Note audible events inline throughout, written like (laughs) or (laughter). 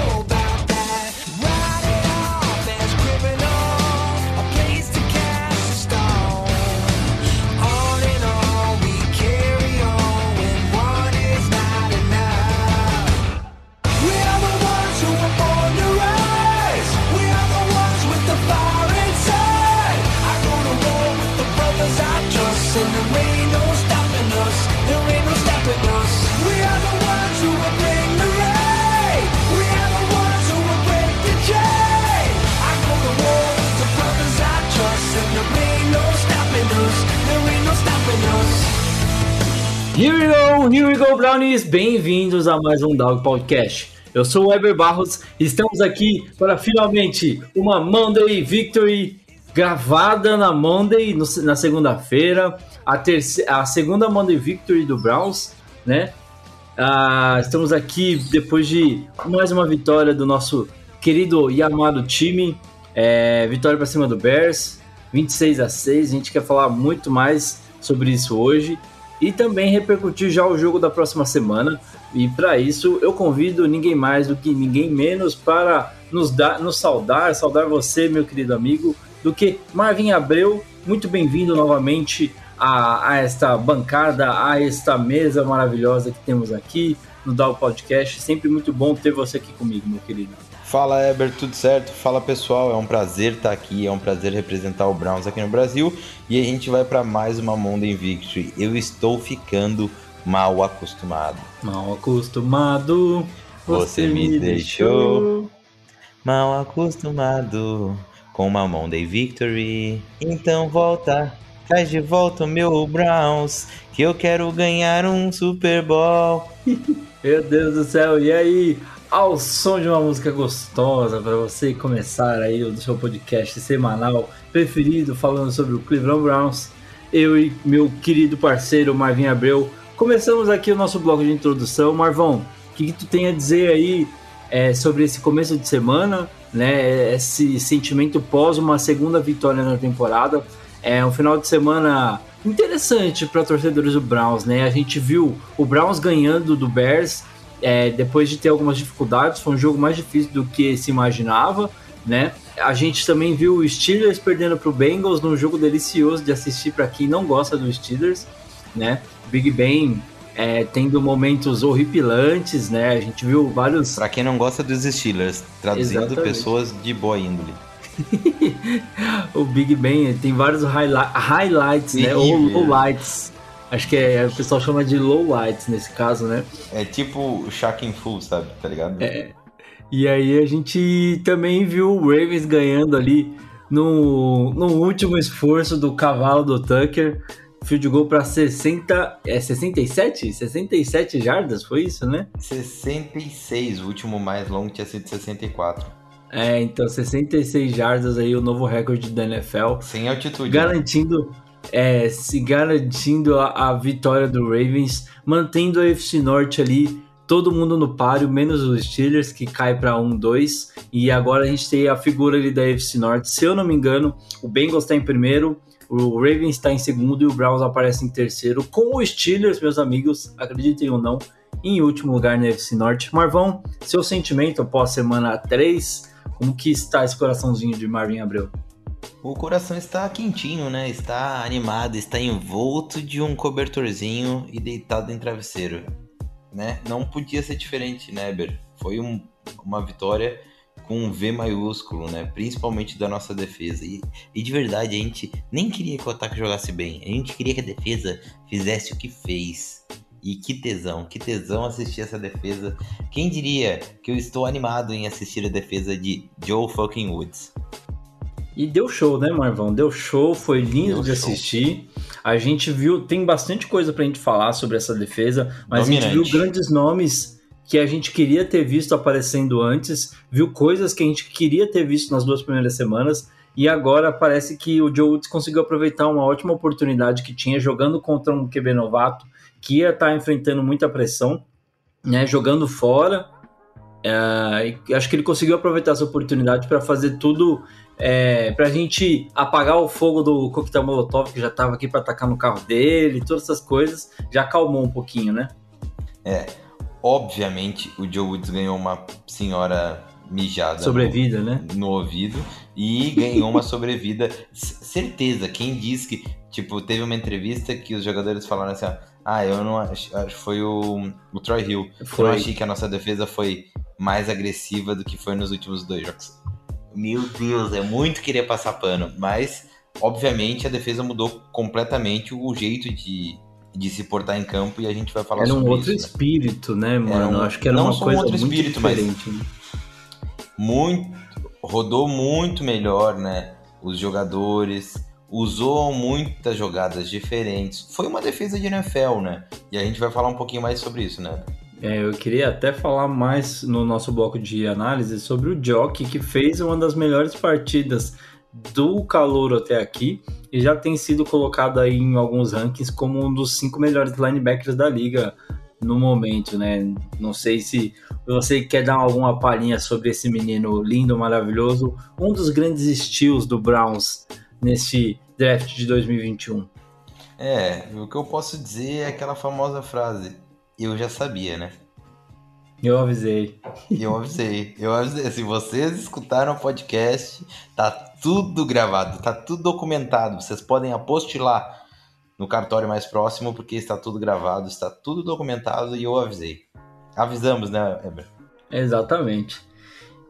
What Here we go, here we go, Brownies! Bem-vindos a mais um Dog Podcast. Eu sou o Weber Barros e estamos aqui para finalmente uma Monday Victory gravada na Monday, no- na segunda-feira, a, a segunda Monday Victory do Browns, né? Ah, estamos aqui depois de mais uma vitória do nosso querido e amado time. É, vitória para cima do Bears, 26 a 6. A gente quer falar muito mais sobre isso hoje e também repercutir já o jogo da próxima semana. E para isso eu convido ninguém mais do que ninguém menos para nos dar, nos saudar, saudar você, meu querido amigo, do que Marvin Abreu. Muito bem-vindo novamente a, a esta bancada, a esta mesa maravilhosa que temos aqui no Dow Podcast. Sempre muito bom ter você aqui comigo, meu querido. Fala Eber, tudo certo? Fala pessoal, é um prazer estar aqui, é um prazer representar o Browns aqui no Brasil e a gente vai para mais uma Monday Victory. Eu estou ficando mal acostumado. Mal acostumado, Você me deixou. Mal acostumado com uma Monday Victory. Então volta, traz de volta o meu Browns, que eu quero ganhar um Super Bowl. (laughs) Meu Deus do céu, e aí? Ao som de uma música gostosa para você começar aí o seu podcast semanal preferido falando sobre o Cleveland Browns. Eu e meu querido parceiro Marvin Abreu começamos aqui o nosso bloco de introdução. Marvão, o que, que tu tem a dizer aí é, sobre esse começo de semana, né? Esse sentimento pós uma segunda vitória na temporada. É um final de semana interessante para torcedores do Browns, né? A gente viu o Browns ganhando do Bears é, depois de ter algumas dificuldades. Foi um jogo mais difícil do que se imaginava, né? A gente também viu o Steelers perdendo para o Bengals num jogo delicioso de assistir para quem não gosta do Steelers, né? Big Ben é, tendo momentos horripilantes, né? A gente viu vários Para quem não gosta dos Steelers, traduzindo Exatamente. pessoas de boa índole. (laughs) o Big Ben tem vários highli- highlights, né? Ou Terrível. lowlights. Acho que é, o pessoal chama de lowlights nesse caso, né? É tipo o Shaq Full, sabe? Tá ligado? É. E aí a gente também viu o Ravens ganhando ali no, no último esforço do cavalo do Tucker. Field goal para 60. É 67? 67 jardas, foi isso, né? 66, o último mais longo tinha sido 64. É, então 66 jardas aí, o novo recorde da NFL. Sem altitude. garantindo é, se garantindo a, a vitória do Ravens, mantendo a FC Norte ali, todo mundo no páreo, menos os Steelers que cai para 1-2 e agora a gente tem a figura ali da FC Norte. Se eu não me engano, o Bengals está em primeiro, o Ravens está em segundo e o Browns aparece em terceiro, com os Steelers, meus amigos, acreditem ou não, em último lugar na FC Norte. Marvão, seu sentimento após semana 3, como que está esse coraçãozinho de Marvin Abreu? O coração está quentinho, né? Está animado, está envolto de um cobertorzinho e deitado em travesseiro, né? Não podia ser diferente, né, Eber? Foi um- uma vitória com um V maiúsculo, né? Principalmente da nossa defesa. E, e de verdade, a gente nem queria que o ataque jogasse bem. A gente queria que a defesa fizesse o que fez. E que tesão, que tesão assistir essa defesa. Quem diria que eu estou animado em assistir a defesa de Joe fucking Woods? E deu show, né, Marvão? Deu show, foi lindo Deu de show. assistir. A gente viu, tem bastante coisa pra gente falar sobre essa defesa, mas a gente Dominante. viu grandes nomes que a gente queria ter visto aparecendo antes, viu coisas que a gente queria ter visto nas duas primeiras semanas, e agora parece que o Joe Woods conseguiu aproveitar uma ótima oportunidade que tinha jogando contra um QB novato, que ia estar enfrentando muita pressão, né, jogando fora. É, acho que ele conseguiu aproveitar essa oportunidade para fazer tudo é, para a gente apagar o fogo do coquetel Molotov que já estava aqui para atacar no carro dele, todas essas coisas, já acalmou um pouquinho, né? Obviamente, o Joe Woods ganhou uma senhora mijada no- Sobrevida, né? no ouvido e ganhou uma sobrevida. Certeza, quem diz que. Tipo, teve uma entrevista que os jogadores falaram assim: ó, ah, eu não acho. foi o, o Troy Hill. Eu Foi. não achei que a nossa defesa foi mais agressiva do que foi nos últimos dois jogos. Meu Deus, é muito querer passar pano. Mas, obviamente, a defesa mudou completamente o jeito de, de se portar em campo e a gente vai falar Era um sobre outro isso. né? espírito, né, mano? um- acho que era não uma só um coisa outro muito espírito, mas- diferente. né? muito rodou muito melhor, né? Os jogadores usou muitas jogadas diferentes. Foi uma defesa de NFL, né? E a gente vai falar um pouquinho mais sobre isso, né? É, eu queria até falar mais no nosso bloco de análise sobre o Jock, que fez uma das melhores partidas do Calouro até aqui e já tem sido colocado aí em alguns rankings como um dos cinco melhores linebackers da liga no momento, né? Não sei se você quer dar alguma palhinha sobre esse menino lindo, maravilhoso, um dos grandes estilos do Browns nesse draft de 2021. É, o que eu posso dizer é aquela famosa frase: eu já sabia, né? Eu avisei. Eu avisei, eu avisei. Se vocês escutaram o podcast, tá tudo gravado, tá tudo documentado. Vocês podem apostilar no cartório mais próximo, porque está tudo gravado, está tudo documentado e eu avisei. Avisamos, né, Eber? Exatamente.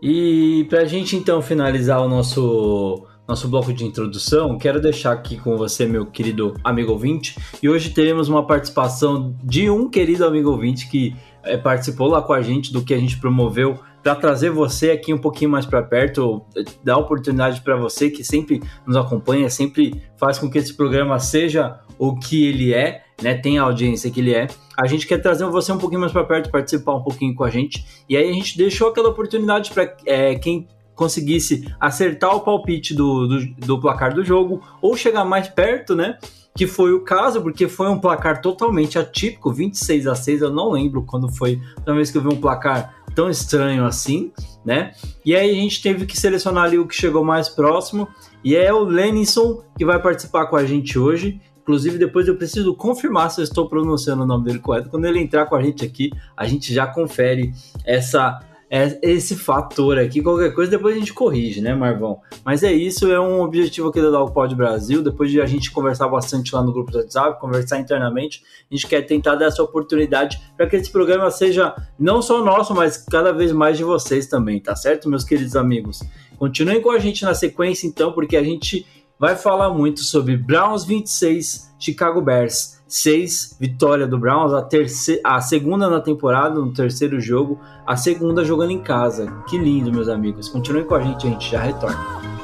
E para a gente então finalizar o nosso nosso bloco de introdução, quero deixar aqui com você, meu querido amigo ouvinte, e hoje teremos uma participação de um querido amigo ouvinte que eh, participou lá com a gente do que a gente promoveu para trazer você aqui um pouquinho mais para perto, eh, dar oportunidade para você que sempre nos acompanha, sempre faz com que esse programa seja o que ele é, né? Tem a audiência que ele é. A gente quer trazer você um pouquinho mais para perto, participar um pouquinho com a gente. E aí a gente deixou aquela oportunidade para quem conseguisse acertar o palpite do, do, do placar do jogo ou chegar mais perto, né? Que foi o caso, porque foi um placar totalmente atípico, 26 a 6. Eu não lembro quando foi a última vez que eu vi um placar tão estranho assim, né? E aí a gente teve que selecionar ali o que chegou mais próximo. E é o Lenison que vai participar com a gente hoje. Inclusive, depois eu preciso confirmar se eu estou pronunciando o nome dele correto. Quando ele entrar com a gente aqui, a gente já confere essa, é- esse fator aqui. Qualquer coisa, depois a gente corrige, né, Marvão? Mas é isso, é um objetivo aqui da Pod Brasil. Depois de a gente conversar bastante lá no grupo do WhatsApp, conversar internamente, a gente quer tentar dar essa oportunidade para que esse programa seja não só nosso, mas cada vez mais de vocês também, tá certo, meus queridos amigos? Continuem com a gente na sequência, então, porque a gente vai falar muito sobre Browns 26, Chicago Bears 6, vitória do Browns, a, terceira, a segunda na temporada, no terceiro jogo, a segunda jogando em casa. Que lindo, meus amigos. Continuem com a gente, a gente já retorna.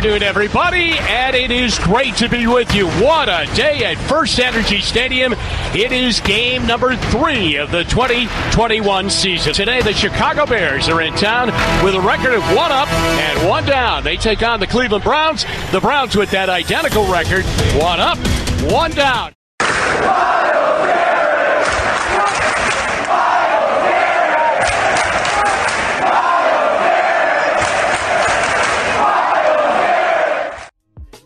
Afternoon, everybody, and it is great to be with you. What a day at First Energy Stadium. It is game number three of the 2021 season. Today, the Chicago Bears are in town with a record of one up and one down. They take on the Cleveland Browns. The Browns with that identical record, one up, one down.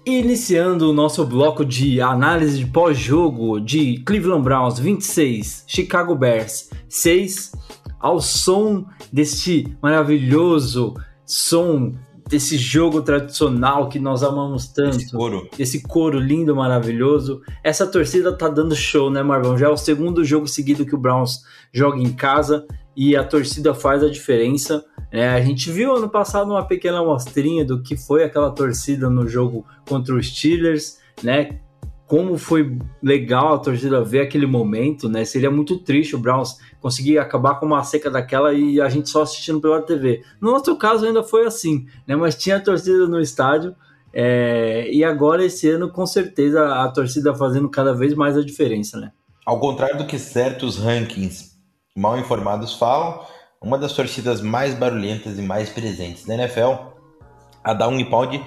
Iniciando o nosso bloco de análise de pós-jogo de Cleveland Browns 26, Chicago Bears 6, ao som deste maravilhoso som desse jogo tradicional que nós amamos tanto. Esse couro. esse coro lindo, maravilhoso. Essa torcida tá dando show, né, Marvão? Já é o segundo jogo seguido que o Browns joga em casa e a torcida faz a diferença. É, a gente viu ano passado uma pequena amostrinha do que foi aquela torcida no jogo contra os Steelers, né? Como foi legal a torcida ver aquele momento, né? Seria muito triste o Browns conseguir acabar com uma seca daquela e a gente só assistindo pela TV. No nosso caso ainda foi assim, né? Mas tinha a torcida no estádio é, e agora esse ano com certeza a torcida fazendo cada vez mais a diferença, né? Ao contrário do que certos rankings mal informados falam, uma das torcidas mais barulhentas e mais presentes da NFL, a Down Pound,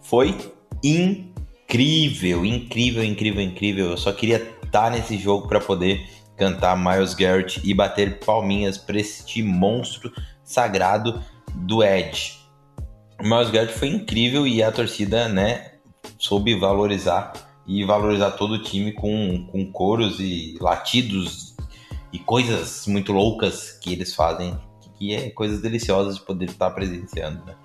foi incrível, incrível, incrível, incrível. Eu só queria estar nesse jogo para poder cantar Miles Garrett e bater palminhas para este monstro sagrado do Edge. O Miles Garrett foi incrível e a torcida, né, soube valorizar e valorizar todo o time com, com coros e latidos e coisas muito loucas que eles fazem, que é coisas deliciosas de poder estar presenciando, né?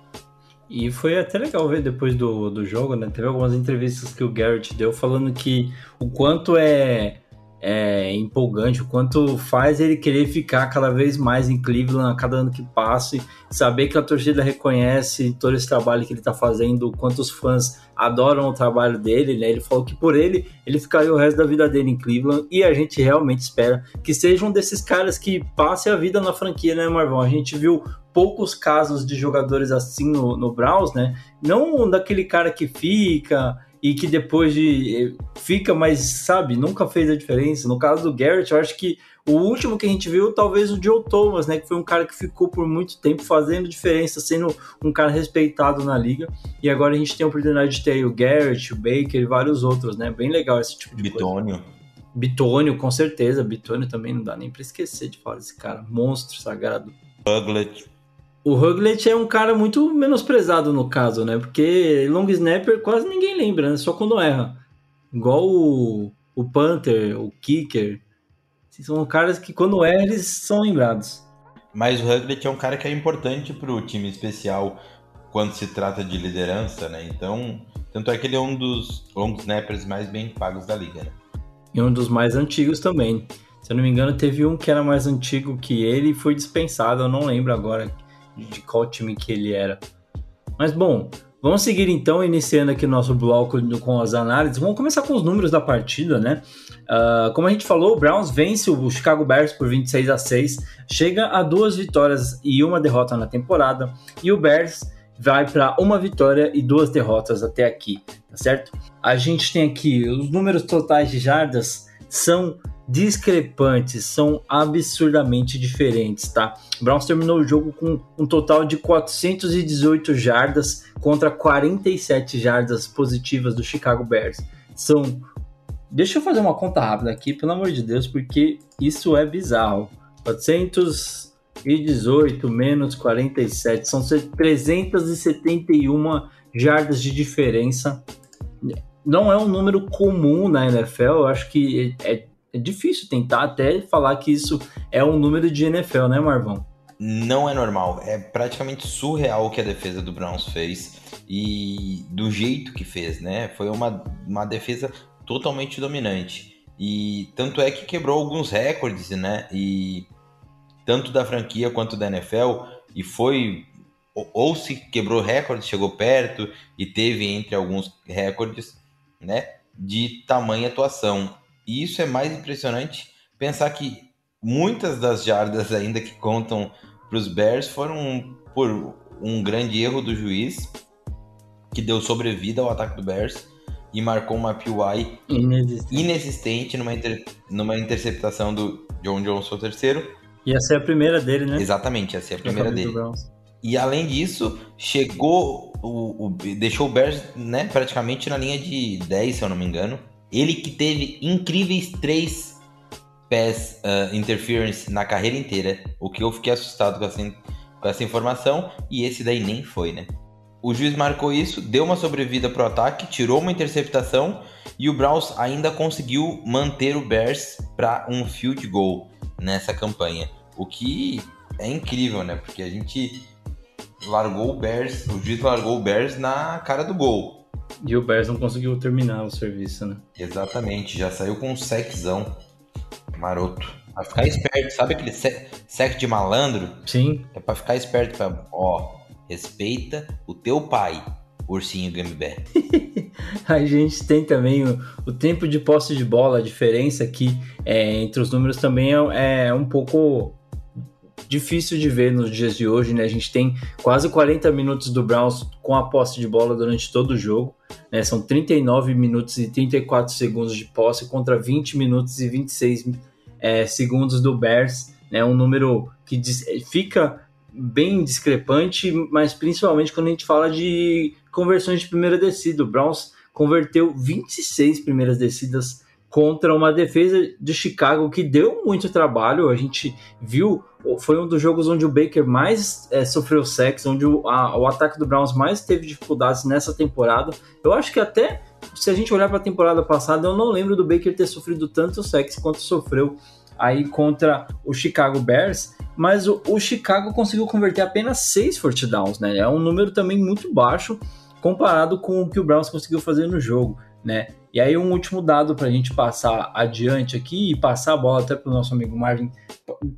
E foi até legal ver depois do, do jogo, né? Teve algumas entrevistas que o Garrett deu falando que o quanto é, é empolgante, o quanto faz ele querer ficar cada vez mais em Cleveland a cada ano que passe, saber que a torcida reconhece todo esse trabalho que ele está fazendo, quantos fãs adoram o trabalho dele, né? Ele falou que por ele, ele ficaria o resto da vida dele em Cleveland e a gente realmente espera que seja um desses caras que passe a vida na franquia, né, Marvão? A gente viu poucos casos de jogadores assim no, no Browns, né? Não daquele cara que fica e que depois de fica, mas sabe, nunca fez a diferença. No caso do Garrett, eu acho que o último que a gente viu, talvez o Joe Thomas, né? Que foi um cara que ficou por muito tempo fazendo diferença, sendo um cara respeitado na liga. E agora a gente tem a oportunidade de ter o Garrett, o Baker e vários outros, né? Bem legal esse tipo de Bitônio. coisa. Bitônio, com certeza. Bitônio também não dá nem pra esquecer de falar desse cara. Monstro sagrado. Huglet. O Huglet é um cara muito menosprezado no caso, né? Porque long snapper quase ninguém lembra, né? Só quando erra. Igual o, o Panther, o Kicker. São caras que quando erram eles são lembrados. Mas o Huglet é um cara que é importante pro time especial quando se trata de liderança, né? Então, tanto é que ele é um dos long snappers mais bem pagos da liga, né? E um dos mais antigos também. Se eu não me engano, teve um que era mais antigo que ele e foi dispensado, eu não lembro agora de qual time que ele era. Mas bom, vamos seguir então, iniciando aqui nosso bloco com as análises. Vamos começar com os números da partida, né? Uh, como a gente falou, o Browns vence o Chicago Bears por 26 a 6, chega a duas vitórias e uma derrota na temporada, e o Bears vai para uma vitória e duas derrotas até aqui, tá certo? A gente tem aqui os números totais de jardas são discrepantes, são absurdamente diferentes, tá? Browns terminou o jogo com um total de 418 jardas contra 47 jardas positivas do Chicago Bears. São Deixa eu fazer uma conta rápida aqui, pelo amor de Deus, porque isso é bizarro. 418 menos 47 são 371 jardas de diferença. Não é um número comum na NFL, eu acho que é é difícil tentar até falar que isso é um número de NFL, né, Marvão? Não é normal, é praticamente surreal o que a defesa do Browns fez e do jeito que fez, né? Foi uma, uma defesa totalmente dominante. E tanto é que quebrou alguns recordes, né? E tanto da franquia quanto da NFL, e foi ou se quebrou recordes, chegou perto e teve entre alguns recordes, né, de tamanha atuação. E isso é mais impressionante pensar que muitas das jardas ainda que contam para os Bears foram por um grande erro do juiz que deu sobrevida ao ataque do Bears e marcou uma PY inexistente, inexistente numa, inter, numa interceptação do John Johnson terceiro. Ia ser a primeira dele, né? Exatamente, ia ser a primeira dele. E além disso, chegou o, o, deixou o Bears né, praticamente na linha de 10, se eu não me engano. Ele que teve incríveis três pass uh, interference na carreira inteira, o que eu fiquei assustado com essa, com essa informação, e esse daí nem foi, né? O juiz marcou isso, deu uma sobrevida pro ataque, tirou uma interceptação e o Browns ainda conseguiu manter o Bears para um field goal nessa campanha. O que é incrível, né? Porque a gente largou o Bears, o juiz largou o Bears na cara do gol. E o Bears não conseguiu terminar o serviço, né? Exatamente, já saiu com um sexão maroto. Pra ficar esperto, sabe aquele se- sexo de malandro? Sim. É pra ficar esperto, pra, ó, respeita o teu pai, ursinho Gambé. (laughs) A gente tem também o, o tempo de posse de bola, a diferença aqui é, entre os números também é, é um pouco difícil de ver nos dias de hoje, né? A gente tem quase 40 minutos do Browns com a posse de bola durante todo o jogo, né? São 39 minutos e 34 segundos de posse contra 20 minutos e 26 é, segundos do Bears, né? Um número que dis- fica bem discrepante, mas principalmente quando a gente fala de conversões de primeira descida. O Browns converteu 26 primeiras descidas contra uma defesa de Chicago que deu muito trabalho. A gente viu, foi um dos jogos onde o Baker mais é, sofreu sacks, onde o, a- o ataque do Browns mais teve dificuldades nessa temporada. Eu acho que até se a gente olhar para a temporada passada, eu não lembro do Baker ter sofrido tanto sacks quanto sofreu aí contra o Chicago Bears, mas o, o Chicago conseguiu converter apenas seis first downs, né? É um número também muito baixo comparado com o que o Browns conseguiu fazer no jogo, né? E aí um último dado para a gente passar adiante aqui e passar a bola até para o nosso amigo Marvin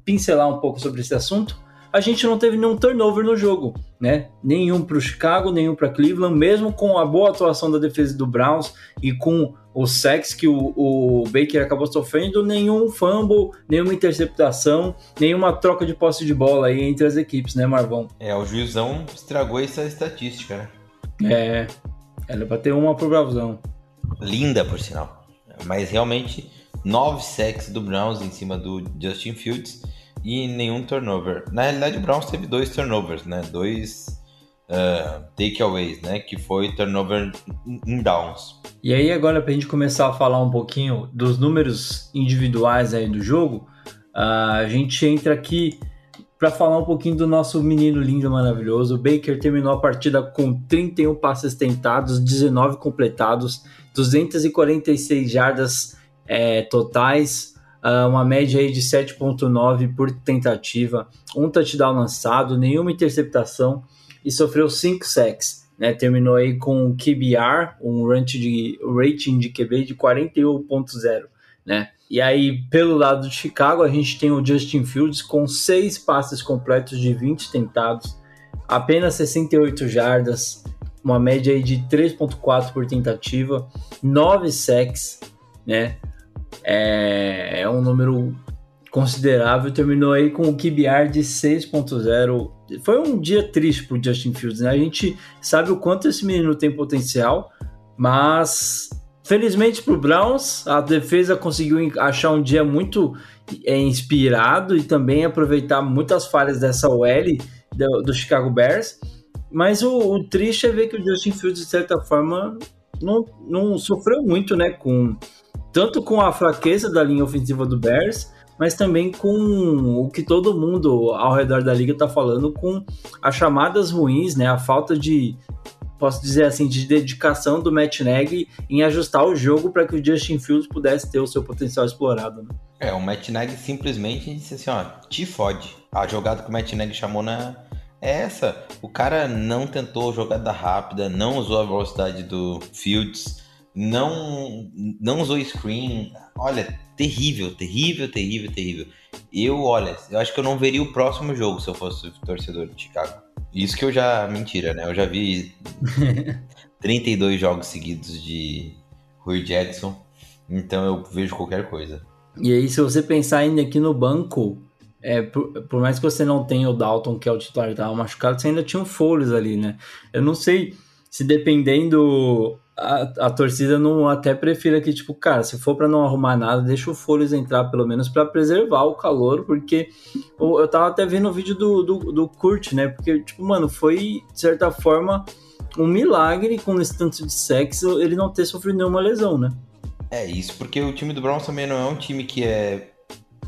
pincelar um pouco sobre esse assunto. A gente não teve nenhum turnover no jogo, né? Nenhum para o Chicago, nenhum para Cleveland, mesmo com a boa atuação da defesa do Browns e com o sacks que o, o Baker acabou sofrendo, nenhum fumble, nenhuma interceptação, nenhuma troca de posse de bola aí entre as equipes, né, Marvão? É, o juizão estragou essa estatística, né? É, era para ter uma pro Bravozão. Linda, por sinal. Mas realmente, nove sacks do Browns em cima do Justin Fields e nenhum turnover. Na realidade, o Browns teve dois turnovers, né? Dois uh, takeaways, né? Que foi turnover em- downs. E aí, agora, para a gente começar a falar um pouquinho dos números individuais aí do jogo, ah, a gente entra aqui para falar um pouquinho do nosso menino lindo, maravilhoso. O Baker terminou a partida com 31 passes tentados, 19 completados, 246 jardas é, totais, ah, uma média aí de 7.9 por tentativa, um touchdown lançado, nenhuma interceptação e sofreu 5 sacks né, terminou aí com um QBR, um de, rating de QB de 41.0, né? E aí, pelo lado de Chicago, a gente tem o Justin Fields com seis passes completos de 20 tentados, apenas 68 jardas, uma média aí de 3.4 por tentativa, 9 sacks, né? É, é um número considerável, terminou aí com o QBR de 6.0. Foi um dia triste pro Justin Fields, né? A gente sabe o quanto esse menino tem potencial, mas felizmente pro Browns, a defesa conseguiu achar um dia muito é, inspirado e também aproveitar muitas falhas dessa OL do, do Chicago Bears. Mas o, o triste é ver que o Justin Fields, de certa forma, não, não sofreu muito, né? Com, tanto com a fraqueza da linha ofensiva do Bears, mas também com o que todo mundo ao redor da liga está falando, com as chamadas ruins, né? A falta de, posso dizer assim, de dedicação do Matt Nagy em ajustar o jogo para que o Justin Fields pudesse ter o seu potencial explorado. Né? É, o Matt Nagy simplesmente disse assim, ó, te fode. A jogada que o Matt Nagy chamou na... É essa. O cara não tentou jogada rápida, não usou a velocidade do Fields, não, não usou screen. Olha, terrível, terrível, terrível, terrível. Eu, olha, eu acho que eu não veria o próximo jogo se eu fosse torcedor de Chicago. Isso que eu já. Mentira, né? Eu já vi (laughs) 32 jogos seguidos de Rui Jackson. Então eu vejo qualquer coisa. E aí, se você pensar ainda aqui no banco, é, por, por, mais que você não tenha o Dalton, que é o titular, estava machucado, você ainda tinha o Foles ali, né? Eu não sei se dependendo. A, a torcida não até prefira que, tipo, cara, se for para não arrumar nada, deixa o Foles entrar pelo menos para preservar o calor, porque eu, eu tava até vendo o vídeo do, do, do Kurt, né? Porque, tipo, mano, foi de certa forma um milagre com esse tanto de sexo ele não ter sofrido nenhuma lesão, né? É isso, porque o time do Browns também não é um time que é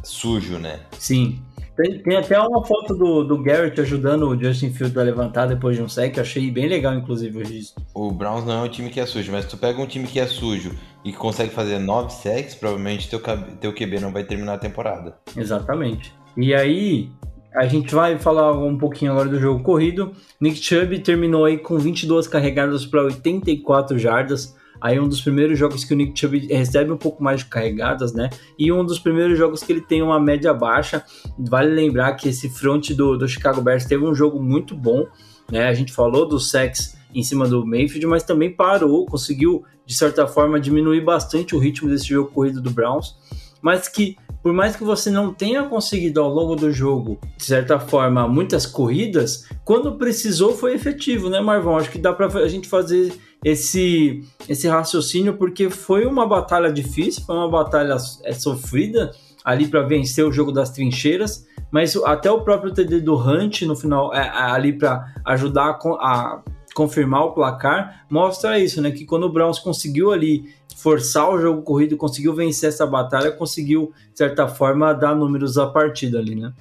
sujo, né? Sim. Tem, tem, até uma foto do, do Garrett ajudando o Justin Fields a levantar depois de um sec. Achei bem legal, inclusive, o registro. O Browns não é um time que é sujo, mas tu pega um time que é sujo e que consegue fazer nove sacks, provavelmente teu, teu QB não vai terminar a temporada. Exatamente. E aí, a gente vai falar um pouquinho agora do jogo corrido. Nick Chubb terminou aí com 22 carregadas para 84 jardas, aí um dos primeiros jogos que o Nick Chubb recebe um pouco mais de carregadas, né? E um dos primeiros jogos que ele tem uma média baixa. Vale lembrar que esse front do, do Chicago Bears teve um jogo muito bom, né? A gente falou do sex em cima do Mayfield, mas também parou, conseguiu de certa forma diminuir bastante o ritmo desse jogo corrido do Browns, mas que por mais que você não tenha conseguido ao longo do jogo, de certa forma, muitas corridas, quando precisou foi efetivo, né, Marvão? Acho que dá para a gente fazer esse, esse raciocínio porque foi uma batalha difícil, foi uma batalha é, sofrida ali para vencer o jogo das trincheiras, mas até o próprio TD do Hunt no final, é, ali para ajudar a, a confirmar o placar, mostra isso, né? Que quando o Browns conseguiu ali forçar o jogo corrido, conseguiu vencer essa batalha, conseguiu, de certa forma, dar números à partida ali, né?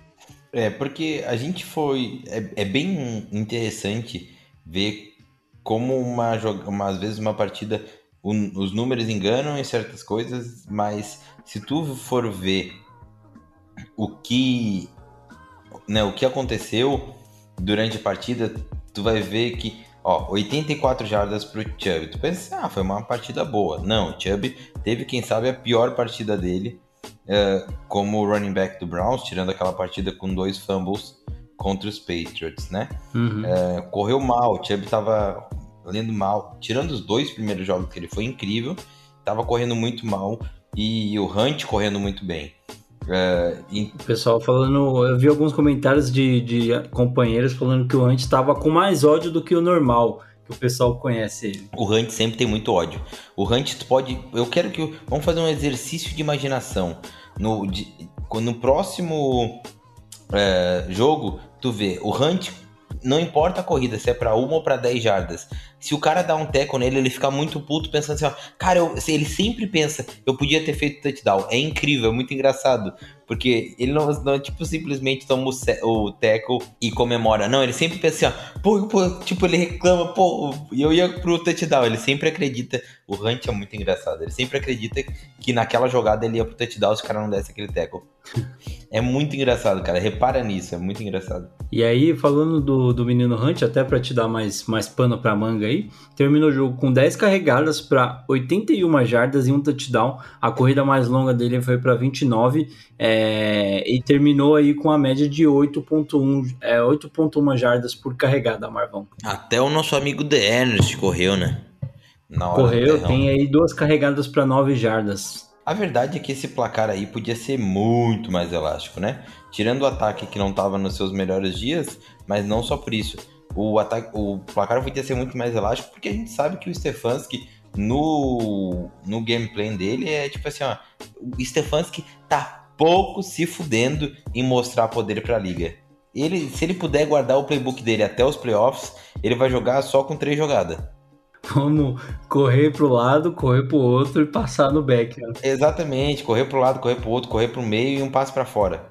É, porque a gente foi. É, é bem interessante ver como uma, uma às vezes uma partida. Um, os números enganam em certas coisas, mas se tu for ver o que. Né, o que aconteceu durante a partida, tu vai ver que Ó, 84 jardas pro Chubb. Tu pensa, ah, foi uma partida boa. Não, o Chubb teve, quem sabe, a pior partida dele uh, como running back do Browns, tirando aquela partida com dois fumbles contra os Patriots, né? Uhum. Uh, correu mal, o Chubb tava lendo mal. Tirando os dois primeiros jogos que ele foi incrível, tava correndo muito mal e o Hunt correndo muito bem. É, e... O pessoal falando, eu vi alguns comentários de, de companheiros falando que o Hunt estava com mais ódio do que o normal, que o pessoal conhece ele. O Hunt sempre tem muito ódio. O Hunt pode, eu quero que vamos fazer um exercício de imaginação. No, de, no próximo é, jogo, tu vê o Hunt não importa a corrida, se é para uma ou para 10 jardas. Se o cara dá um teco nele, ele fica muito puto pensando assim, ó, cara, eu, ele sempre pensa, eu podia ter feito touchdown. É incrível, é muito engraçado. Porque ele não, não tipo, simplesmente toma o, tackle e comemora. Não, ele sempre pensa assim, ó, pô, pô, tipo, ele reclama, pô, eu ia pro touchdown. Ele sempre acredita, o Hunt é muito engraçado, ele sempre acredita que naquela jogada ele ia pro touchdown se o cara não desse aquele tackle. É muito engraçado, cara, repara nisso, é muito engraçado. E aí, falando do, do menino Hunt, até para te dar mais, mais pano pra manga aí, terminou o jogo com 10 carregadas para 81 jardas e um touchdown. A corrida mais longa dele foi para 29. É, e terminou aí com a média de 8.1 é, 8.1 jardas por carregada, Marvão. Até o nosso amigo The Ernest correu, né? correu, tem aí duas carregadas para 9 jardas. A verdade é que esse placar aí podia ser muito mais elástico, né? Tirando o ataque que não estava nos seus melhores dias, mas não só por isso. O, ataque, o placar podia ser muito mais elástico porque a gente sabe que o Stefanski no, no gameplay dele é tipo assim, ó, o Stefanski tá pouco se fudendo em mostrar poder para a liga. Ele, se ele puder guardar o playbook dele até os playoffs, ele vai jogar só com três jogadas. Vamos correr pro lado, correr pro outro e passar no back. Né? Exatamente, correr pro lado, correr pro outro, correr pro meio e um passo para fora.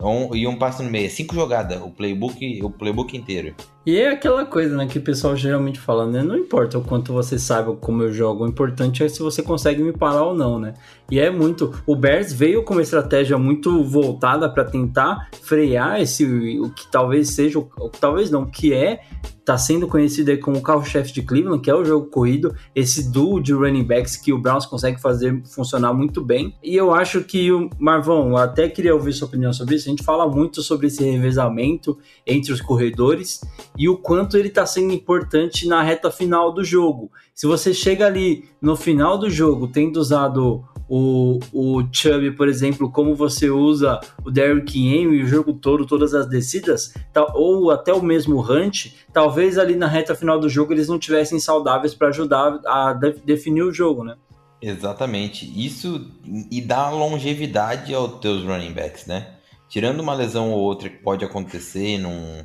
Um, e um passo no meio. Cinco jogadas, o playbook, o playbook inteiro. E é aquela coisa, né, que o pessoal geralmente fala, né? Não importa o quanto você sabe como eu jogo, o importante é se você consegue me parar ou não, né? E é muito. O Bears veio com uma estratégia muito voltada para tentar frear esse o que talvez seja, o talvez não, que é tá sendo conhecido aí como o carro-chefe de Cleveland, que é o jogo corrido, esse duo de running backs que o Browns consegue fazer funcionar muito bem. E eu acho que o Marvão, eu até queria ouvir sua opinião sobre isso. A gente fala muito sobre esse revezamento entre os corredores e o quanto ele está sendo importante na reta final do jogo. Se você chega ali no final do jogo tendo usado o, o Chubb, por exemplo, como você usa o Derrick Henry o jogo todo, todas as descidas, ou até o mesmo Hunt, talvez ali na reta final do jogo eles não tivessem saudáveis para ajudar a de definir o jogo, né? Exatamente. Isso e dá longevidade aos teus running backs, né? Tirando uma lesão ou outra que pode acontecer num,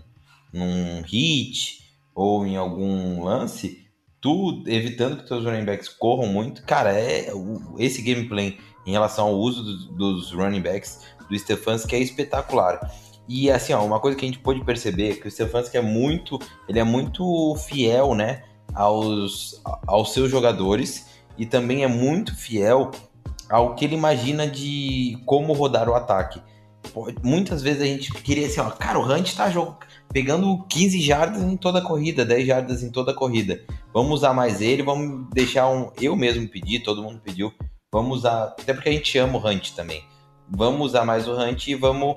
num hit ou em algum lance, tu evitando que teus running backs corram muito, cara, é esse gameplay em relação ao uso dos, dos running backs do Stefanski é espetacular. E assim, ó, uma coisa que a gente pode perceber é que o Stefanski é muito, ele é muito fiel, né, aos, aos seus jogadores e também é muito fiel ao que ele imagina de como rodar o ataque. muitas vezes a gente queria assim, ó, cara, o Hunt tá jog... pegando 15 jardas em toda a corrida, 10 jardas em toda a corrida. Vamos usar mais ele, vamos deixar um. Eu mesmo pedi, todo mundo pediu. Vamos usar. Até porque a gente ama o Hunt também. Vamos usar mais o Hunt e vamos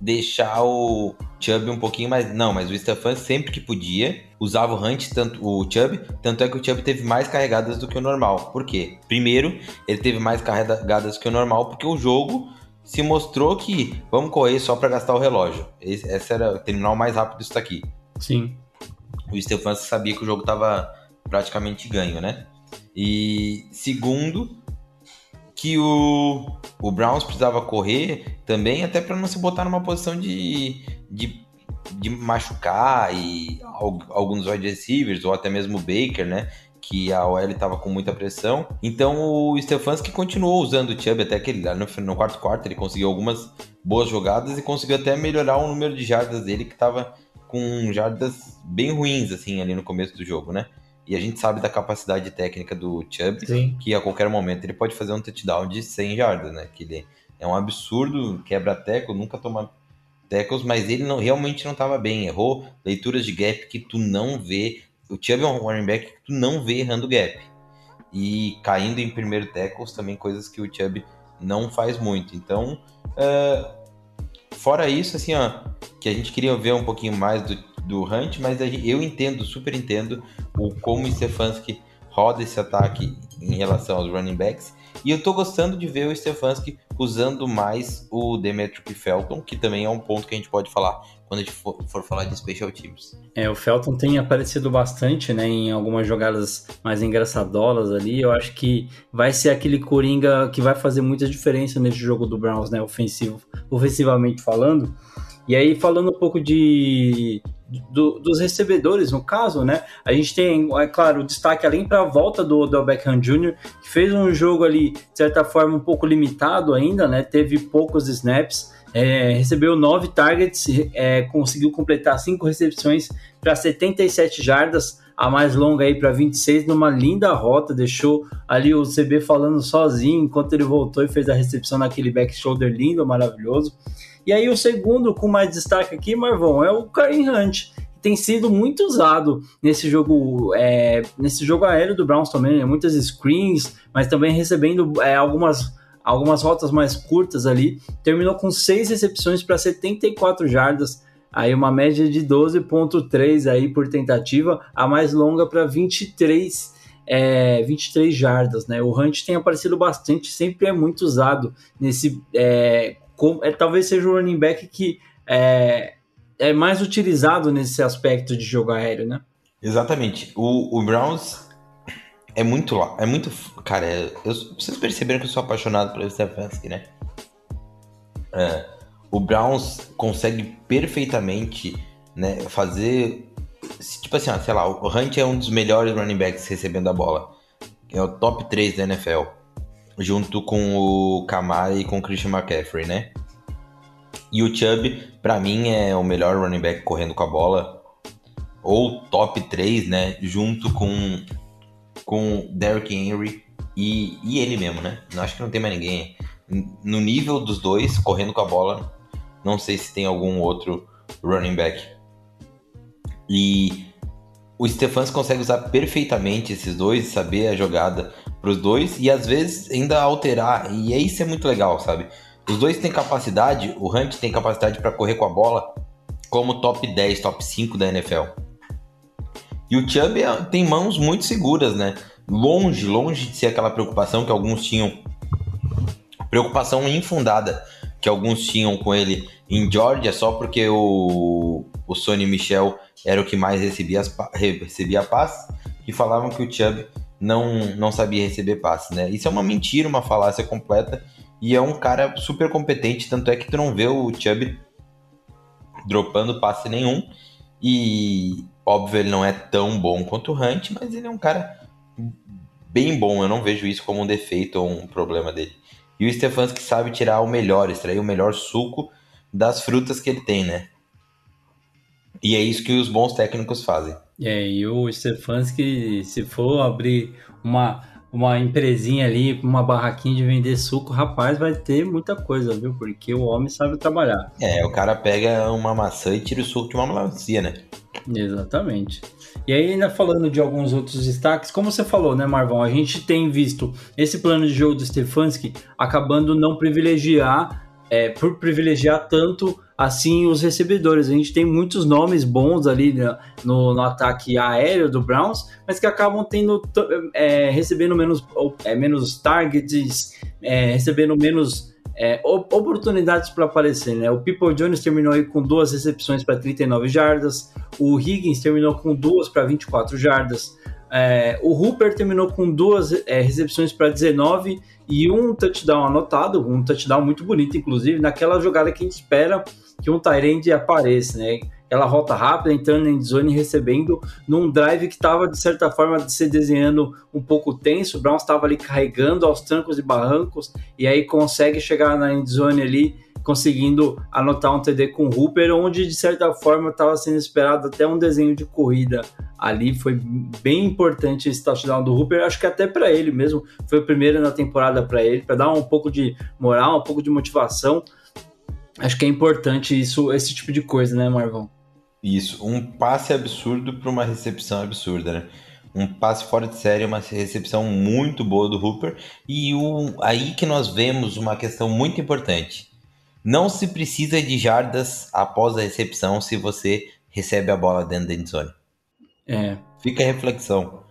deixar o Chubb um pouquinho mais. Não, mas o Stefan sempre que podia usava o Hunt, tanto o Chubb, tanto é que o Chubb teve mais carregadas do que o normal. Por quê? Primeiro, ele teve mais carregadas que o normal porque o jogo se mostrou que vamos correr só para gastar o relógio. Esse, essa era o mais rápido isso daqui. Sim. O Stefanski sabia que o jogo estava praticamente ganho, né? E segundo, que o, o Browns precisava correr também, até para não se botar numa posição de, de, de machucar e al- alguns wide receivers, ou até mesmo o Baker, né? Que a OL estava com muita pressão. Então o Stefanski continuou usando o Chubb até que ele, no, no quarto quarto ele conseguiu algumas boas jogadas e conseguiu até melhorar o número de jardas dele que estava com jardas bem ruins assim ali no começo do jogo, né? E a gente sabe da capacidade técnica do Chubb, Sim. que a qualquer momento ele pode fazer um touchdown de 100 jardas, né? Que ele é um absurdo, quebra tackle, nunca toma tackles, mas ele não realmente não estava bem, errou leituras de gap que tu não vê. O Chubb é um running back que tu não vê errando gap. E caindo em primeiro tackles também coisas que o Chubb não faz muito. Então, é, fora isso, assim, ó, que a gente queria ver um pouquinho mais do, do Hunt, mas eu entendo, super entendo o como o Stefanski roda esse ataque em relação aos running backs. E eu tô gostando de ver o Stefanski usando mais o Demetric Felton, que também é um ponto que a gente pode falar quando a gente for, for falar de special teams. É, o Felton tem aparecido bastante, né, em algumas jogadas mais engraçadolas ali. Eu acho que vai ser aquele Coringa que vai fazer muita diferença nesse jogo do Browns, né, ofensivo, ofensivamente falando. E aí, falando um pouco de do- dos recebedores, no caso, né? A gente tem, é claro, o destaque além para a volta do Odell Beckham Jr., que fez um jogo ali, de certa forma, um pouco limitado ainda, né? Teve poucos snaps, é, recebeu nove targets, é, conseguiu completar cinco recepções para 77 jardas, a mais longa aí para 26, numa linda rota, deixou ali o CB falando sozinho enquanto ele voltou e fez a recepção naquele back shoulder lindo, maravilhoso. E aí o segundo com mais destaque aqui, Marvão, é o Karim Hunt, que tem sido muito usado nesse jogo, é, nesse jogo aéreo do Browns também, né? muitas screens, mas também recebendo é, algumas algumas rotas mais curtas ali. Terminou com seis recepções para 74 jardas, aí uma média de 12.3 aí por tentativa, a mais longa para 23 é, 23 jardas, né? O Hunt tem aparecido bastante, sempre é muito usado nesse é, com- é, talvez seja o running back que é, é mais utilizado nesse aspecto de jogo aéreo, né? Exatamente. O, o Browns é muito lá. É muito. Cara, é- eu, vocês perceberam que eu sou apaixonado pelo Stefanski, né? É, o Browns consegue perfeitamente né, fazer. Tipo assim, ó, sei lá, o Hunt é um dos melhores running backs recebendo a bola. É o top 3 da NFL. Junto com o Kamara e com o Christian McCaffrey, né? E o Chubb, pra mim, é o melhor running back correndo com a bola ou top 3, né? Junto com com Derrick Henry e, e ele mesmo, né? Não acho que não tem mais ninguém. No nível dos dois, correndo com a bola, não sei se tem algum outro running back. E o Stephans consegue usar perfeitamente esses dois, saber a jogada pros dois e às vezes ainda alterar. E é isso é muito legal, sabe? Os dois têm capacidade, o Hunt tem capacidade para correr com a bola como top 10, top 5 da NFL. E o Chubb é- tem mãos muito seguras, né? Longe, longe de ser aquela preocupação que alguns tinham. Preocupação infundada que alguns tinham com ele em Georgia só porque o, o Sonny Michel era o que mais recebia, as, recebia passe e falavam que o Chubb não, não sabia receber passe, né? Isso é uma mentira, uma falácia completa e é um cara super competente, tanto é que tu não vê o Chubb dropando passe nenhum e óbvio ele não é tão bom quanto o Hunt, mas ele é um cara bem bom, eu não vejo isso como um defeito ou um problema dele. E o Stefanski sabe tirar o melhor, extrair o melhor suco das frutas que ele tem, né? E é isso que os bons técnicos fazem. É, e o Stefanski, se for abrir uma, uma empresinha ali, uma barraquinha de vender suco, rapaz, vai ter muita coisa, viu? Porque o homem sabe trabalhar. É, o cara pega uma maçã e tira o suco de uma melancia, né? Exatamente. E aí, ainda falando de alguns outros destaques, como você falou, né, Marvão? A gente tem visto esse plano de jogo do Stefanski acabando não privilegiar, é, por privilegiar tanto assim os recebedores. A gente tem muitos nomes bons ali né, no, no, ataque aéreo do Browns, mas que acabam tendo é, recebendo menos, é, menos targets, é, recebendo menos é, oportunidades para aparecer, né? O People Jones terminou aí com duas recepções para 39 jardas, o Higgins terminou com duas para 24 jardas, é, o Hooper terminou com duas é, recepções para 19 e um touchdown anotado, um touchdown muito bonito, inclusive, naquela jogada que a gente espera que um Tyrande apareça, né? Aquela rota rápida, entrando em zone e recebendo num drive que estava, de certa forma, se desenhando um pouco tenso. O Browns estava ali carregando aos trancos e barrancos e aí consegue chegar na endzone ali conseguindo anotar um TD com o Hooper, onde de certa forma estava sendo esperado até um desenho de corrida ali. Foi bem importante esse touchdown do Hooper, acho que até para ele mesmo, foi o primeiro na temporada para ele, para dar um pouco de moral, um pouco de motivação. Acho que é importante isso, esse tipo de coisa, né, Marvão? Isso, um passe absurdo para uma recepção absurda, né? Um passe fora de série, uma recepção muito boa do Hooper. E o, aí que nós vemos uma questão muito importante. Não se precisa de jardas após a recepção se você recebe a bola dentro da endzone. É. Fica a reflexão.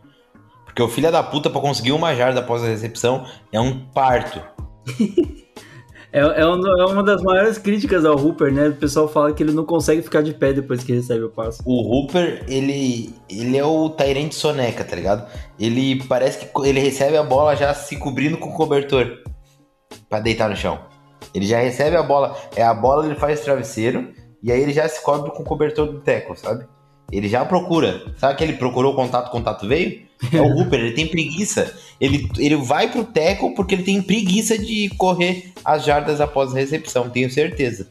Porque o filho da puta, para conseguir uma jarda após a recepção, é um parto. (laughs) É, é, é, uma das maiores críticas ao Hooper, né? O pessoal fala que ele não consegue ficar de pé depois que recebe o passo. O Hooper, ele, ele é o Tyrant Soneca, tá ligado? Ele parece que ele recebe a bola já se cobrindo com cobertor para deitar no chão. Ele já recebe a bola, é a bola ele faz travesseiro e aí ele já se cobre com cobertor do teco, sabe? Ele já procura. Sabe que ele procurou contato, contato veio? É o Hooper, ele tem preguiça. Ele, ele vai pro teco porque ele tem preguiça de correr as jardas após a recepção, tenho certeza.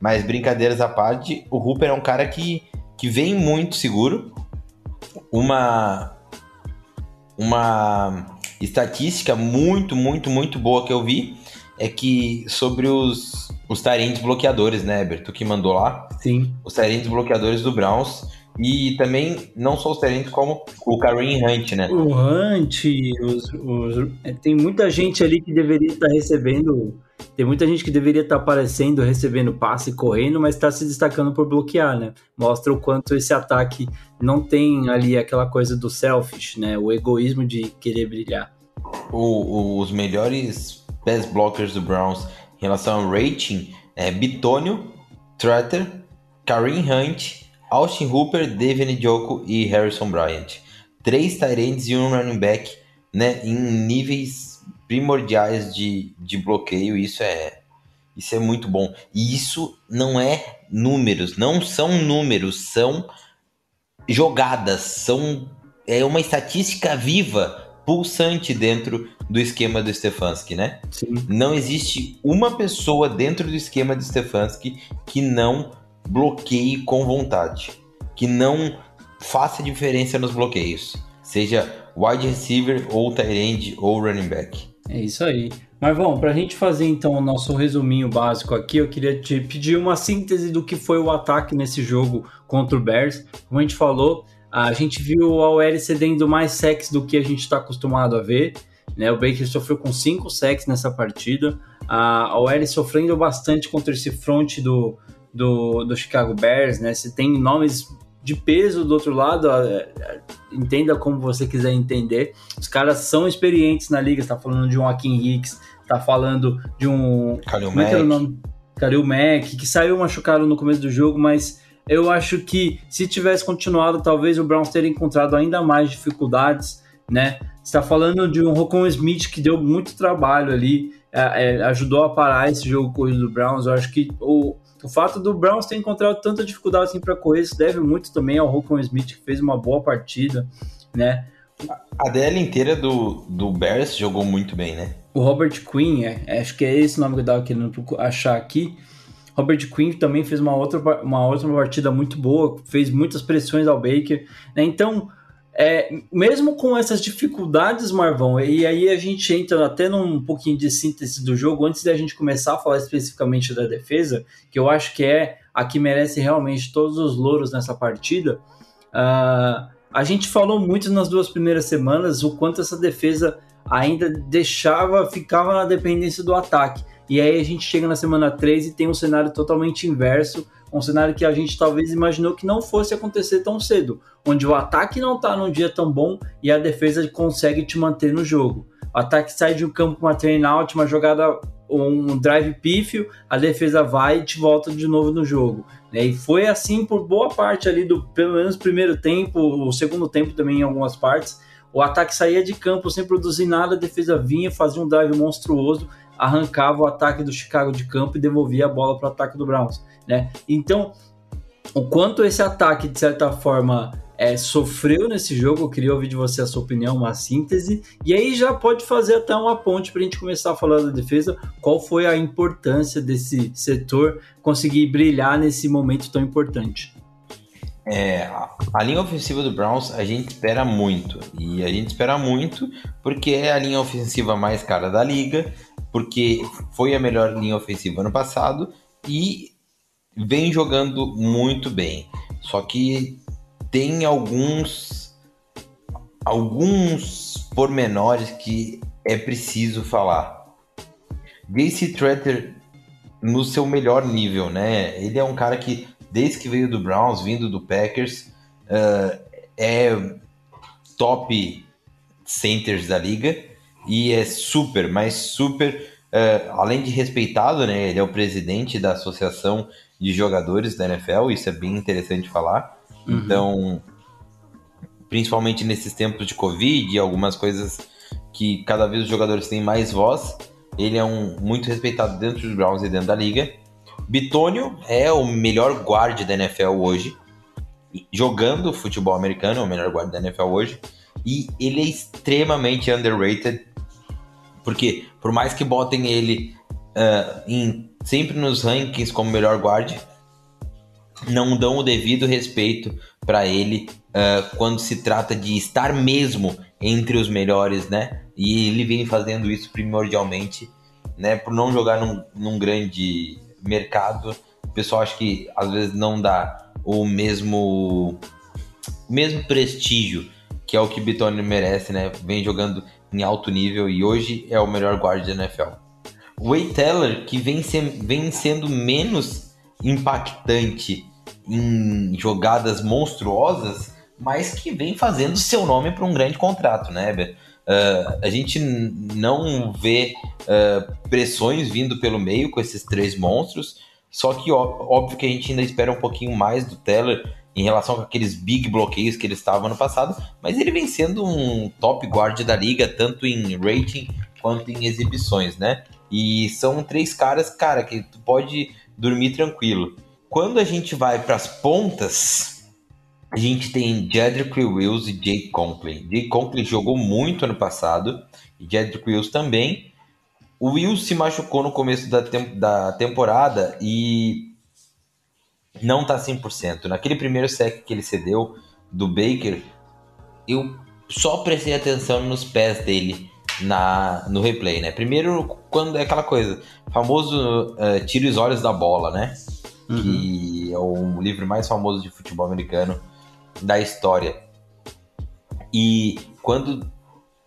Mas brincadeiras à parte, o Hooper é um cara que, que vem muito seguro. Uma uma estatística muito, muito, muito boa que eu vi é que sobre os, os tarentes bloqueadores, né, Eber? Tu que mandou lá? Sim. Os tarentes bloqueadores do Browns e também, não só os talentos, como o Kareem Hunt, né? O Hunt, os, os, é, tem muita gente ali que deveria estar recebendo. Tem muita gente que deveria estar aparecendo, recebendo passe, correndo, mas está se destacando por bloquear, né? Mostra o quanto esse ataque não tem ali aquela coisa do selfish, né? O egoísmo de querer brilhar. O, o, os melhores pass blockers do Browns em relação ao rating é Bitônio, Trotter, Kareem Hunt Austin Hooper, David Njoku e Harrison Bryant. Três tight e um running back né, em níveis primordiais de, de bloqueio. Isso é, isso é muito bom. E isso não é números, não são números, são jogadas, são é uma estatística viva, pulsante dentro do esquema do Stefanski, né? Sim. Não existe uma pessoa dentro do esquema do Stefanski que não bloqueie com vontade, que não faça diferença nos bloqueios, seja wide receiver ou tight end ou running back. É isso aí. Marvão, para a gente fazer então o nosso resuminho básico aqui, eu queria te pedir uma síntese do que foi o ataque nesse jogo contra o Bears. Como a gente falou, a gente viu a OL cedendo mais sacks do que a gente está acostumado a ver. Né? O Baker sofreu com cinco sacks nessa partida. A OL sofrendo bastante contra esse front do, do, do Chicago Bears, né? Você tem nomes de peso do outro lado, entenda como você quiser entender. Os caras são experientes na liga, está falando de um Joaquim Hicks, está falando de um. Kalil Mack. É nome? Kalil Mack, que saiu machucado no começo do jogo, mas eu acho que se tivesse continuado, talvez o Browns teria encontrado ainda mais dificuldades, né? está falando de um Rocon Smith que deu muito trabalho ali, é, é, ajudou a parar esse jogo corrido do Browns. Eu acho que o, o fato do Browns ter encontrado tanta dificuldade assim para correr se deve muito também ao Rocon Smith, que fez uma boa partida, né? A DL inteira do, do Bears jogou muito bem, né? O Robert Quinn, é, acho que é esse nome que eu estava querendo achar aqui. Robert Quinn também fez uma outra, uma outra partida muito boa, fez muitas pressões ao Baker. Né? Então, é, mesmo com essas dificuldades, Marvão, e aí a gente entra até num pouquinho de síntese do jogo, antes da gente começar a falar especificamente da defesa, que eu acho que é a que merece realmente todos os louros nessa partida. Uh, a gente falou muito nas duas primeiras semanas o quanto essa defesa ainda deixava, ficava na dependência do ataque. E aí a gente chega na semana 3 e tem um cenário totalmente inverso, um cenário que a gente talvez imaginou que não fosse acontecer tão cedo, onde o ataque não está num dia tão bom e a defesa consegue te manter no jogo. O ataque sai de um campo com uma train out, uma jogada, um drive pífio, a defesa vai e te volta de novo no jogo. Né? E foi assim por boa parte ali do, pelo menos, primeiro tempo, o segundo tempo também em algumas partes. O ataque saía de campo sem produzir nada, a defesa vinha, fazia um drive monstruoso, arrancava o ataque do Chicago de campo e devolvia a bola para o ataque do Browns né? Então, o quanto esse ataque, de certa forma, é, sofreu nesse jogo, eu queria ouvir de você a sua opinião, uma síntese, e aí já pode fazer até uma ponte para a gente começar a falar da defesa, qual foi a importância desse setor conseguir brilhar nesse momento tão importante. É, a linha ofensiva do Browns a gente espera muito, e a gente espera muito porque é a linha ofensiva mais cara da liga, porque foi a melhor linha ofensiva ano passado, e vem jogando muito bem. Só que tem alguns alguns pormenores que é preciso falar. Gacy Tretter no seu melhor nível, né? Ele é um cara que desde que veio do Browns, vindo do Packers, uh, é top centers da liga e é super, mas super, uh, além de respeitado, né? Ele é o presidente da associação de jogadores da NFL, isso é bem interessante falar. Uhum. Então, principalmente nesses tempos de Covid e algumas coisas que cada vez os jogadores têm mais voz, ele é um muito respeitado dentro dos Browns e dentro da liga. Bitônio é o melhor guarda da NFL hoje, jogando futebol americano, é o melhor guarda da NFL hoje, e ele é extremamente underrated, porque por mais que botem ele uh, em sempre nos rankings como melhor guarde, não dão o devido respeito para ele uh, quando se trata de estar mesmo entre os melhores, né? E ele vem fazendo isso primordialmente, né? Por não jogar num, num grande mercado, o pessoal acha que às vezes não dá o mesmo mesmo prestígio que é o que Bitone merece, né? Vem jogando em alto nível e hoje é o melhor guarda da NFL. Way Teller, que vem, se, vem sendo menos impactante em jogadas monstruosas, mas que vem fazendo seu nome para um grande contrato, né, Eber? Uh, a gente não vê uh, pressões vindo pelo meio com esses três monstros, só que óbvio que a gente ainda espera um pouquinho mais do Teller em relação com aqueles big bloqueios que ele estava no passado, mas ele vem sendo um top guard da liga, tanto em rating quanto em exibições, né? E são três caras, cara, que tu pode dormir tranquilo. Quando a gente vai para as pontas, a gente tem Jedrick Wills e Jake Conklin. Jake Conklin jogou muito ano passado e Jedrick Wills também. O Wills se machucou no começo da, da temporada e não tá 100%. Naquele primeiro sec que ele cedeu do Baker, eu só prestei atenção nos pés dele na, no replay, né? Primeiro, quando é aquela coisa, famoso uh, Tira os Olhos da Bola, né? Uhum. Que é o livro mais famoso de futebol americano da história. E quando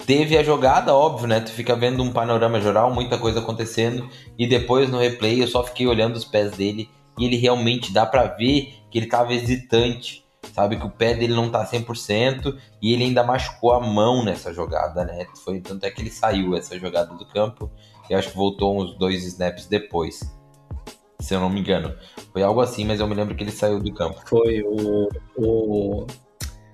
teve a jogada, óbvio, né? Tu fica vendo um panorama geral, muita coisa acontecendo, e depois no replay eu só fiquei olhando os pés dele e ele realmente dá para ver que ele tava hesitante sabe que o pé dele não tá 100% e ele ainda machucou a mão nessa jogada, né? Foi tanto é que ele saiu essa jogada do campo e acho que voltou uns dois snaps depois. Se eu não me engano. Foi algo assim, mas eu me lembro que ele saiu do campo. Foi o, o,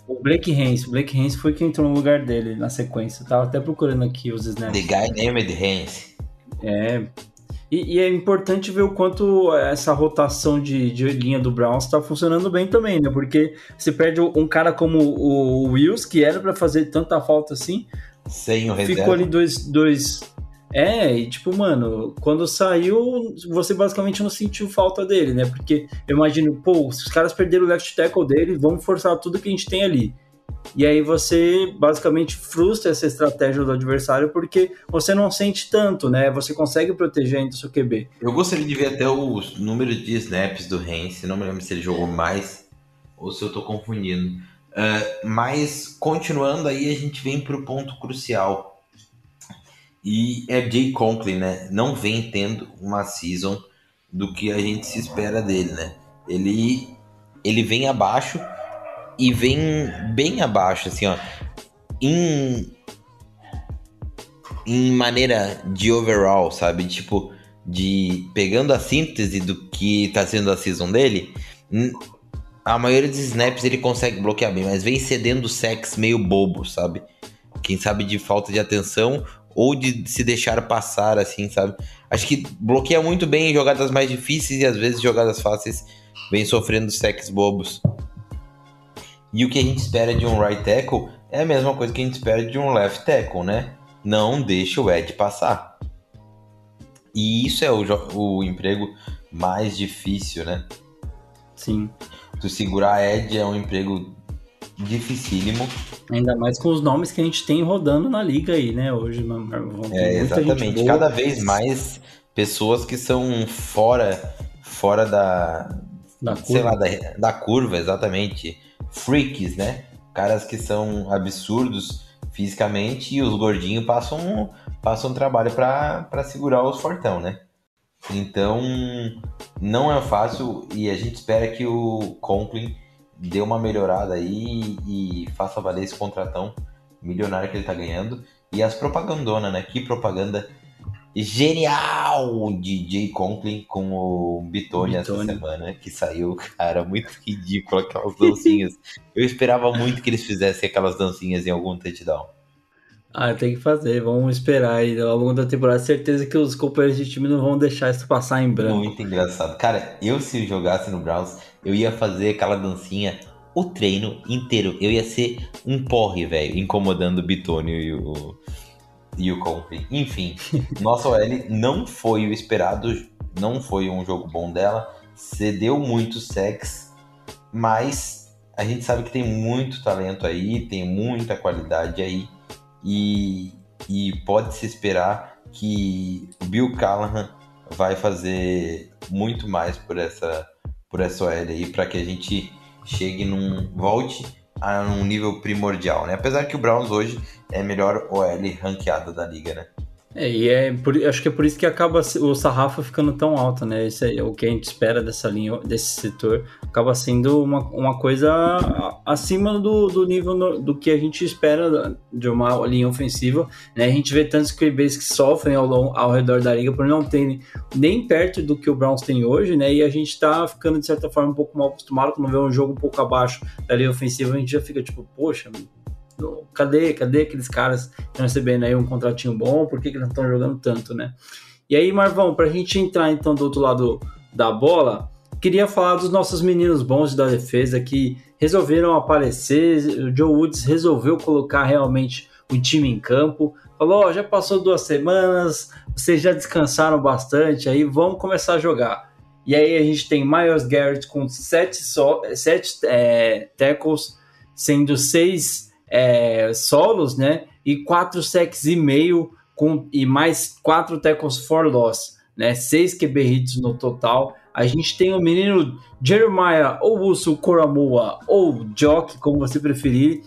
o Blake Hens. O Blake Hens foi quem entrou no lugar dele na sequência. Eu tava até procurando aqui os snaps. The guy named Hens. É, e, e, é importante ver o quanto essa rotação de, de linha do Browns está funcionando bem também, né? Porque você perde um cara como o Wills, que era para fazer tanta falta assim. Sem o reserva. Ficou ali dois, dois. É, e tipo, mano, quando saiu, você basicamente não sentiu falta dele, né? Porque eu imagino, pô, se os caras perderam o left tackle dele, vamos forçar tudo que a gente tem ali. E aí você basicamente frustra essa estratégia do adversário porque você não sente tanto, né? Você consegue proteger ainda o seu QB. Eu gostaria de ver até o número de snaps do Heinz, não me lembro se ele jogou mais ou se eu tô confundindo. Uh, mas continuando aí, a gente vem pro ponto crucial. E é Jay Conklin, né? Não vem tendo uma season do que a gente se espera dele, né? Ele, ele vem abaixo e vem bem abaixo, assim, ó. Em, em maneira de overall, sabe? Tipo, de pegando a síntese do que tá sendo a season dele, a maioria dos snaps ele consegue bloquear bem, mas vem cedendo sex meio bobo, sabe? Quem sabe de falta de atenção ou de se deixar passar, assim, sabe? Acho que bloqueia muito bem em jogadas mais difíceis e às vezes jogadas fáceis vem sofrendo sex bobos. E o que a gente espera de um right tackle é a mesma coisa que a gente espera de um left tackle, né? Não deixa o Ed passar. E isso é o, o emprego mais difícil, né? Sim tu segurar Ed é um emprego dificílimo. Ainda mais com os nomes que a gente tem rodando na liga aí, né, hoje. É, exatamente. Cada vez mais pessoas que são fora, fora da, da sei lá, da, da curva, exatamente. Freaks, né? Caras que são absurdos fisicamente e os gordinhos passam, passam trabalho para segurar os fortão, né? Então, não é fácil e a gente espera que o Conklin dê uma melhorada aí e faça valer esse contratão milionário que ele tá ganhando. E as propagandonas, né? Que propaganda genial de Jay Conklin com o Bitone essa semana, que saiu, cara, muito ridículo aquelas dancinhas. Eu esperava muito que eles fizessem aquelas dancinhas em algum touchdown. Ah, tem que fazer. Vamos esperar aí ao longo da temporada. Certeza que os companheiros de time não vão deixar isso passar em branco. Muito engraçado. Cara, eu se jogasse no Browns, eu ia fazer aquela dancinha o treino inteiro. Eu ia ser um porre, velho, incomodando o Bitônio e o, e o Compre. Enfim, (laughs) nossa OL não foi o esperado, não foi um jogo bom dela. Cedeu muito sex, mas a gente sabe que tem muito talento aí, tem muita qualidade aí e, e pode-se esperar que o Bill Callahan vai fazer muito mais por essa, por essa OL aí, para que a gente chegue num. volte a um nível primordial, né? Apesar que o Browns hoje é a melhor OL ranqueada da liga, né? É, e é por, acho que é por isso que acaba o sarrafo ficando tão alto, né? Isso é o que a gente espera dessa linha, desse setor, acaba sendo uma, uma coisa acima do, do nível no, do que a gente espera de uma linha ofensiva, né? A gente vê tantos QBs que sofrem ao, ao redor da liga por não terem nem perto do que o Browns tem hoje, né? E a gente tá ficando, de certa forma, um pouco mal acostumado quando vê um jogo um pouco abaixo da linha ofensiva, a gente já fica tipo, poxa, cadê, cadê aqueles caras que estão recebendo aí um contratinho bom? Por que, que eles não estão jogando tanto, né? E aí, Marvão, para a gente entrar então do outro lado da bola, queria falar dos nossos meninos bons da defesa que resolveram aparecer. O Joe Woods resolveu colocar realmente o time em campo. Falou: oh, já passou duas semanas, vocês já descansaram bastante, aí vamos começar a jogar. E aí a gente tem Miles Garrett com sete, so sete é, tackles, sendo seis é, solos, né? E quatro sacks e meio com, e mais quatro tackles for loss, né? Seis QB hits no total. A gente tem o menino Jeremiah ou Uso Koramua ou Jock, como você preferir,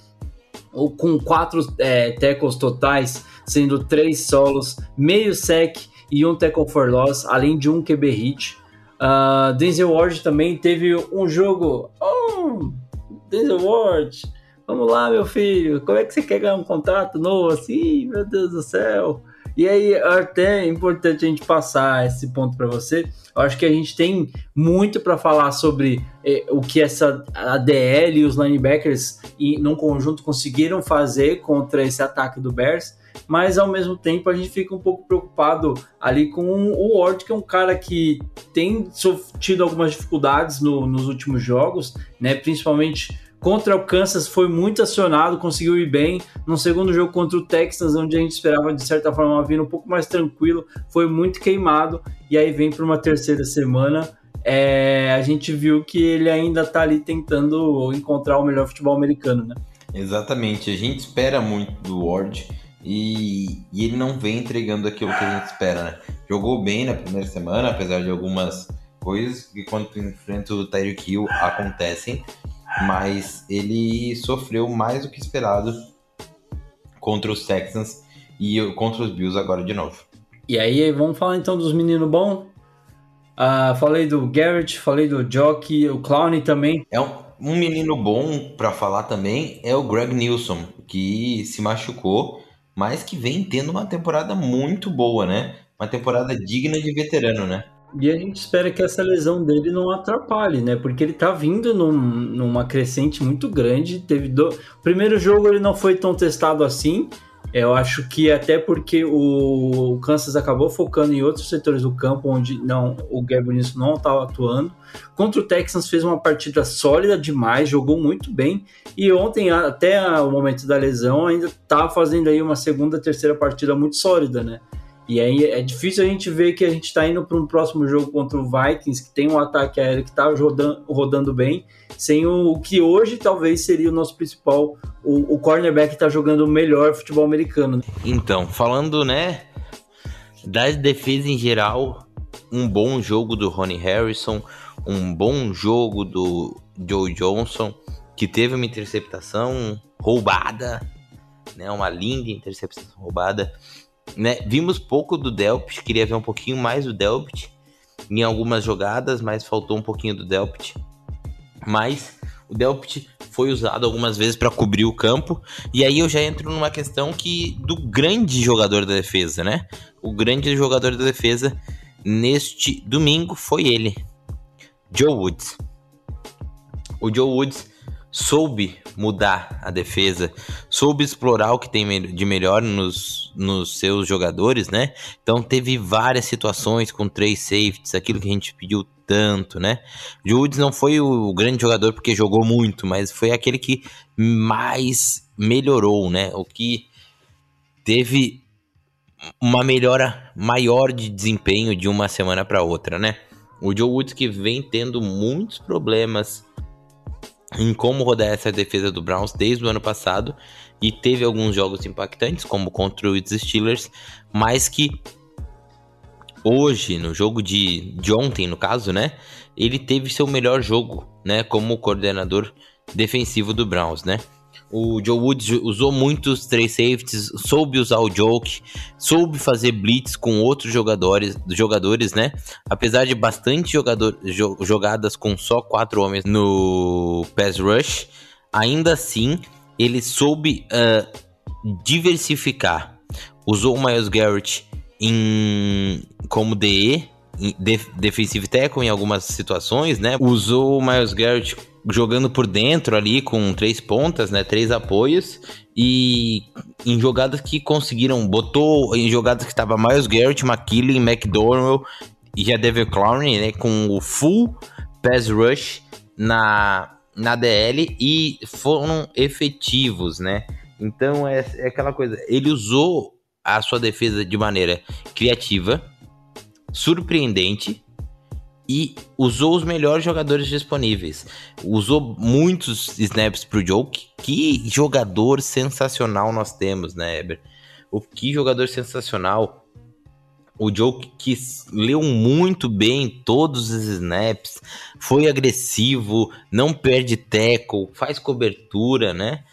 ou com quatro é, tackles totais, sendo três solos, meio sec e um tackle for loss, além de um QB hit. Uh, Denzel Ward também teve um jogo. Oh, Denzel Ward Vamos lá, meu filho, como é que você quer ganhar um contrato novo assim? Meu Deus do céu. E aí, até é importante a gente passar esse ponto para você. Eu acho que a gente tem muito para falar sobre eh, o que essa ADL e os linebackers em num conjunto conseguiram fazer contra esse ataque do Bears, mas ao mesmo tempo a gente fica um pouco preocupado ali com o Ward, que é um cara que tem tido algumas dificuldades no, nos últimos jogos, né? Principalmente Contra o Kansas foi muito acionado, conseguiu ir bem. No segundo jogo contra o Texas, onde a gente esperava de certa forma uma vida um pouco mais tranquilo, foi muito queimado. E aí vem para uma terceira semana. É, a gente viu que ele ainda está ali tentando encontrar o melhor futebol americano, né? Exatamente, a gente espera muito do Ward e, e ele não vem entregando aquilo que a gente espera, né? Jogou bem na primeira semana, apesar de algumas coisas que quando tu enfrenta o Tyreek Hill acontecem, mas ele sofreu mais do que esperado contra os Texans e contra os Bills agora de novo. E aí, vamos falar então dos meninos bons? Ah, falei do Garrett, falei do Jockey, o Clown também. É um, um menino bom para falar também é o Greg Nilsson, que se machucou, mas que vem tendo uma temporada muito boa, né? Uma temporada digna de veterano, né? E a gente espera que essa lesão dele não atrapalhe, né? Porque ele tá vindo num, numa crescente muito grande. Teve do... O primeiro jogo ele não foi tão testado assim. Eu acho que até porque o Kansas acabou focando em outros setores do campo onde não o Gabriel não estava atuando. Contra o Texans fez uma partida sólida demais, jogou muito bem e ontem até o momento da lesão ainda estava fazendo aí uma segunda, terceira partida muito sólida, né? E aí é difícil a gente ver que a gente está indo para um próximo jogo contra o Vikings, que tem um ataque aéreo que está rodando, rodando, bem, sem o, o, que hoje talvez seria o nosso principal, o, o cornerback está jogando o melhor futebol americano. Então, falando, né, das defesas em geral, um bom jogo do Ronnie Harrison, um bom jogo do Joe Johnson, que teve uma interceptação roubada, né, uma linda interceptação roubada, né? Vimos pouco do Delpit, queria ver um pouquinho mais do Delpit em algumas jogadas, mas faltou um pouquinho do Delpit. Mas o Delpit foi usado algumas vezes para cobrir o campo, e aí eu já entro numa questão que do grande jogador da defesa, né? O grande jogador da defesa neste domingo foi ele, Joe Woods. O Joe Woods soube mudar a defesa, soube explorar o que tem de melhor nos, nos seus jogadores, né? Então teve várias situações com três safeties, aquilo que a gente pediu tanto, né? Woods não foi o grande jogador porque jogou muito, mas foi aquele que mais melhorou, né? O que teve uma melhora maior de desempenho de uma semana para outra, né? O Joe Woods que vem tendo muitos problemas em como rodar essa defesa do Browns desde o ano passado e teve alguns jogos impactantes, como contra os Steelers, mas que hoje, no jogo de, de ontem, no caso, né, ele teve seu melhor jogo, né, como coordenador defensivo do Browns, né. O Joe Woods usou muitos três safeties, soube usar o joke, soube fazer blitz com outros jogadores, jogadores, né? Apesar de bastante jogador, jogadas com só quatro homens no pass rush, ainda assim ele soube uh, diversificar. Usou o Miles Garrett em, como DE, defensive tackle em algumas situações, né? Usou o Miles Garrett jogando por dentro ali com três pontas, né, três apoios e em jogadas que conseguiram, botou em jogadas que estava Miles Garrett, McKinley, McDonald e a Devil Clowney, né, com o full pass rush na na DL e foram efetivos, né? Então é, é aquela coisa, ele usou a sua defesa de maneira criativa, surpreendente e usou os melhores jogadores disponíveis. Usou muitos snaps pro Joke. Que jogador sensacional nós temos, né, Eber? O que jogador sensacional. O Joke que leu muito bem todos os snaps, foi agressivo, não perde tackle, faz cobertura, né?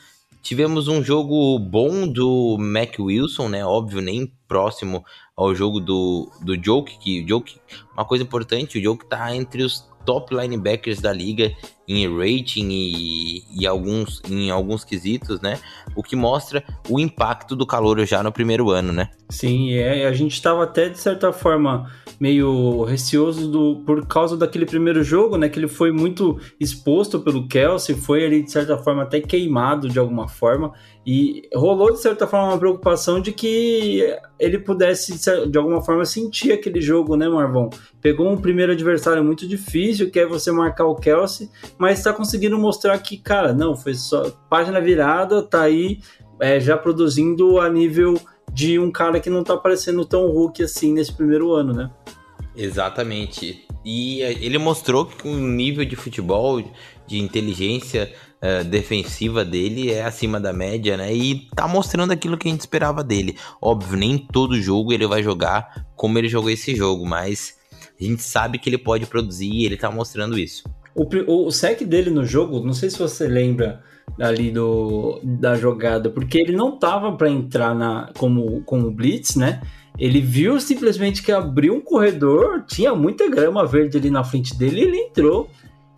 Tivemos um jogo bom do Mac Wilson, né? Óbvio, nem próximo ao jogo do, do Joke, que o Joke, uma coisa importante, o Joke tá entre os top linebackers da liga em rating e, e alguns, em alguns quesitos, né? O que mostra o impacto do calor já no primeiro ano, né? Sim, é, a gente estava até de certa forma meio receoso do, por causa daquele primeiro jogo, né? Que ele foi muito exposto pelo Kelsey, foi ali de certa forma até queimado de alguma forma. E rolou de certa forma uma preocupação de que ele pudesse de alguma forma sentir aquele jogo, né, Marvão? Pegou um primeiro adversário muito difícil, que é você marcar o Kelsey, mas está conseguindo mostrar que, cara, não, foi só página virada, tá aí é, já produzindo a nível de um cara que não tá parecendo tão Hulk assim nesse primeiro ano, né? Exatamente. E eh, ele mostrou que o nível de futebol, de inteligência uh, defensiva dele é acima da média, né? E tá mostrando aquilo que a gente esperava dele. Óbvio, nem todo jogo ele vai jogar como ele jogou esse jogo, mas a gente sabe que ele pode produzir e ele tá mostrando isso. O, o, o sec dele no jogo, não sei se você lembra ali do, da jogada, porque ele não tava para entrar na, como, como blitz, né? Ele viu simplesmente que abriu um corredor, tinha muita grama verde ali na frente dele, e ele entrou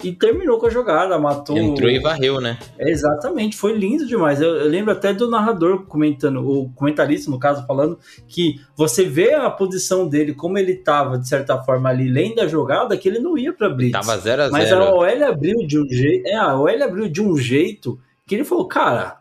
e terminou com a jogada, matou. Entrou e varreu, né? É, exatamente, foi lindo demais. Eu, eu, lembro até do narrador comentando, o comentarista, no caso, falando que você vê a posição dele, como ele tava, de certa forma, ali, lendo a jogada, que ele não ia pra Blitz. Tava 0 a 0 Mas a OL abriu de um jeito. É, a OL abriu de um jeito que ele falou, cara,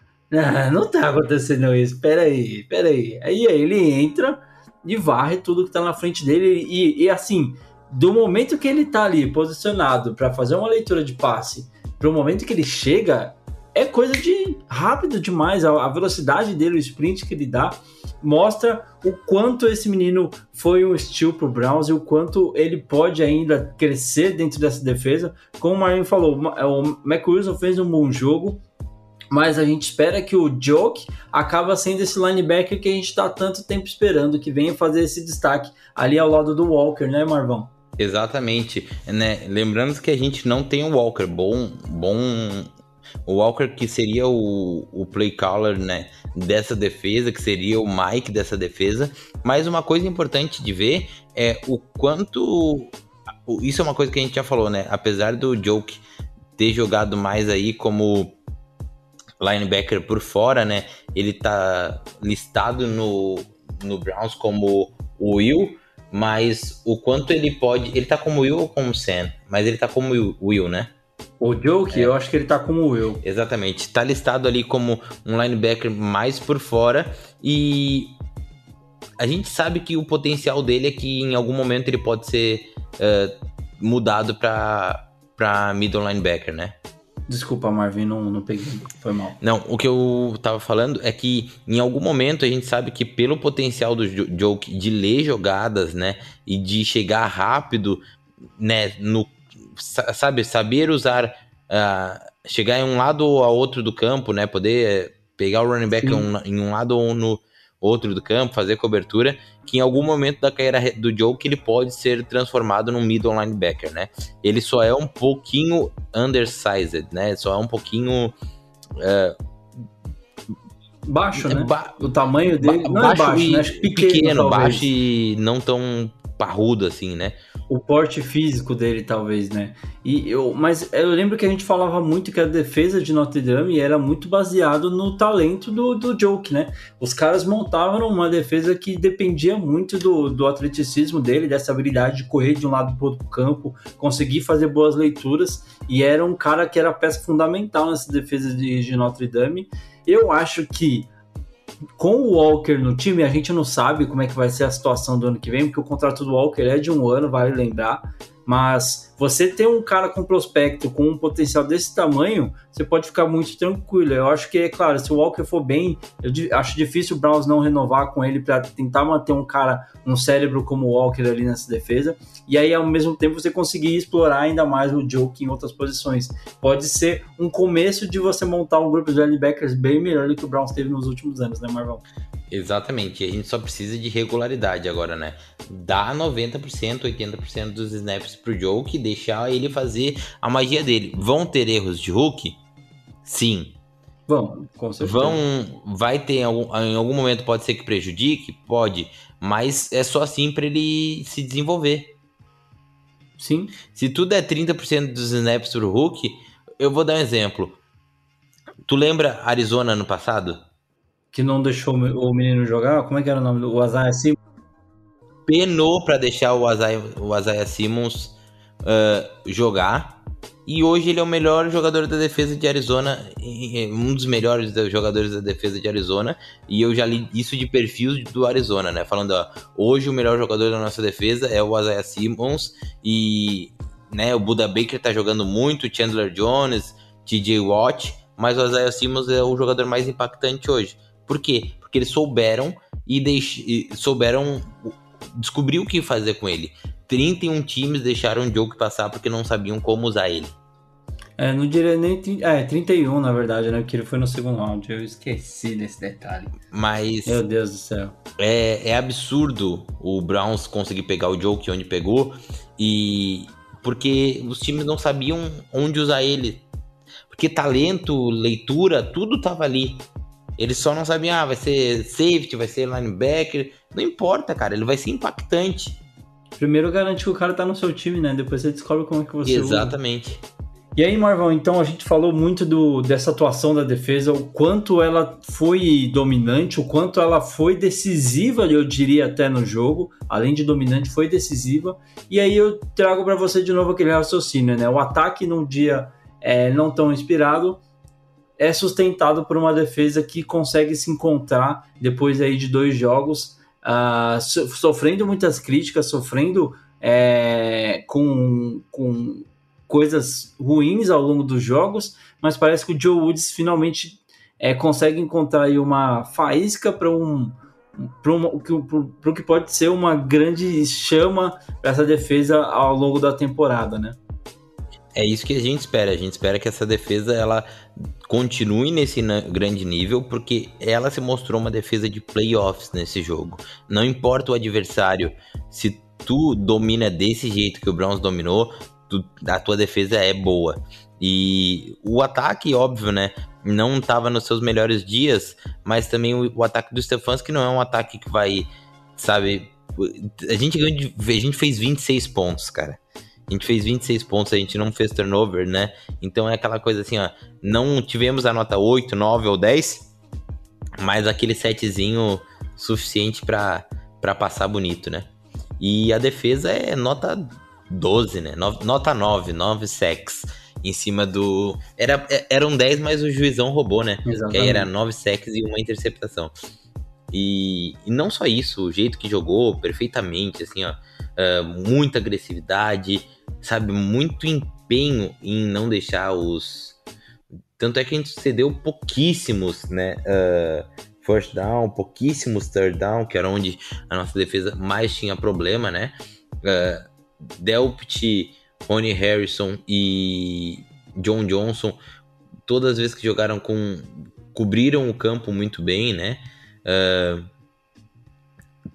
(laughs) ah, não tá acontecendo isso, peraí, peraí. Aí, aí ele entra e varre tudo que tá na frente dele. E, e assim, do momento que ele tá ali posicionado para fazer uma leitura de passe, pro momento que ele chega, é coisa de rápido demais. A, velocidade dele, o sprint que ele dá, mostra o quanto esse menino foi um estilo pro Browns e o quanto ele pode ainda crescer dentro dessa defesa. Como o Marinho falou, o McWilson fez um bom jogo, mas a gente espera que o Joke acaba sendo esse linebacker que a gente está tanto tempo esperando, que venha fazer esse destaque ali ao lado do Walker, né, Marvão? Exatamente, né? Lembrando que a gente não tem um Walker bom, bom o Walker que seria o, o play caller né, dessa defesa, que seria o Mike dessa defesa. Mas uma coisa importante de ver é o quanto. Isso é uma coisa que a gente já falou, né? Apesar do Joke ter jogado mais aí como linebacker por fora, né? Ele tá listado no, no Browns como o Will, mas o quanto ele pode. Ele tá como Will ou como Sam? Mas ele tá como Will, né? O Joke, é. eu acho que ele tá como eu. Exatamente. Tá listado ali como um linebacker mais por fora e a gente sabe que o potencial dele é que em algum momento ele pode ser uh, mudado para middle linebacker, né? Desculpa, Marvin, não, não peguei. Foi mal. Não, o que eu tava falando é que em algum momento a gente sabe que pelo potencial do Joke de ler jogadas, né, e de chegar rápido, né, no sabe, saber usar, uh, chegar em um lado ou a outro do campo, né? Poder eh, pegar o running back um, em um lado ou no outro do campo, fazer cobertura, que em algum momento da carreira do Joe que ele pode ser transformado num middle linebacker, né? Ele só é um pouquinho undersized, né? Só é um pouquinho uh, baixo, né? Ba o tamanho dele ba não é baixo, né? pequeno, pequeno baixo e não tão parrudo assim, né? o porte físico dele, talvez, né? E eu, mas eu lembro que a gente falava muito que a defesa de Notre Dame era muito baseado no talento do, do Joke, né? Os caras montavam uma defesa que dependia muito do, do atleticismo dele, dessa habilidade de correr de um lado para outro campo, conseguir fazer boas leituras, e era um cara que era peça fundamental nessa defesa de, de Notre Dame. Eu acho que com o Walker no time, a gente não sabe como é que vai ser a situação do ano que vem, porque o contrato do Walker é de um ano, vale lembrar. Mas você ter um cara com prospecto com um potencial desse tamanho, você pode ficar muito tranquilo. Eu acho que, é claro, se o Walker for bem, eu acho difícil o Browns não renovar com ele para tentar manter um cara, um cérebro como o Walker ali nessa defesa. E aí, ao mesmo tempo, você conseguir explorar ainda mais o Joke em outras posições. Pode ser um começo de você montar um grupo de linebackers bem melhor do que o Browns teve nos últimos anos, né, Marvão? Exatamente, a gente só precisa de regularidade agora, né? Dá 90%, 80% dos snaps pro Joke e deixar ele fazer a magia dele. Vão ter erros de Hulk? Sim. Vão, com certeza. Vão, vai ter algum, em algum momento pode ser que prejudique, pode, mas é só assim para ele se desenvolver. Sim. Se tudo é 30% dos snaps pro Hulk, eu vou dar um exemplo. Tu lembra Arizona ano passado? Que não deixou o menino jogar. Como é que era o nome do Isaiah Simmons? Penou para deixar o Isaiah, o Simmons uh, jogar. E hoje ele é o melhor jogador da defesa de Arizona, um dos melhores jogadores da defesa de Arizona. E eu já li isso de perfil do Arizona, né? Falando, ó, hoje o melhor jogador da nossa defesa é o Isaiah Simmons. E né, o Buda Baker tá jogando muito, Chandler Jones, TJ Watt. Mas o Isaiah Simmons é o jogador mais impactante hoje. Por quê? Porque eles souberam e, deix... e souberam descobrir o que fazer com ele. 31 times deixaram o jogo passar porque não sabiam como usar ele. É, não diria nem. É, 31 na verdade, né? Porque ele foi no segundo round. Eu esqueci desse detalhe. Mas. Meu Deus do céu. É, é absurdo o Browns conseguir pegar o joke onde pegou. E. Porque os times não sabiam onde usar ele. Porque talento, leitura, tudo tava ali. Eles só não sabiam, ah, vai ser safety, vai ser linebacker. Não importa, cara, ele vai ser impactante. Primeiro garante que o cara tá no seu time, né? Depois você descobre como é que você Exatamente. Usa. E aí, Marvão, então a gente falou muito do, dessa atuação da defesa, o quanto ela foi dominante, o quanto ela foi decisiva, eu diria até no jogo, além de dominante, foi decisiva. E aí eu trago para você de novo aquele raciocínio, né? O ataque num dia é, não tão inspirado é sustentado por uma defesa que consegue se encontrar depois aí de dois jogos, uh, sofrendo muitas críticas, sofrendo é, com, com coisas ruins ao longo dos jogos, mas parece que o Joe Woods finalmente é, consegue encontrar aí uma faísca para um para o que pode ser uma grande chama para essa defesa ao longo da temporada, né? É isso que a gente espera. A gente espera que essa defesa ela continue nesse grande nível, porque ela se mostrou uma defesa de playoffs nesse jogo. Não importa o adversário, se tu domina desse jeito que o Browns dominou, tu, a tua defesa é boa. E o ataque, óbvio, né? Não estava nos seus melhores dias, mas também o, o ataque do Stefanski não é um ataque que vai, sabe? A gente, a gente fez 26 pontos, cara. A gente fez 26 pontos, a gente não fez turnover, né? Então é aquela coisa assim, ó. Não tivemos a nota 8, 9 ou 10, mas aquele setzinho suficiente para passar bonito, né? E a defesa é nota 12, né? Nota 9, 9 sacks em cima do. Era, é, eram 10, mas o juizão roubou, né? Exatamente. Que aí era 9 sacks e uma interceptação. E, e, não só isso, o jeito que jogou perfeitamente, assim, ó. Uh, muita agressividade, sabe? Muito empenho em não deixar os. Tanto é que a gente cedeu pouquíssimos, né? Uh, first down, pouquíssimos third down, que era onde a nossa defesa mais tinha problema, né? Uh, Delpt, Ronnie Harrison e John Johnson, todas as vezes que jogaram com. cobriram o campo muito bem, né? Uh,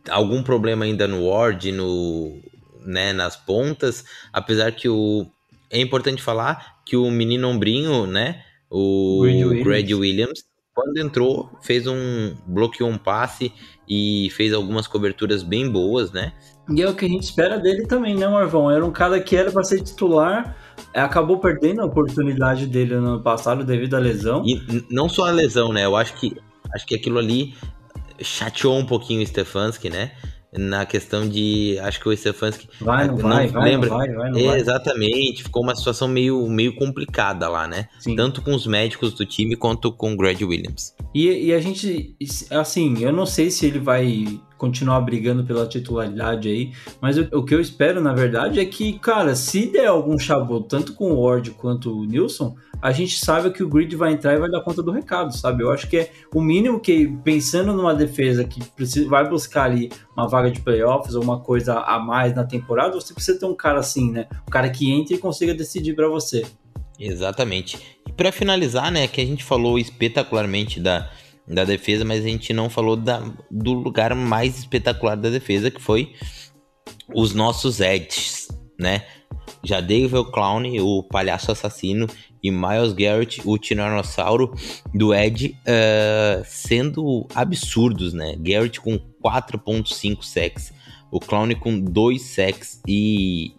algum problema ainda no Ward, no, né, nas pontas, apesar que o. É importante falar que o menino ombrinho, né? O Greg Williams. Williams, quando entrou, fez um. bloqueou um passe e fez algumas coberturas bem boas, né? E é o que a gente espera dele também, né, Marvão? Era um cara que era para ser titular, acabou perdendo a oportunidade dele no ano passado devido à lesão. E não só a lesão, né? Eu acho que acho que aquilo ali chateou um pouquinho o Stefanski, né? na questão de. Acho que o Stefanski. Vai, não, não vai, vai, lembra? Não vai, vai, não vai. Exatamente, ficou uma situação meio, meio complicada lá, né? Sim. Tanto com os médicos do time quanto com o Greg Williams. E, e a gente, assim, eu não sei se ele vai continuar brigando pela titularidade aí. Mas o, que eu espero, na verdade, é que, cara, se der algum chabot, tanto com o Ward quanto o Nilson, a gente sabe que o grid vai entrar e vai dar conta do recado, sabe? Eu acho que é o mínimo que, pensando numa defesa que precisa, vai buscar ali uma vaga de playoffs ou uma coisa a mais na temporada, você precisa ter um cara assim, né? Um cara que entre e consiga decidir para você. Exatamente. E para finalizar, né, que a gente falou espetacularmente da da defesa, mas a gente não falou da, do lugar mais espetacular da defesa, que foi os nossos edges, né? Jadaviel Clown, o palhaço assassino, e Miles Garrett, o tiranossauro do Ed, uh, sendo absurdos, né? Garrett com 4.5 sacks, o Clown com 2 sacks e,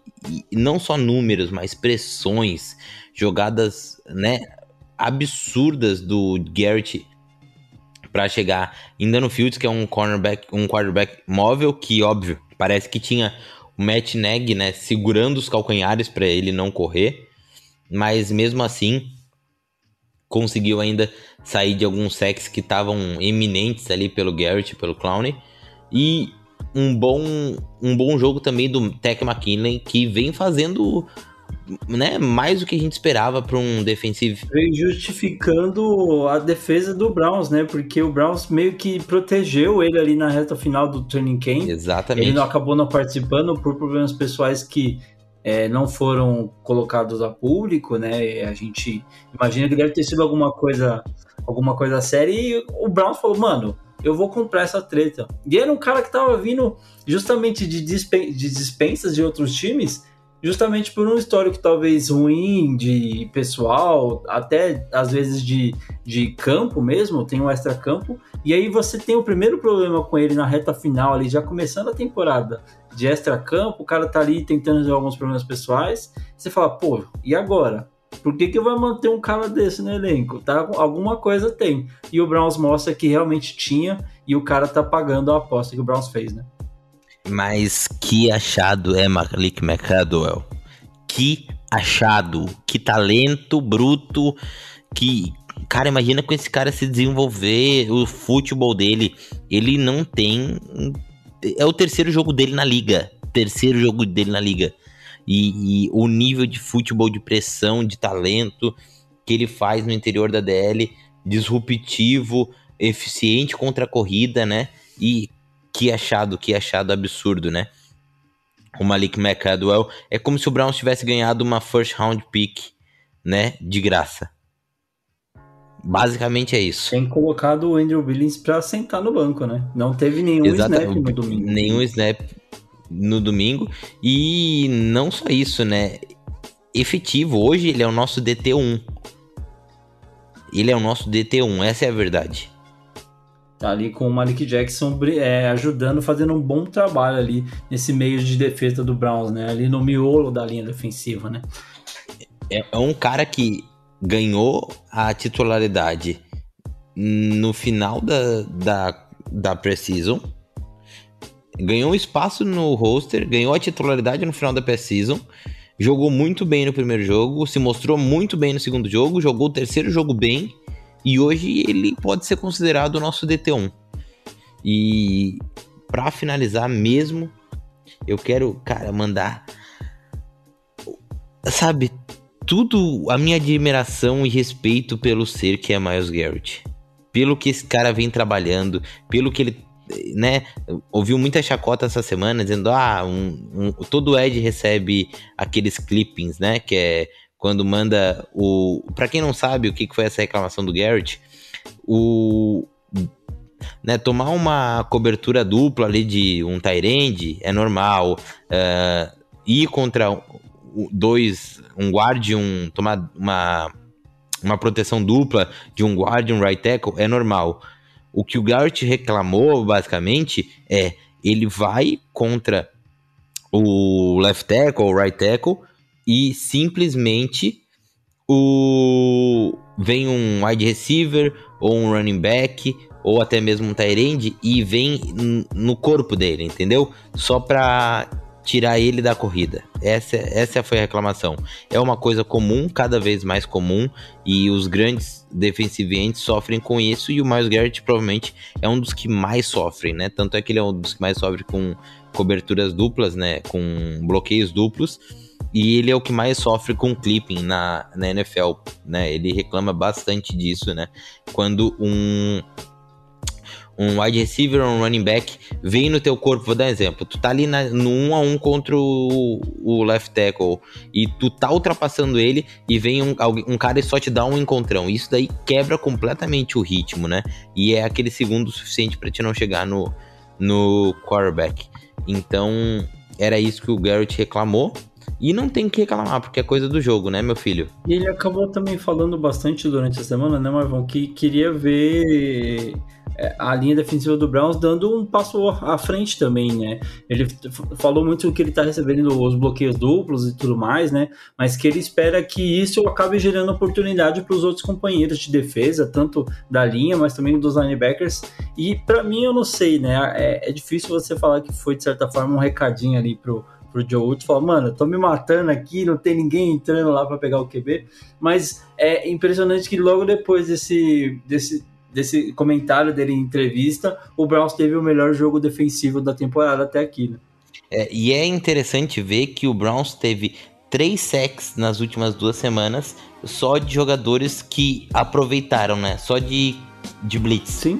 e não só números, mas pressões, jogadas, né? Absurdas do Garrett para chegar ainda no Fields, que é um cornerback, um quarterback móvel, que óbvio, parece que tinha o Matt Neg, né, segurando os calcanhares para ele não correr, mas mesmo assim conseguiu ainda sair de alguns sacks que estavam eminentes ali pelo Garrett, pelo Clowney, e um bom um bom jogo também do Tech McKinley, que vem fazendo né, mais do que a gente esperava para um defensivo. Veio justificando a defesa do Browns, né? Porque o Browns meio que protegeu ele ali na reta final do training camp. Exatamente. Ele não acabou não participando por problemas pessoais que é, não foram colocados a público, né? A gente imagina que deve ter sido alguma coisa, alguma coisa séria. E o Browns falou, mano, eu vou comprar essa treta. E era um cara que tava vindo justamente de, dispen de dispensas de outros times, justamente por um histórico talvez ruim de pessoal, até às vezes de, de campo mesmo, tem um extra campo. E aí você tem o primeiro problema com ele na reta final ali, já começando a temporada de extra campo, o cara tá ali tentando resolver alguns problemas pessoais. Você fala, pô, e agora? Por que, que vai manter um cara desse no elenco? Tá, alguma coisa tem. E o Browns mostra que realmente tinha e o cara tá pagando a aposta que o Browns fez, né? Mas que achado é Malik McAdwell. Que achado, que talento bruto, que cara, imagina com esse cara se desenvolver, o futebol dele, ele não tem é o terceiro jogo dele na liga, terceiro jogo dele na liga. E, e, o nível de futebol de pressão, de talento que ele faz no interior da DL, disruptivo, eficiente contra a corrida, né? E que achado, que achado absurdo, né? O Malik McAdwell é como se o Browns tivesse ganhado uma first round pick, né? De graça. Basicamente é isso. Tem colocado o Andrew Billings para sentar no banco, né? Não teve nenhum snap no domingo. Nenhum snap no domingo. E não só isso, né? Efetivo, hoje ele é o nosso DT1. Ele é o nosso DT1, essa é a verdade. Ali com o Malik Jackson é, ajudando, fazendo um bom trabalho ali nesse meio de defesa do Browns, né? Ali no miolo da linha defensiva, né? É, é um cara que ganhou a titularidade no final da, da, da Precision, ganhou espaço no roster, ganhou a titularidade no final da Precision, jogou muito bem no primeiro jogo, se mostrou muito bem no segundo jogo, jogou o terceiro jogo bem e hoje ele pode ser considerado o nosso DT1. E para finalizar mesmo, eu quero, cara, mandar sabe, tudo a minha admiração e respeito pelo ser que é Miles Garrett. Pelo que esse cara vem trabalhando, pelo que ele, né, ouviu muita chacota essa semana dizendo, ah, um, um, todo Ed recebe aqueles clippings, né, que é quando manda o... Pra quem não sabe o que foi essa reclamação do Garrett, o... Né, tomar uma cobertura dupla ali de um Tyrande é normal, uh, ir contra dois, um guard um. tomar uma, uma proteção dupla de um guard um right tackle é normal. O que o Garrett reclamou, basicamente, é ele vai contra o left tackle, o right tackle, e simplesmente o vem um wide receiver ou um running back ou até mesmo um tight end e vem no corpo dele, entendeu? Só para tirar ele da corrida. Essa, essa foi a reclamação. É uma coisa comum, cada vez mais comum, e os grandes defensivientes sofrem com isso, e o Miles Garrett provavelmente é um dos que mais sofrem, né? Tanto é que ele é um dos que mais sofre com coberturas duplas, né? Com bloqueios duplos. E ele é o que mais sofre com clipping na, na NFL, né? Ele reclama bastante disso, né? Quando um um wide receiver ou um running back vem no teu corpo, vou dar um exemplo, tu tá ali na, no 1 um a 1 um contra o, o, left tackle e tu tá ultrapassando ele e vem um, um cara e só te dá um encontrão. Isso daí quebra completamente o ritmo, né? E é aquele segundo suficiente para te não chegar no, no quarterback. Então, era isso que o Garrett reclamou. E não tem que reclamar, porque é coisa do jogo, né, meu filho? E ele acabou também falando bastante durante a semana, né, Marvão, que queria ver é, a linha defensiva do Browns dando um passo à frente também, né? Ele falou muito que ele tá recebendo os bloqueios duplos e tudo mais, né? Mas que ele espera que isso acabe gerando oportunidade para os outros companheiros de defesa, tanto da linha, mas também dos linebackers. E para mim, eu não sei, né? É, é, difícil você falar que foi, de certa forma, um recadinho ali pro, pro Joe Woods, falar, mano, eu tô me matando aqui, não tem ninguém entrando lá para pegar o QB. Mas é impressionante que logo depois desse, desse desse comentário dele em entrevista, o Browns teve o melhor jogo defensivo da temporada até aqui, né? É, e é interessante ver que o Browns teve três sacks nas últimas duas semanas só de jogadores que aproveitaram, né? Só de, de blitz. Sim.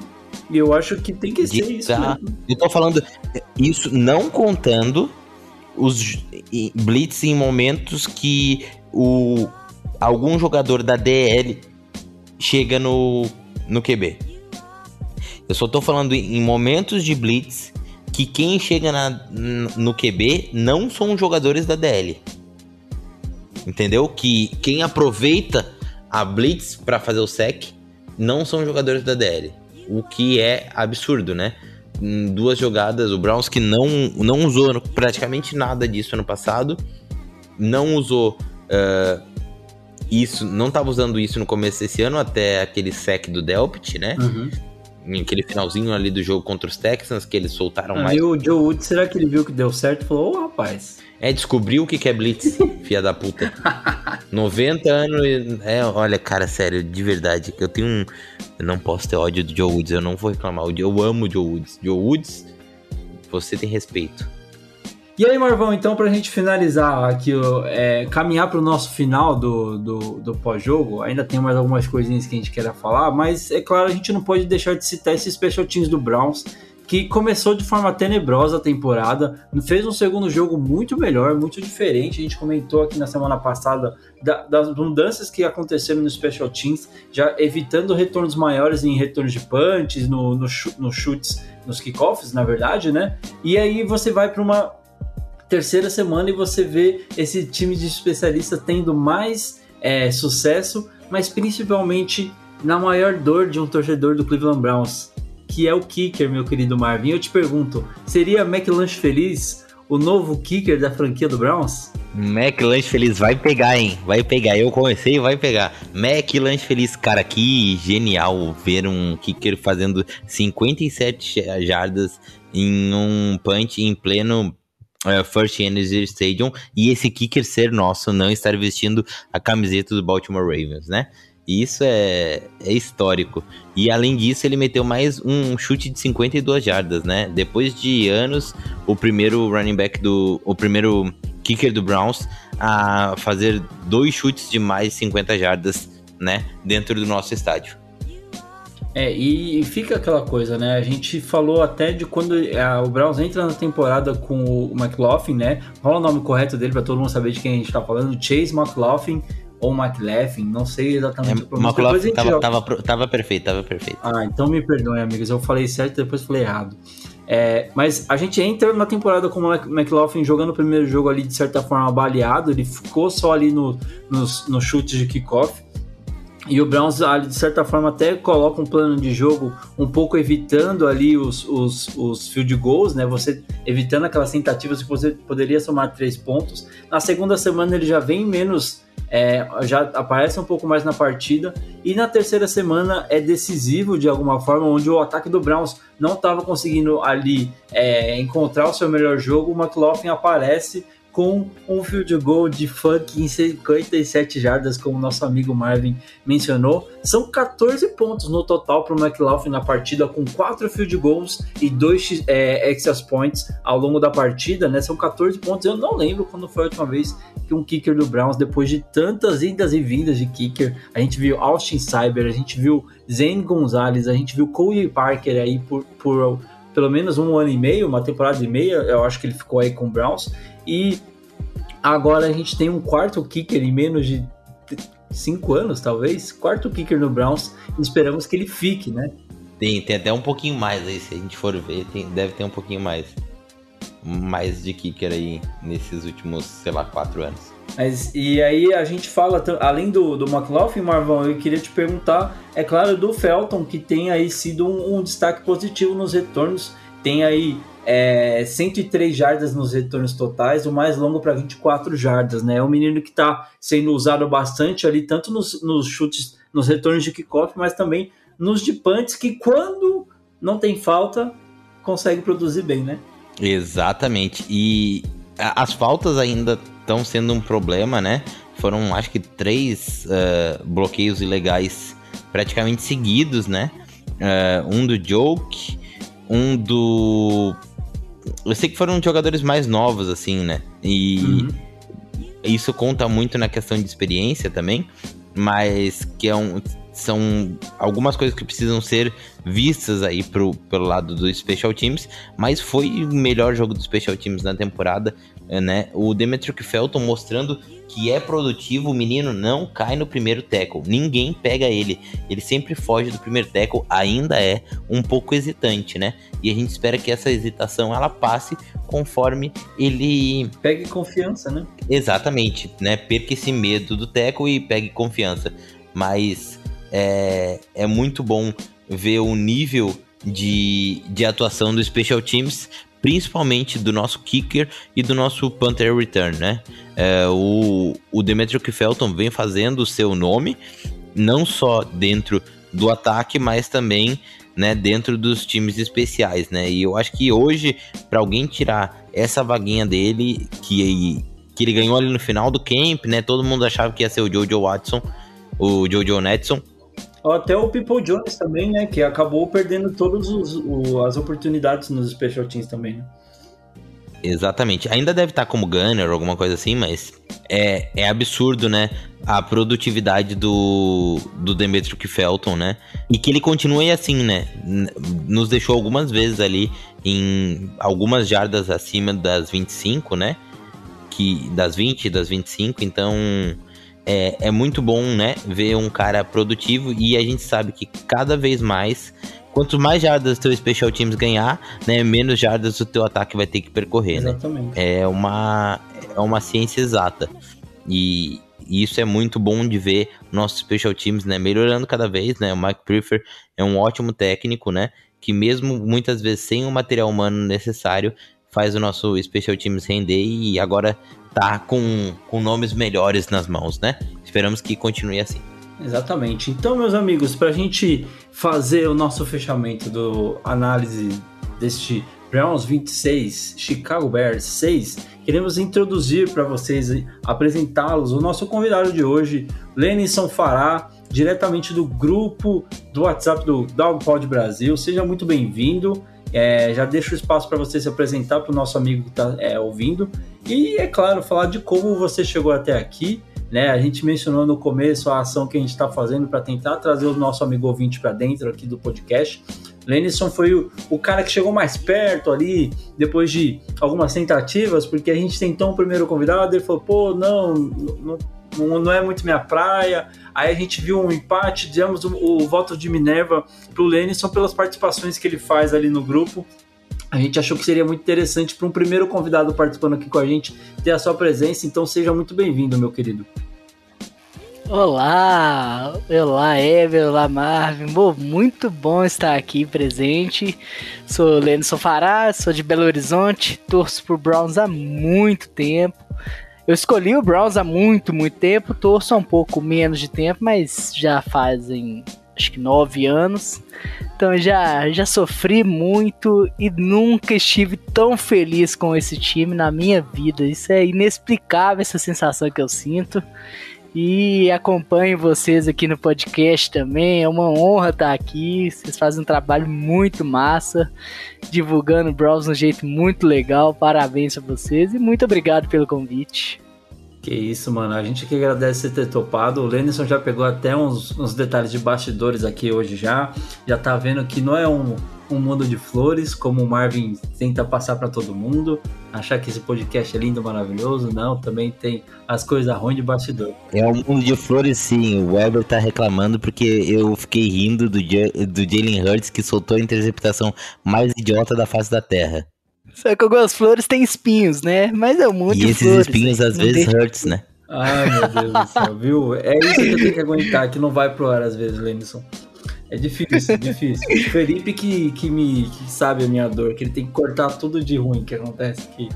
E eu acho que tem que ser isso. Tá. mesmo. Eu tô falando isso não contando os blitz em momentos que o algum jogador da DL chega no no QB. Eu só tô falando em momentos de blitz que quem chega na, no QB não são jogadores da DL. Entendeu? Que quem aproveita a blitz pra fazer o sec não são jogadores da DL. O que é absurdo, né? Em duas jogadas, o Browns que não, não usou praticamente nada disso ano passado, não usou ah, isso, não estava usando isso no começo desse ano, até aquele sec do Delpit, né? Uhum. Aquele finalzinho ali do jogo contra os Texans, que eles soltaram Ah, mais. e o Joe Wood, será que ele viu que deu certo e falou, ô rapaz, É, descobriu o que que é Blitz, (laughs) filha da puta. 90 anos. e- É, olha, cara, sério, de verdade. que Eu tenho um. Eu não posso ter ódio do Joe Woods, eu não vou reclamar. Eu amo o Joe Woods. Joe Woods, você tem respeito. E aí, Marvão, então, pra gente finalizar aqui, é, caminhar pro nosso final do, do, do pós-jogo, ainda tem mais algumas coisinhas que a gente queira falar, mas é claro, a gente não pode deixar de citar esses special teams do Browns, que começou de forma tenebrosa a temporada, fez um segundo jogo muito melhor, muito diferente. A gente comentou aqui na semana passada da- das mudanças que aconteceram nos special teams, já evitando retornos maiores em retornos de punts, no, no, nos chutes, nos kickoffs, na verdade, né? E aí você vai para uma terceira semana e você vê esse time de especialistas tendo mais é, sucesso, mas principalmente na maior dor de um torcedor do Cleveland Browns, que é o kicker, meu querido Marvin. Eu te pergunto, seria McLanche feliz o novo kicker da franquia do Browns? Mac Lanche Feliz vai pegar, hein? Vai pegar. Eu comecei e vai pegar. Mac Lanche Feliz, cara, que genial ver um kicker fazendo 57 jardas em um punch em pleno eh, First Energy Stadium e esse kicker ser nosso, não estar vestindo a camiseta do Baltimore Ravens, né? Isso é, é histórico. E além disso, ele meteu mais um chute de 52 jardas, né? Depois de anos, o primeiro running back do. O primeiro kicker do Browns a fazer dois chutes de mais de 50 jardas, né? Dentro do nosso estádio. É, e fica aquela coisa, né? A gente falou até de quando é, o Browns entra na temporada com o McLaughlin, né? Fala o nome correto dele para todo mundo saber de quem a gente tá falando. Chase McLaughlin ou McLaughlin, não sei É, exatamente pronúncia. Depois a McLaughlin tava, tava, tava perfeito, tava perfeito. Ah, então me perdoem, amigos. Eu falei certo e depois falei errado. É, mas a gente entra na temporada com o Mc- McLaughlin jogando o primeiro jogo ali de certa forma baleado. Ele ficou só ali no, nos, nos chutes de kickoff. E o Browns, ali, de certa forma, até coloca um plano de jogo um pouco evitando ali os, os, os field goals, né? Você evitando aquelas tentativas que você poderia somar três pontos. Na segunda semana ele já vem menos, é, já aparece um pouco mais na partida. E na terceira semana é decisivo de alguma forma, onde o ataque do Browns não estava conseguindo ali é, encontrar o seu melhor jogo. O McLaughlin aparece com um field goal de fucking 57 jardas, como nosso amigo Marvin mencionou. São 14 pontos no total para o McLaughlin na partida, com 4 field goals e 2 é, extra points ao longo da partida, né? São 14 pontos. Eu não lembro quando foi a última vez que um kicker do Browns, depois de tantas idas e vindas de kicker, a gente viu Austin Cyber, a gente viu Zane Gonzalez, a gente viu Cole Parker aí por, por pelo menos um ano e meio, uma temporada e meia, eu acho que ele ficou aí com o Browns. E agora a gente tem um quarto kicker em menos de cinco anos, talvez. Quarto kicker no Browns. Esperamos que ele fique, né? Tem, tem até um pouquinho mais aí, se a gente for ver, tem- deve ter um pouquinho mais. Mais de kicker aí nesses últimos, sei lá, quatro anos. Mas, e aí a gente fala, além do, do McLaughlin, Marvão, eu queria te perguntar, é claro, do Felton, que tem aí sido um, um destaque positivo nos retornos. Tem aí é, 103 jardas nos retornos totais, o mais longo para 24 jardas, né? É um menino que está sendo usado bastante ali, tanto nos, nos chutes, nos retornos de kickoff, mas também nos de punts, que quando não tem falta, consegue produzir bem, né? Exatamente. E as faltas ainda estão sendo um problema, né? Foram, acho que, três ah, bloqueios ilegais praticamente seguidos, né? Ah, um do Joke, um do. Eu sei que foram jogadores mais novos, assim, né? E. Uhum. isso conta muito na questão de experiência também, mas que é um, são algumas coisas que precisam ser vistas aí pro, pelo lado do Special Teams, mas foi o melhor jogo do Special Teams na temporada, né? O Demetric Felton mostrando que é produtivo, o menino não cai no primeiro tackle, ninguém pega ele, ele sempre foge do primeiro tackle, ainda é um pouco hesitante, né? E a gente espera que essa hesitação ela passe conforme ele pegue confiança, né? Exatamente, né? Perca esse medo do tackle e pegue confiança, mas é, é muito bom ver o nível de, de atuação do Special Teams, principalmente do nosso kicker e do nosso Panther Return, né? É, o, o Demetric Felton vem fazendo o seu nome, não só dentro do ataque, mas também né, dentro dos times especiais, né? E eu acho que hoje, para alguém tirar essa vaguinha dele, que, que ele ganhou ali no final do camp, né? Todo mundo achava que ia ser o Jojo Watson, o Jojo Netson, até o People Jones também, né? Que acabou perdendo todas as oportunidades nos Special Teams também, né? Exatamente. Ainda deve estar como gunner ou alguma coisa assim, mas é, é absurdo, né? A produtividade do, do Demetric Felton, né? E que ele continue assim, né? Nos deixou algumas vezes ali em algumas jardas acima das 25, né? Que, das 20, das 25, então é, é muito bom, né, ver um cara produtivo e a gente sabe que cada vez mais, quanto mais jardas o teu Special Teams ganhar, né, menos jardas o teu ataque vai ter que percorrer, né? Exatamente. né? É uma, é uma ciência exata. E, e isso é muito bom de ver nossos Special Teams, né, melhorando cada vez, né? O Mike Prefer é um ótimo técnico, né? Que mesmo muitas vezes sem o material humano necessário, faz o nosso Special Teams render e agora tá com, com nomes melhores nas mãos, né? Esperamos que continue assim. Exatamente. Então, meus amigos, para a gente fazer o nosso fechamento do análise deste Browns 26, Chicago Bears 6, queremos introduzir para vocês, apresentá-los, o nosso convidado de hoje, Lenison Fará, diretamente do grupo do WhatsApp do Dogpod Brasil. Seja muito bem-vindo. É, já deixo o espaço para você se apresentar para o nosso amigo que está é, ouvindo. E, é claro, falar de como você chegou até aqui. Né? A gente mencionou no começo a ação que a gente está fazendo para tentar trazer o nosso amigo ouvinte para dentro aqui do podcast. Lenison foi o, o, cara que chegou mais perto ali, depois de algumas tentativas, porque a gente tentou um primeiro convidado, ele falou, pô, não, não não é muito minha praia. Aí a gente viu um empate, demos o, o voto de Minerva pro Lenison pelas participações que ele faz ali no grupo. A gente achou que seria muito interessante para um primeiro convidado participando aqui com a gente ter a sua presença, então seja muito bem-vindo, meu querido. Olá, olá Ever, olá Marvin, Bom, muito bom estar aqui presente. Sou Lenison Fará, sou de Belo Horizonte, torço por Browns há muito tempo. Eu escolhi o Browns há muito, muito tempo, torço há um pouco menos de tempo, mas já fazem acho que nove anos. Então já, já sofri muito e nunca estive tão feliz com esse time na minha vida. Isso é inexplicável essa sensação que eu sinto. E acompanho vocês aqui no podcast também. É uma honra estar aqui. Vocês fazem um trabalho muito massa, divulgando o Browse de um jeito muito legal. Parabéns a vocês e muito obrigado pelo convite. Que isso, mano. A gente que agradece ter topado. O Lenison já pegou até uns, uns detalhes de bastidores aqui hoje já. Já tá vendo que não é um, um mundo de flores, como o Marvin tenta passar para todo mundo. Achar que esse podcast é lindo, maravilhoso. Não, também tem as coisas ruins de bastidor. É um mundo de flores, sim. O Weber tá reclamando porque eu fiquei rindo do, do Jalen Hurts que soltou a interceptação mais idiota da face da Terra. Só que algumas flores têm espinhos, né? Mas é muito E esses flores, espinhos né? às vezes deixa... hurts, né? Ai, meu Deus do céu, viu? É isso que eu tenho que aguentar, que não vai pro ar às vezes, Lenison. É difícil, é difícil. O Felipe que, que me que sabe a minha dor, que ele tem que cortar tudo de ruim que acontece aqui.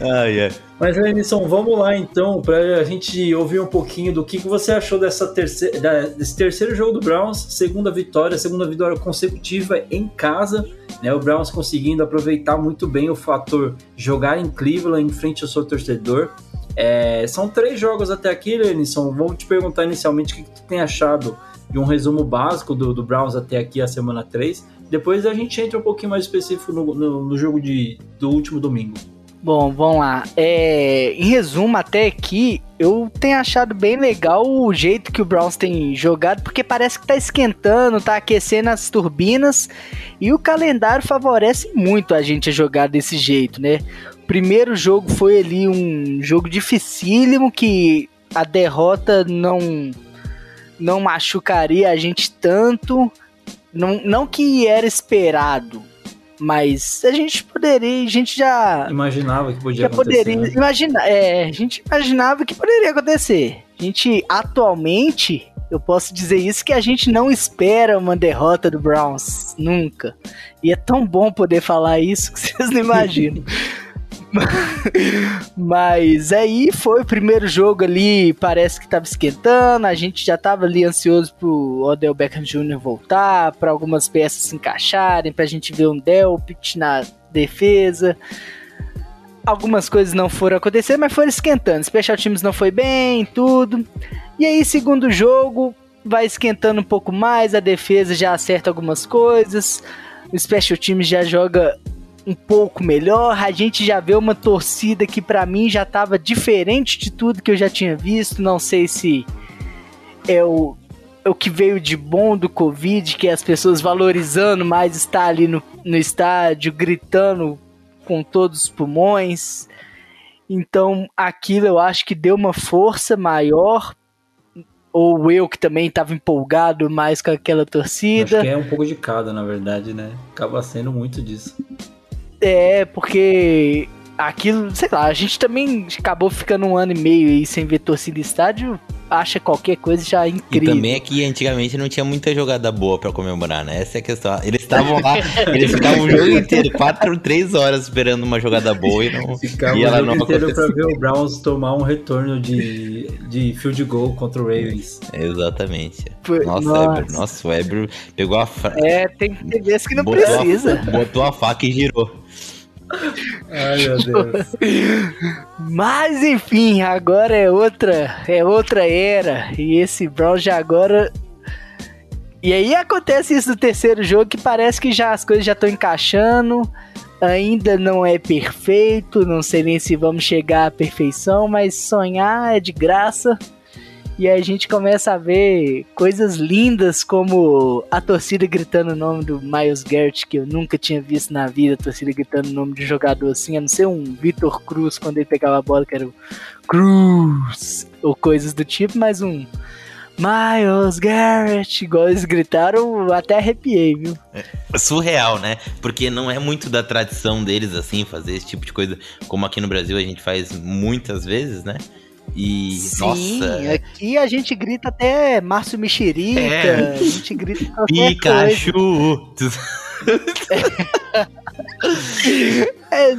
Ah, yeah. Mas, Lenison, vamos lá então, para a gente ouvir um pouquinho do que, que você achou dessa terceira, desse terceiro jogo do Browns, segunda vitória, segunda vitória consecutiva em casa. Né, o Browns conseguindo aproveitar muito bem o fator jogar em Cleveland em frente ao seu torcedor. É, são três jogos até aqui, Lenison. Vou te perguntar inicialmente o que, que tu tem achado de um resumo básico do, do Browns até aqui a semana 3. Depois a gente entra um pouquinho mais específico no, no, no jogo de, do último domingo. Bom, vamos lá. É, em resumo, até aqui, eu tenho achado bem legal o jeito que o Browns tem jogado, porque parece que tá esquentando, tá aquecendo as turbinas, e o calendário favorece muito a gente a jogar desse jeito, né? O primeiro jogo foi ali um jogo dificílimo, que a derrota não, não machucaria a gente tanto, não, não que era esperado, mas a gente poderia, a gente já Imaginava que podia acontecer. poderia né? imaginar, é, a gente imaginava que poderia acontecer. A gente atualmente, eu posso dizer isso que a gente não espera uma derrota do Browns nunca. E é tão bom poder falar isso que (laughs) vocês não imaginam. (laughs) (laughs) Mas aí foi o primeiro jogo ali, parece que tava esquentando, a gente já tava ali ansioso pro Odell Beckham Jr. voltar, para algumas peças se encaixarem, pra gente ver um Delpit na defesa. Algumas coisas não foram acontecer, mas foram esquentando. Special Teams não foi bem, tudo. E aí, segundo jogo, vai esquentando um pouco mais, a defesa já acerta algumas coisas, o Special Teams já joga um pouco melhor, a gente já vê uma torcida que pra mim já tava diferente de tudo que eu já tinha visto, não sei se é o, é o que veio de bom do Covid, que é as pessoas valorizando mais estar ali no, no estádio, gritando com todos os pulmões. Então, aquilo eu acho que deu uma força maior. Ou eu que também estava empolgado mais com aquela Acho torcida. que é um pouco de cada, na verdade, né? Acaba sendo muito disso. É, porque aquilo, sei lá, a gente também acabou ficando um ano e meio aí sem ver torcida estádio, acha qualquer coisa já E incrível. também é que antigamente não tinha muita jogada boa pra comemorar, né? Essa é a questão. Eles estavam lá, eles ficavam o jogo inteiro, 4, 3 horas esperando uma jogada boa e não. Ficava e o ela jogo não inteiro pra ver o Browns tomar um retorno de, de field goal contra o Ravens. Exatamente. Nossa, nossa. Weber, nossa, o Weber pegou a fa... É, tem, vezes que não botou a- precisa. botou a faca e girou. Ai, meu Deus. Mas enfim, agora é outra, é outra era. E esse Brown já agora. E aí acontece isso no terceiro jogo que parece que já as coisas já estão encaixando. Ainda não é perfeito, não sei nem se vamos chegar à perfeição, mas sonhar é de graça. E a gente começa a ver coisas lindas como a torcida gritando o nome do Miles Garrett, que eu nunca tinha visto na vida, a torcida gritando o nome de jogador assim, a não ser um Vitor Cruz quando ele pegava a bola, que era o Cruz, ou coisas do tipo, mas um Miles Garrett, igual eles gritaram, até arrepiei, viu? Surreal, né? Porque não é muito da tradição deles, assim, fazer esse tipo de coisa, como aqui no Brasil a gente faz muitas vezes, né? E, Sim, nossa, aqui a gente grita até Márcio Mexerica, É. a gente grita qualquer. (laughs) Pikachu! (laughs) É.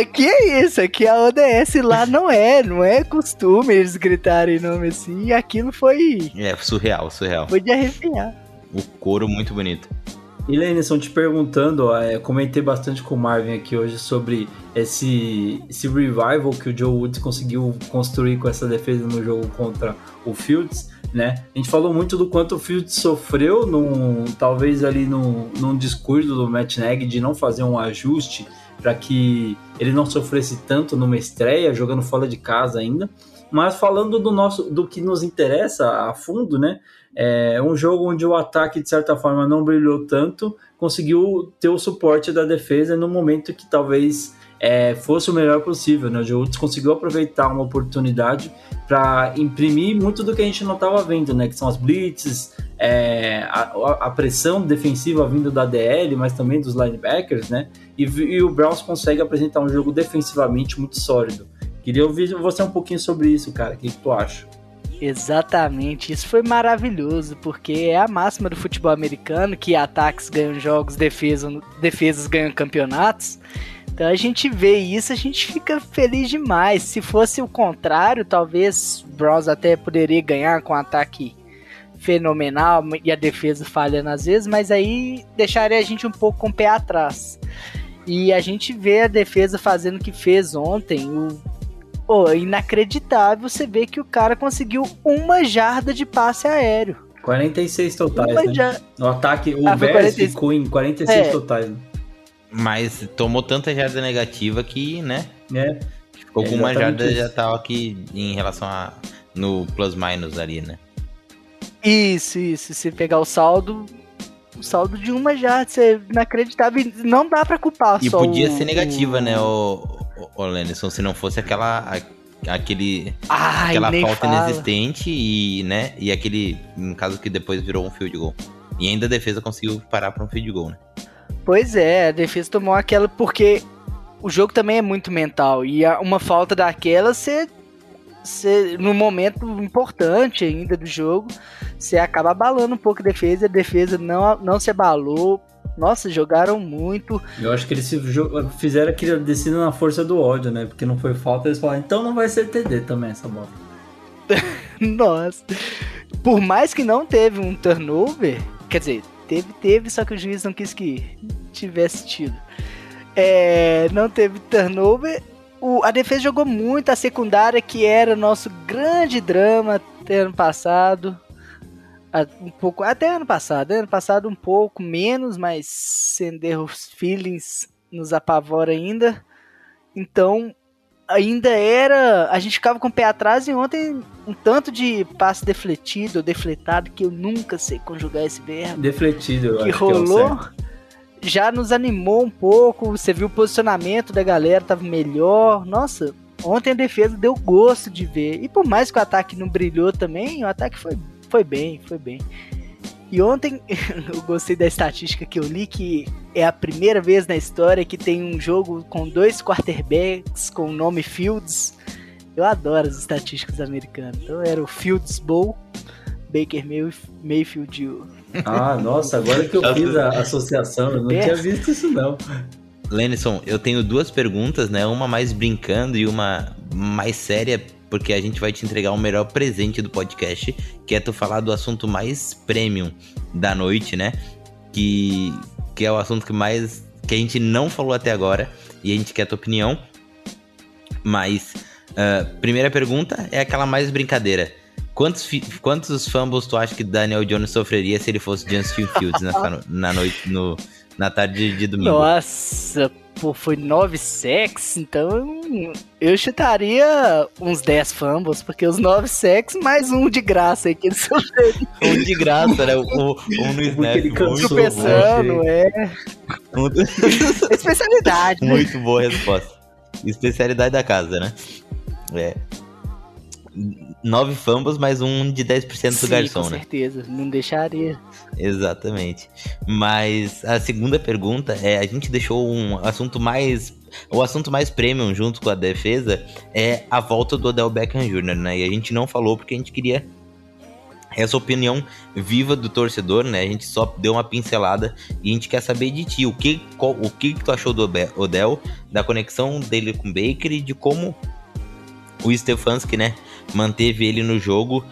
Aqui é isso, aqui a ODS lá não é, não é costume eles gritarem nome assim, e aquilo foi, É, surreal, surreal. foi de arrepiar. O couro muito bonito. E Lenison, te perguntando, é, comentei bastante com o Marvin aqui hoje sobre esse, esse revival que o Joe Woods conseguiu construir com essa defesa no jogo contra o Fields, né? A gente falou muito do quanto o Fields sofreu, num, talvez ali num, num discurso do Matt Nagy de não fazer um ajuste para que ele não sofresse tanto numa estreia, jogando fora de casa ainda. Mas falando do nosso, do que nos interessa a fundo, né? É um jogo onde o ataque, de certa forma, não brilhou tanto, conseguiu ter o suporte da defesa no momento que talvez é, fosse o melhor possível. Né? O Joe conseguiu aproveitar uma oportunidade para imprimir muito do que a gente não estava vendo, né? que são as blitzes, é, a, a pressão defensiva vindo da DL, mas também dos linebackers, né? E, e o Browns consegue apresentar um jogo defensivamente muito sólido. Queria ouvir você um pouquinho sobre isso, cara. O que, que tu acha? Exatamente, isso foi maravilhoso, porque é a máxima do futebol americano, que ataques ganham jogos, defesa, defesas ganham campeonatos. Então a gente vê isso, a gente fica feliz demais. Se fosse o contrário, talvez Browns até poderia ganhar com um ataque fenomenal e a defesa falhando às vezes, mas aí deixaria a gente um pouco com o pé atrás. E a gente vê a defesa fazendo o que fez ontem. O Pô, é inacreditável você ver que o cara conseguiu uma jarda de passe aéreo. 46 totais, Uma né? ja- No ataque, o Ah, Bears 46. ficou em 46 É. totais. né? Mas tomou tanta jarda negativa que, né? né? Ficou com uma jarda isso. já tava aqui em relação a. no plus-minus ali, né? Isso, isso. Se pegar o saldo, o saldo de uma já, você inacreditável. E Não dá pra culpar E só podia o- ser negativa, o- né, o, o, o Lenison, se não fosse aquela. a- aquele. Ai, aquela falta fala. inexistente e, né? E aquele. No caso que depois virou um field goal. E ainda a defesa conseguiu parar pra um field goal, né? Pois é, a defesa tomou aquela porque o jogo também é muito mental. E uma falta daquela, você. Você no momento importante ainda do jogo, você acaba abalando um pouco a defesa. A defesa não, não se abalou. Nossa, jogaram muito. Eu acho que eles fizeram aquele descida na força do ódio, né? Porque não foi falta, eles falaram, então não vai ser TD também essa bola. (laughs) Nossa. Por mais que não teve um turnover, quer dizer, teve, teve, só que o juiz não quis que tivesse tido. É, não teve turnover. O- a defesa jogou muito, a secundária, que era nosso grande drama até ano passado. Um pouco, até ano passado, ano passado um pouco menos, mas Sender os feelings nos apavora ainda. Então, ainda era. A gente ficava com o pé atrás e ontem um tanto de passe defletido ou defletado, que eu nunca sei conjugar esse verbo, Defletido, eu que acho que é o rolou. Já nos animou um pouco. Você viu o posicionamento da galera, tava melhor. Nossa, ontem a defesa deu gosto de ver. E por mais que o ataque não brilhou também, o ataque foi, foi bem, foi bem. E ontem (laughs) eu gostei da estatística que eu li que é a primeira vez na história que tem um jogo com dois quarterbacks com o nome Fields. Eu adoro as estatísticas americanas. Então era o Fields Bowl, Baker May- Mayfield Ah, nossa, agora que eu fiz a associação, eu não É. tinha visto isso não. Lenison, eu tenho duas perguntas, né? Uma mais brincando e uma mais séria, porque a gente vai te entregar o melhor presente do podcast, que é tu falar do assunto mais premium da noite, né? Que, que é o assunto que mais que a gente não falou até agora e a gente quer a tua opinião. Mas ah, primeira pergunta é aquela mais brincadeira. Quantos, quantos fumbles tu acha que Daniel Jones sofreria se ele fosse Justin Fields nessa (laughs) na noite, no, na tarde de domingo? Nossa, pô, foi 9 sacks, então eu chutaria uns 10 fumbles, porque os 9 sacks mais um de graça aí que eles sofreram (laughs) Um de graça, né? O, o, um no snap. ele cansou, tropeçando, é. (laughs) Especialidade, né? muito boa a resposta. Especialidade da casa, né? É. Nove fumbles mais um de 10% do Sim, garçom, com né? certeza, não deixaria. Exatamente. Mas a segunda pergunta é: a gente deixou um assunto mais. O assunto mais premium junto com a defesa é a volta do Odell Beckham Jr., né? E a gente não falou porque a gente queria essa opinião viva do torcedor, né? A gente só deu uma pincelada e a gente quer saber de ti. O que, qual- o que, que tu achou do Odell, da conexão dele com o Baker e de como o Stefanski, né, manteve ele no jogo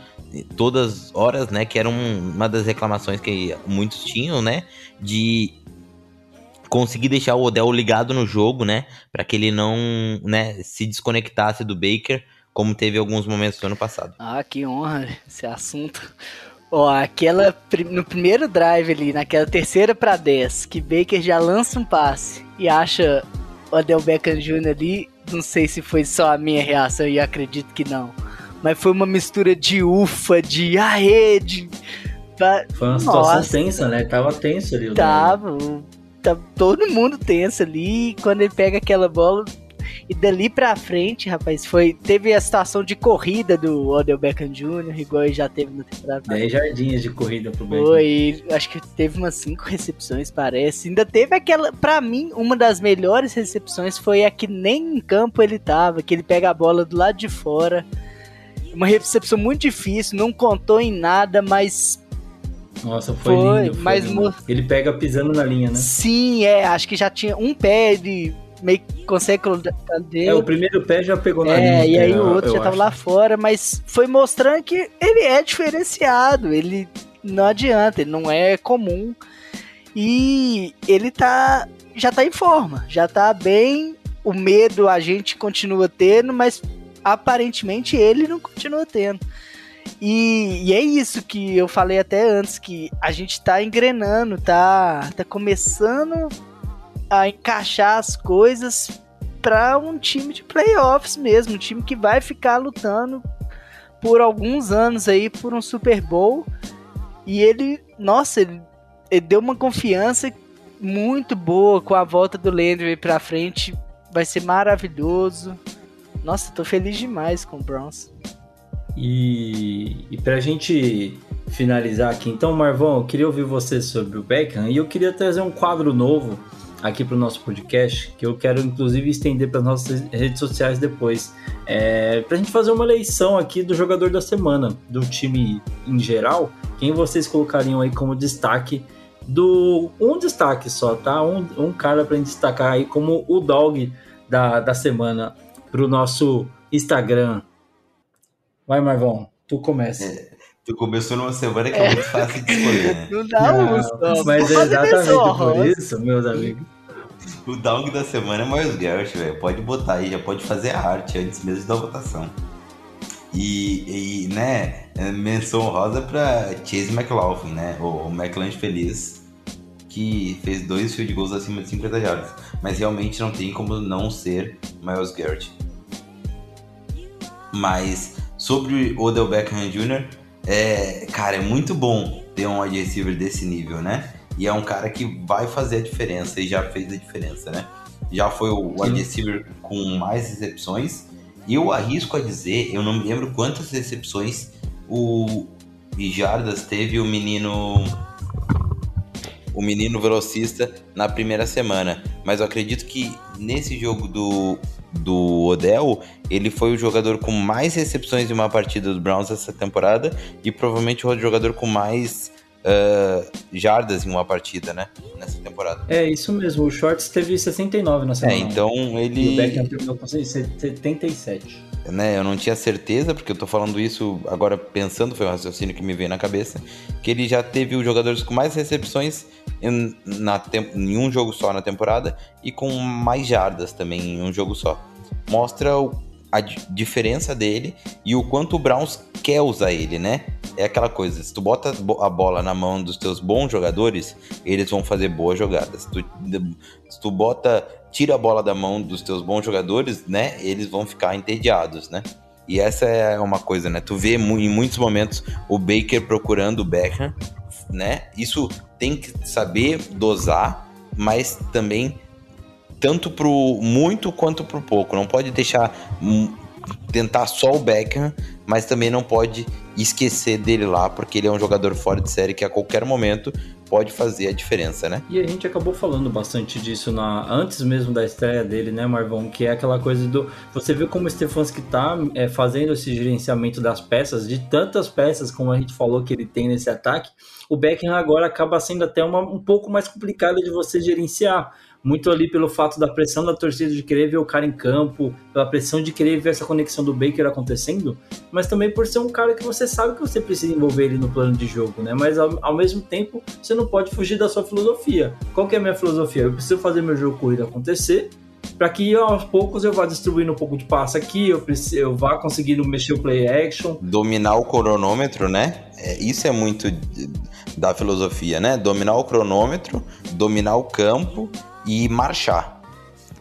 todas as horas, né, que era um- uma das reclamações que muitos tinham, né, de conseguir deixar o Odell ligado no jogo, né, para que ele não, né, se desconectasse do Baker, como teve alguns momentos do ano passado. Ah, que honra esse assunto. Ó, aquela no primeiro drive ali, naquela terceira pra 10, que Baker já lança um passe e acha o Adel Beckham Jr. ali, não sei se foi só a minha reação e acredito que não. Mas foi uma mistura de ufa, de aê, de. Foi uma situação Nossa. tensa, né? Tava tenso ali. Tava, tá todo mundo tenso ali. e Quando ele pega aquela bola. E dali pra frente, rapaz, foi. Teve a situação de corrida do Odell Beckham Jr., igual ele já teve na temporada passada. 10 jardinhas de corrida pro Baker. Foi, acho que teve umas cinco recepções, parece. Ainda teve aquela, pra mim, uma das melhores recepções foi a que nem em campo ele tava, que ele pega a bola do lado de fora. Uma recepção muito difícil, não contou em nada, mas Nossa, foi, Foi, lindo. Foi mas lindo. Ele pega pisando na linha, né? sim, é, acho que já tinha um pé, ele meio que consegue colocar dele. É, o primeiro pé já pegou na linha. É, e aí eu- o outro já tava acho. lá fora, mas foi mostrando que ele é diferenciado, ele não adianta, ele não é comum. E ele tá já tá em forma, já tá bem. O medo a gente continua tendo, mas aparentemente ele não continua tendo. E, e é isso que eu falei até antes, que a gente tá engrenando, tá, tá começando a encaixar as coisas para um time de playoffs mesmo, um time que vai ficar lutando por alguns anos aí por um Super Bowl. E ele, nossa, ele, ele deu uma confiança muito boa com a volta do Landry pra frente. Vai ser maravilhoso. Nossa, tô feliz demais com o Browns. E, e pra gente finalizar aqui, então, Marvão, eu queria ouvir você sobre o Beckham e eu queria trazer um quadro novo aqui para o nosso podcast, que eu quero inclusive estender para nossas redes sociais depois, é, para a gente fazer uma eleição aqui do jogador da semana, do time em geral, quem vocês colocariam aí como destaque do um destaque só, tá? Um, um cara para destacar aí como o dog da, da semana para o nosso Instagram. Vai, Marvão, tu começa. É, tu começou numa semana que é, muito fácil de escolher, né? Não dá um só. Mas é exatamente por isso, meus amigos. O dog da semana é Miles Garrett, velho. Pode botar aí, já pode fazer a arte antes mesmo da votação. E, e né, menção rosa pra Chase McLaughlin, né? O, o McLaren feliz, que fez dois field goals acima de 50 jardas. Mas realmente não tem como não ser Miles Garrett. Mas sobre o Odell Beckham Jr., é, cara, é muito bom ter um wide receiver desse nível, né? E é um cara que vai fazer a diferença e já fez a diferença, né? Já foi o wide receiver com mais recepções. E eu arrisco a dizer, eu não me lembro quantas recepções o Jardas teve o menino o menino velocista na primeira semana, mas eu acredito que nesse jogo do do Odell, ele foi o jogador com mais recepções em uma partida do Browns essa temporada e provavelmente o jogador com mais uh, jardas em uma partida, né? Nessa temporada. É, isso mesmo. O Shorts teve 69 na semana. É, então ele. E o Beckham terminou com 77. Né, eu não tinha certeza, porque eu tô falando isso agora pensando, foi um raciocínio que me veio na cabeça, que ele já teve os jogadores com mais recepções na, em um jogo só na temporada e com mais jardas também em um jogo só. Mostra o a diferença dele e o quanto o Browns quer usar ele, né? É aquela coisa, se tu bota a bola na mão dos teus bons jogadores, eles vão fazer boas jogadas. Se tu, se tu bota, tira a bola da mão dos teus bons jogadores, né? Eles vão ficar entediados, né? E essa é uma coisa, né? Tu vê em muitos momentos o Baker procurando o Beckham, né? Isso tem que saber dosar, mas também tanto pro muito quanto pro pouco. Não pode deixar tentar só o Beckham, mas também não pode esquecer dele lá, porque ele é um jogador fora de série que a qualquer momento pode fazer a diferença, né? E a gente acabou falando bastante disso na antes mesmo da estreia dele, né, Marvão? Que é aquela coisa do você vê como o Stefanski tá é, fazendo esse gerenciamento das peças, de tantas peças como a gente falou que ele tem nesse ataque, o Beckham agora acaba sendo até uma, um pouco mais complicado de você gerenciar muito ali pelo fato da pressão da torcida de querer ver o cara em campo, pela pressão de querer ver essa conexão do Baker acontecendo, mas também por ser um cara que você sabe que você precisa envolver ele no plano de jogo, né? Mas ao, ao mesmo tempo, você não pode fugir da sua filosofia. Qual que é a minha filosofia? Eu preciso fazer meu jogo corrido acontecer, para que aos poucos eu vá distribuindo um pouco de passe aqui, eu, preciso, eu vá conseguindo mexer o play action. Dominar o cronômetro, né? É, isso é muito da filosofia, né? Dominar o cronômetro, dominar o campo e marchar.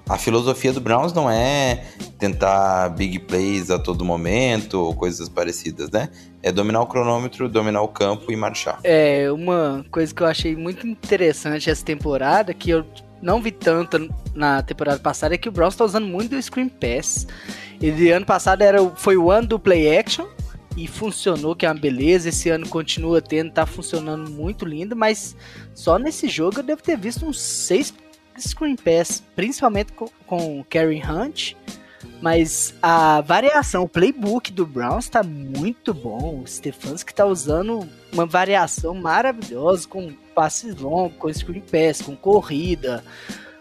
A filosofia do Browns não é tentar big plays a todo momento ou coisas parecidas, né? É dominar o cronômetro, dominar o campo e marchar. É, uma coisa que eu achei muito interessante essa temporada, que eu não vi tanto na temporada passada, é que o Browns está usando muito o Screen Pass. Ele ano passado era, foi o ano do play action, e funcionou, que é uma beleza. Esse ano continua tendo, tá funcionando muito lindo, mas só nesse jogo eu devo ter visto uns seis Screen Pass, principalmente com, com Karen Hunt. Mas a variação, o playbook do Browns está muito bom. O Stefanski está usando uma variação maravilhosa com passes longos, com screen pass, com corrida,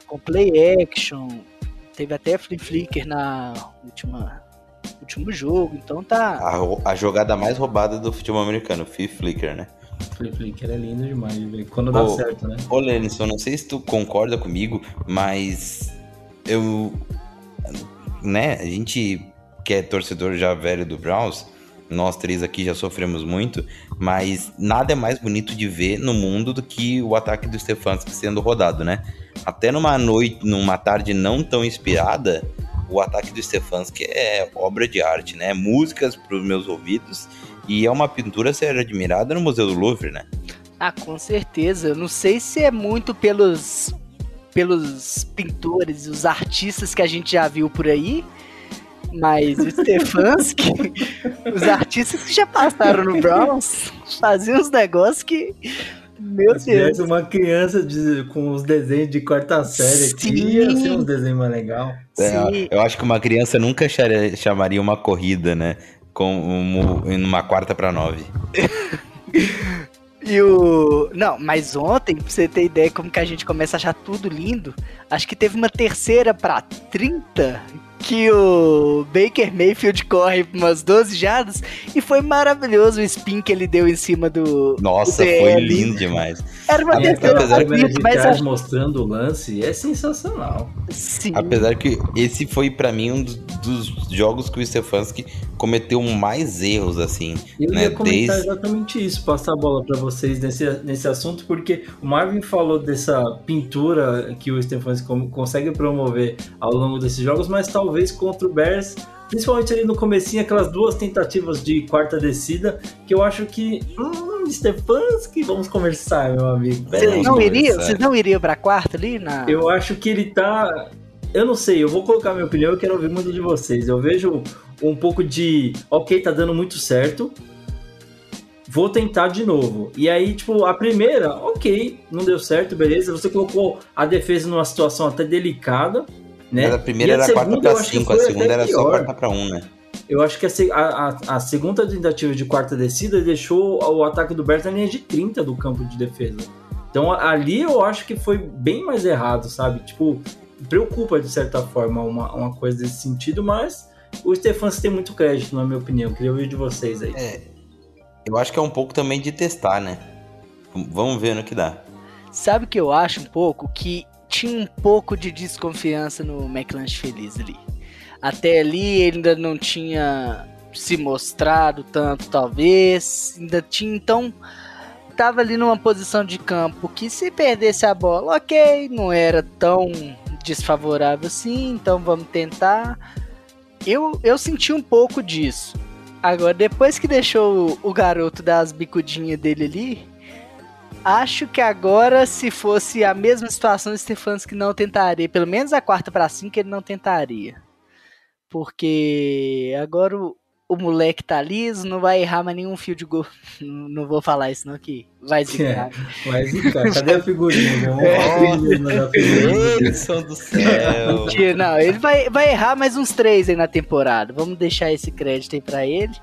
com play action. Teve até flip flicker na última último jogo, então tá. A, a jogada mais roubada do futebol americano, flip flicker, né? Flip Flicker é lindo demais. Quando dá certo, né? Ô, Lenison, não sei se tu concorda comigo, mas eu. Né, a gente que é torcedor já velho do Browns, nós três aqui já sofremos muito, mas nada é mais bonito de ver no mundo do que o ataque do Stefanski sendo rodado, né? Até numa noite, numa tarde não tão inspirada, o ataque do Stefanski é obra de arte, né? Músicas para os meus ouvidos e é uma pintura a ser admirada no Museu do Louvre, né? Ah, com certeza. Eu não sei se é muito pelos pelos pintores, os artistas que a gente já viu por aí, mas o (laughs) Stefanski, os artistas que já passaram no Browns, faziam uns negócios que. Meu Se Deus. uma criança de- com os desenhos de quarta série aqui, Sim. ia ser uns desenhos mais legais. É, Sim. eu acho que uma criança nunca chamaria uma corrida, né? Como numa quarta para nove. (laughs) E o. Não, mas ontem, pra você ter ideia como que a gente começa a achar tudo lindo, acho que teve uma terceira pra 30 que o Baker Mayfield corre umas 12 jardas e foi maravilhoso o spin que ele deu em cima do. Nossa, do foi lindo demais. Era uma terceira apesar pra que- 30, mas mostrando o lance é sensacional. sim. Apesar que esse foi pra mim um dos, dos jogos que o Stefanski cometeu mais erros, assim. Eu né? ia comentar Desde- exatamente isso, passar a bola pra vocês nesse, nesse assunto, porque o Marvin falou dessa pintura que o Stefanski consegue promover ao longo desses jogos, mas talvez contra o Bears, principalmente ali no comecinho, aquelas duas tentativas de quarta descida, que eu acho que, hum, Stefanski, vamos conversar, meu amigo. Vocês não, conversar. vocês não iriam pra quarta ali? Na... Eu acho que ele tá. Eu não sei, eu vou colocar minha opinião, eu quero ouvir muito de vocês. Eu vejo um pouco de. Ok, tá dando muito certo. Vou tentar de novo. E aí, tipo, a primeira, ok, não deu certo, beleza. Você colocou a defesa numa situação até delicada, né? Mas a primeira E era quarta segunda, acho que cinco, a segunda era só pior. quarta pra um, né? Eu acho que a, a, a- a segunda tentativa de quarta descida deixou o ataque do Bears na linha de 30 do campo de defesa. Então ali eu acho que foi bem mais errado, sabe? Tipo, preocupa de certa forma uma, uma coisa desse sentido, mas o Stefanski tem muito crédito, na minha opinião. Queria ouvir de vocês aí. Eu acho que é um pouco também de testar, né? Vamos ver no que dá. Sabe o que eu acho um pouco? Que tinha um pouco de desconfiança no McLanche Feliz ali. Até ali ele ainda não tinha se mostrado tanto, talvez. Ainda tinha, então. Tava ali numa posição de campo que se perdesse a bola, ok, não era tão desfavorável assim, então vamos tentar. Eu, eu senti um pouco disso. Agora, depois que deixou o, garoto dar as bicudinhas dele ali, Acho que agora, se fosse a mesma situação, o Stefanski não tentaria. Pelo menos a quarta para cinco ele não tentaria. Porque agora o, o moleque tá liso, não vai errar mais nenhum fio de gol. (laughs) Não, não vou falar isso não, que vai zicar. Mas, cara, cadê a figurinha? (laughs) É. da figurinha. Edson do céu. Mentira, não, ele vai, vai errar mais uns três aí na temporada. Vamos deixar esse crédito aí pra ele.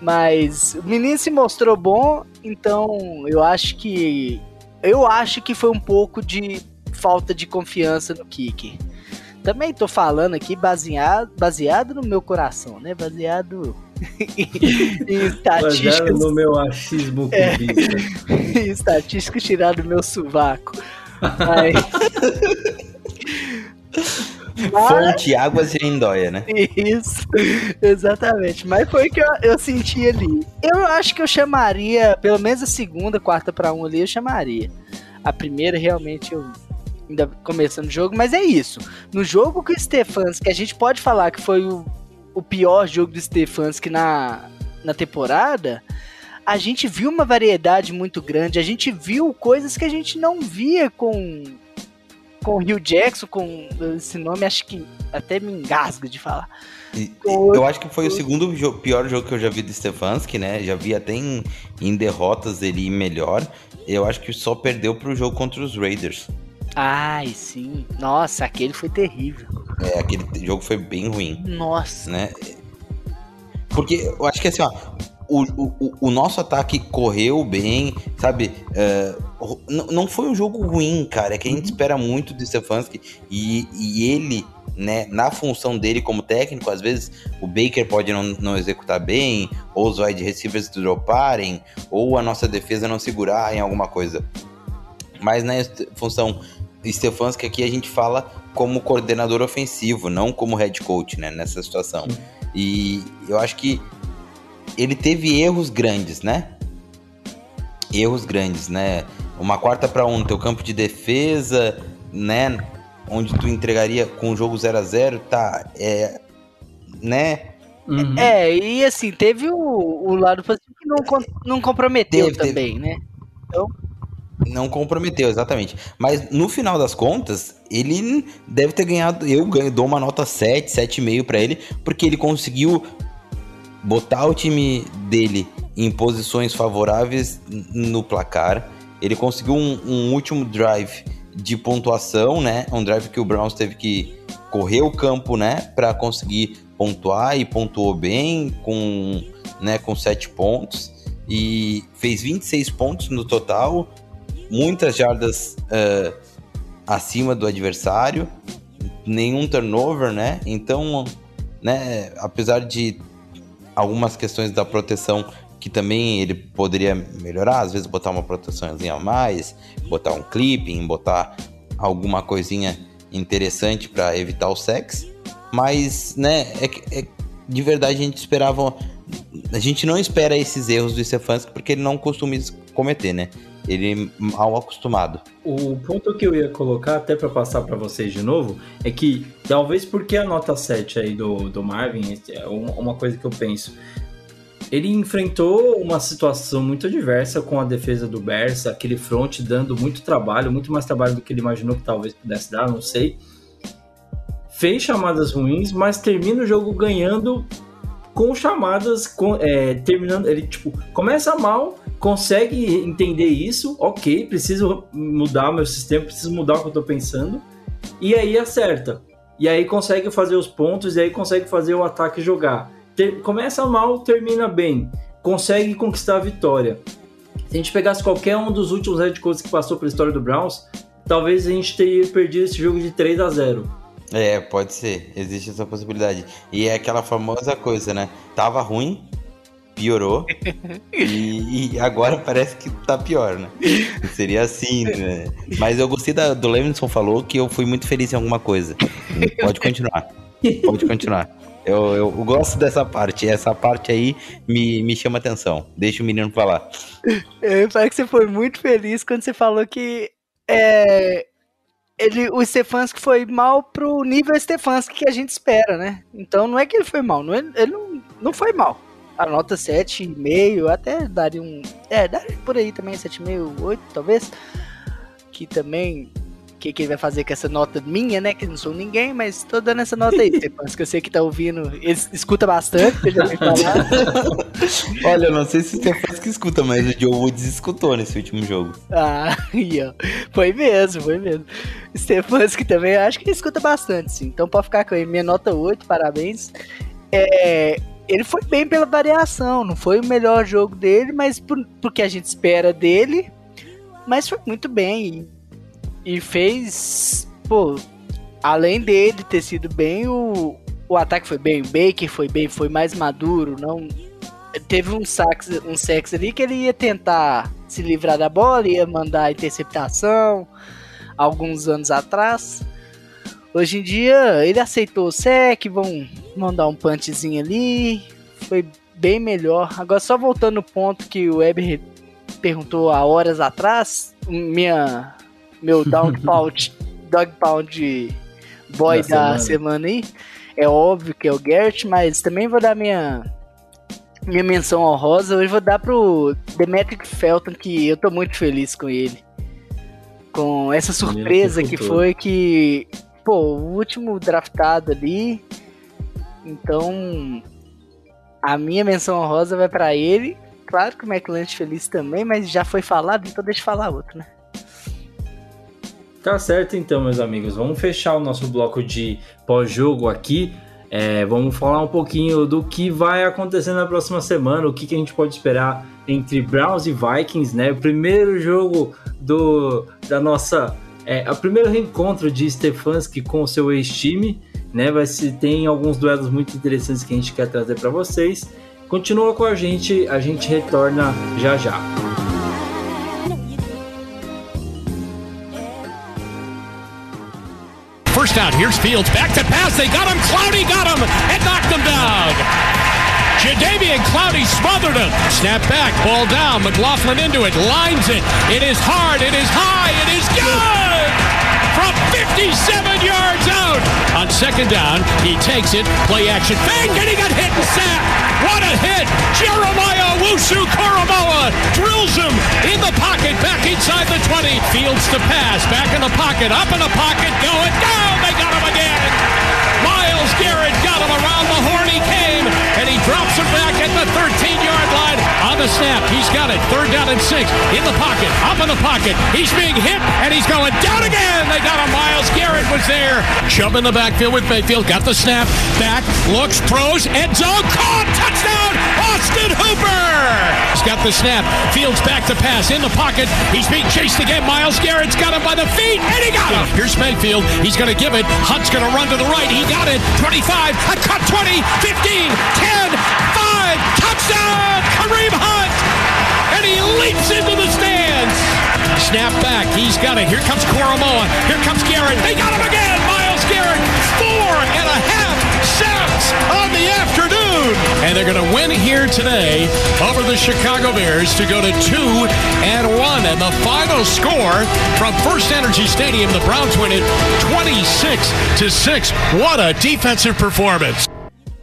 Mas o menino se mostrou bom, então eu acho que. Eu acho que foi um pouco de falta de confiança no kicker. Também tô falando aqui baseado, baseado no meu coração, né? Baseado (laughs) em Baseado estatísticas, no meu achismo É. (laughs) em estatísticas tiradas do meu sovaco. Mas... (laughs) Fonte Águas de Lindóia, né? Isso, exatamente. Mas foi o que eu, eu senti ali. Eu acho que eu chamaria, pelo menos a segunda, quarta pra um ali, eu chamaria. A primeira, realmente, eu ainda começando o jogo, mas é isso. No jogo que o Stefanski, que a gente pode falar que foi o, o pior jogo do Stefanski na, na temporada, a gente viu uma variedade muito grande, a gente viu coisas que a gente não via com com o Hugh Jackson, com esse nome, acho que até me engasgo de falar. E- Eu acho que foi o segundo jo- pior jogo que eu já vi do Stefanski, né? Já vi até em, em derrotas ele melhor. Eu acho que só perdeu pro jogo contra os Raiders. Ai, sim. Nossa, aquele foi terrível. É, aquele jogo foi bem ruim, Nossa. né? Porque eu acho que assim, ó, o, o, o nosso ataque correu bem, sabe? N- não foi um jogo ruim, cara. É que a gente espera muito do Stefanski e, e ele, né, na função dele como técnico, às vezes o Baker pode não, não executar bem, ou os wide receivers droparem, ou a nossa defesa não segurar em alguma coisa. Mas na função Stefanski aqui a gente fala como coordenador ofensivo, não como head coach, né, nessa situação. E eu acho que ele teve erros grandes, né? Erros grandes, né? Uma quarta para um, teu campo de defesa, né? Onde tu entregaria com o jogo 0 a 0 tá, é, né? Uhum. É, e assim, teve o, o lado positivo que não, não comprometeu Teve, teve. também, né? Não comprometeu, exatamente. Mas no final das contas, ele deve ter ganhado. Eu ganho, dou uma nota 7, 7,5 pra ele, porque ele conseguiu botar o time dele em posições favoráveis no placar. Ele conseguiu um, um último drive de pontuação, né? Um drive que o Browns teve que correr o campo, né? Pra conseguir pontuar e pontuou bem com, né, com 7 pontos. E fez 26 pontos no total, muitas jardas eh, acima do adversário, nenhum turnover, né? Então, né, apesar de algumas questões da proteção que também ele poderia melhorar, às vezes botar uma proteçãozinha a mais, botar um clipping, botar alguma coisinha interessante para evitar o sex, mas, né, é, é- de verdade a gente esperava a gente não espera esses erros do Stefanski porque ele não costuma cometer, né? Ele mal acostumado. O ponto que eu ia colocar, até para passar para vocês de novo, é que talvez porque a nota 7 aí do, do Marvin, é um- uma coisa que eu penso. Ele enfrentou uma situação muito adversa com a defesa do Bears, aquele front dando muito trabalho, muito mais trabalho do que ele imaginou que talvez pudesse dar, não sei. Fez chamadas ruins, mas termina o jogo ganhando com chamadas, com, é, terminando. Ele tipo começa mal, consegue entender isso, ok, preciso mudar meu sistema, preciso mudar o que eu tô pensando, e aí acerta. E aí consegue fazer os pontos, e aí consegue fazer o ataque jogar. Ter- começa mal, termina bem, consegue conquistar a vitória. Se a gente pegasse qualquer um dos últimos head coaches que passou pela história do Browns, talvez a gente teria perdido esse jogo de 3 a 0 É, pode ser. Existe essa possibilidade. E é aquela famosa coisa, né? Tava ruim, piorou. (laughs) e, e agora parece que tá pior, né? (laughs) Seria assim, né? Mas eu gostei da, do Levinson falou que eu fui muito feliz em alguma coisa. (laughs) Pode continuar. Pode continuar. Eu, eu gosto dessa parte. Essa parte aí me, me chama atenção. Deixa o menino falar. Eu falei que você foi muito feliz quando você falou que é, ele, o Stefanski foi mal pro nível Stefanski que a gente espera, né? Então não é que ele foi mal, não é- ele não, não foi mal. A nota 7,5, até daria um. É, daria por aí também, 7,5, 8 talvez. Que também. O que, que ele vai fazer com essa nota minha, né? Que não sou ninguém, mas tô dando essa nota aí, (laughs) Stefanski. Eu sei que tá ouvindo. Ele escuta bastante, eu já falar. (laughs) Olha, eu não sei se você faz que escuta, mas o Joe Woods escutou nesse último jogo. Ah, ó. Foi mesmo, foi mesmo. Stefanski também, eu acho que ele escuta bastante, sim. Então pode ficar com ele. Minha nota 8, parabéns. É, ele foi bem pela variação, não foi o melhor jogo dele, mas por, porque a gente espera dele. Mas foi muito bem. E, e fez. Pô, além dele ter sido bem, o, o ataque foi bem. O Baker foi bem, foi mais maduro. Não, teve um sax, um sex ali que ele ia tentar se livrar da bola, ia mandar interceptação alguns anos atrás. Hoje em dia ele aceitou o sec, vão mandar um punchzinho ali, foi bem melhor. Agora só voltando no ponto que o Weber perguntou há horas atrás, minha meu (laughs) dog pound, dog pound boy Da da, semana. semana aí, é óbvio que é o Garrett, mas também vou dar minha minha menção honrosa, hoje vou dar pro Demetric Felton, que eu tô muito feliz com ele. Com essa surpresa que foi que, pô, o último draftado ali. Então, a minha menção honrosa vai pra ele. Claro que o McLanche feliz também, mas já foi falado, então deixa eu falar outro, né? Tá certo então, meus amigos. Vamos fechar o nosso bloco de pós-jogo aqui. É, vamos falar um pouquinho do que vai acontecer na próxima semana, o que, que a gente pode esperar entre Browns e Vikings, né? O primeiro jogo do, da nossa. É, o primeiro reencontro de Stefanski com o seu ex-time, né? Vai se tem alguns duelos muito interessantes que a gente quer trazer para vocês. Continua com a gente, a gente retorna já já. First down, here's Fields back to pass. They got him. Clowney got him and knocked him down. Jadavian Clowney smothered him. Snap back, ball down. McLaughlin into it, lines it. It is hard, it is high, it is good! From 57 yards out. On second down, he takes it, play action, fake, and he got hit and sacked. What a hit! Jeremiah Wusu Koromoa drills him in the pocket, back inside the 20. Fields to pass, back in the pocket, up in the pocket, going, go! Got him again! Miles Garrett got him around the horn. He came, and he drops him back at the 13-yard line on the snap. He's got it. Third down and six. In the pocket. Up in the pocket. He's being hit, and he's going down again. They got him. Miles Garrett was there. Chubb in the backfield with Mayfield. Got the snap. Back. Looks. Throws. End zone. Caught. Touchdown. Austin Hooper. He's got the snap. Fields back to pass. In the pocket. He's being chased again. Miles Garrett's got him by the feet, and he got him. Here's Mayfield. He's going to give it. Hunt's going to run to the right. He got it. 25. A cut 20. 15. 10. 5. Touchdown. Kareem Hunt. And he leaps into the stands. Snap back. He's got it. Here comes Koromoa. Here comes Garrett. They got him again. Miles Garrett. Four and a half sacks on the afternoon. And they're going to win here today over the Chicago Bears to go to two and one. And the final score from First Energy Stadium, the Browns win it 26 to 6. What a defensive performance.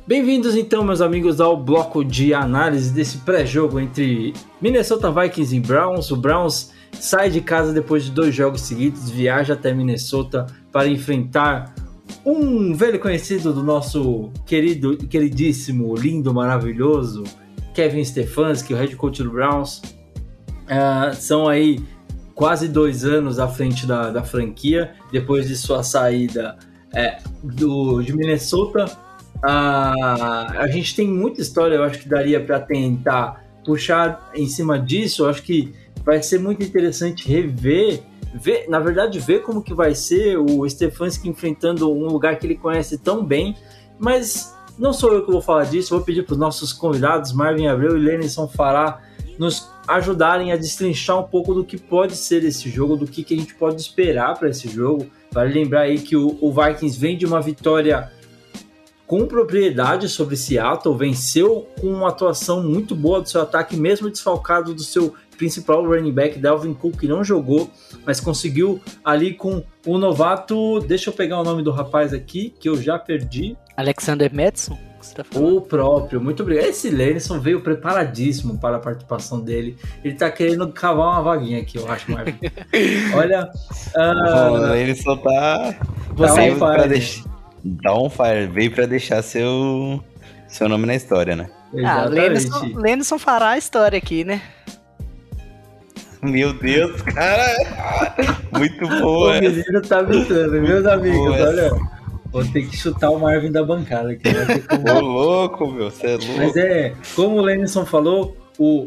Bem-vindos então, meus amigos, ao bloco de análise desse pré-jogo entre Minnesota Vikings e Browns. O Browns sai de casa depois de dois jogos seguidos, viaja até Minnesota para enfrentar um velho conhecido do nosso querido, queridíssimo, lindo, maravilhoso Kevin Stefanski, o head coach do Browns. Ah, são aí quase dois anos à frente da, da franquia, depois de sua saída é, do, de Minnesota ah, a gente tem muita história, eu acho que daria para tentar puxar em cima disso. Eu acho que vai ser muito interessante rever, ver, na verdade, ver como que vai ser o Stefanski enfrentando um lugar que ele conhece tão bem. Mas não sou eu que vou falar disso, vou pedir para os nossos convidados, Marvin Abreu e Lenison Fará, nos ajudarem a destrinchar um pouco do que pode ser esse jogo, do que, que a gente pode esperar para esse jogo. Vale lembrar aí que o, o Vikings vem de uma vitória com propriedade sobre Seattle, venceu com uma atuação muito boa do seu ataque, mesmo desfalcado do seu principal running back, Dalvin Cook, que não jogou, mas conseguiu ali com o novato. Deixa eu pegar o nome do rapaz aqui, que eu já perdi. Alexander Madison? que você tá falando? O próprio, muito obrigado. Esse Lenison veio preparadíssimo para a participação dele. Ele tá querendo cavar uma vaguinha aqui, eu acho, Marvin. (laughs) Olha. ah, ele só tá. Você tá veio pra fire. deixar. Dá um fire, veio pra deixar seu, seu nome na história, né? Ah, exatamente. Lenison, Lenison fará a história aqui, né? Meu Deus, cara! Muito (laughs) O boa! menino tá gritando, meus amigos. Boa. Olha, vou ter que chutar o Marvin da bancada aqui. como- Ô louco, meu, você é (laughs) Mas louco. é, como o Lenison falou, o.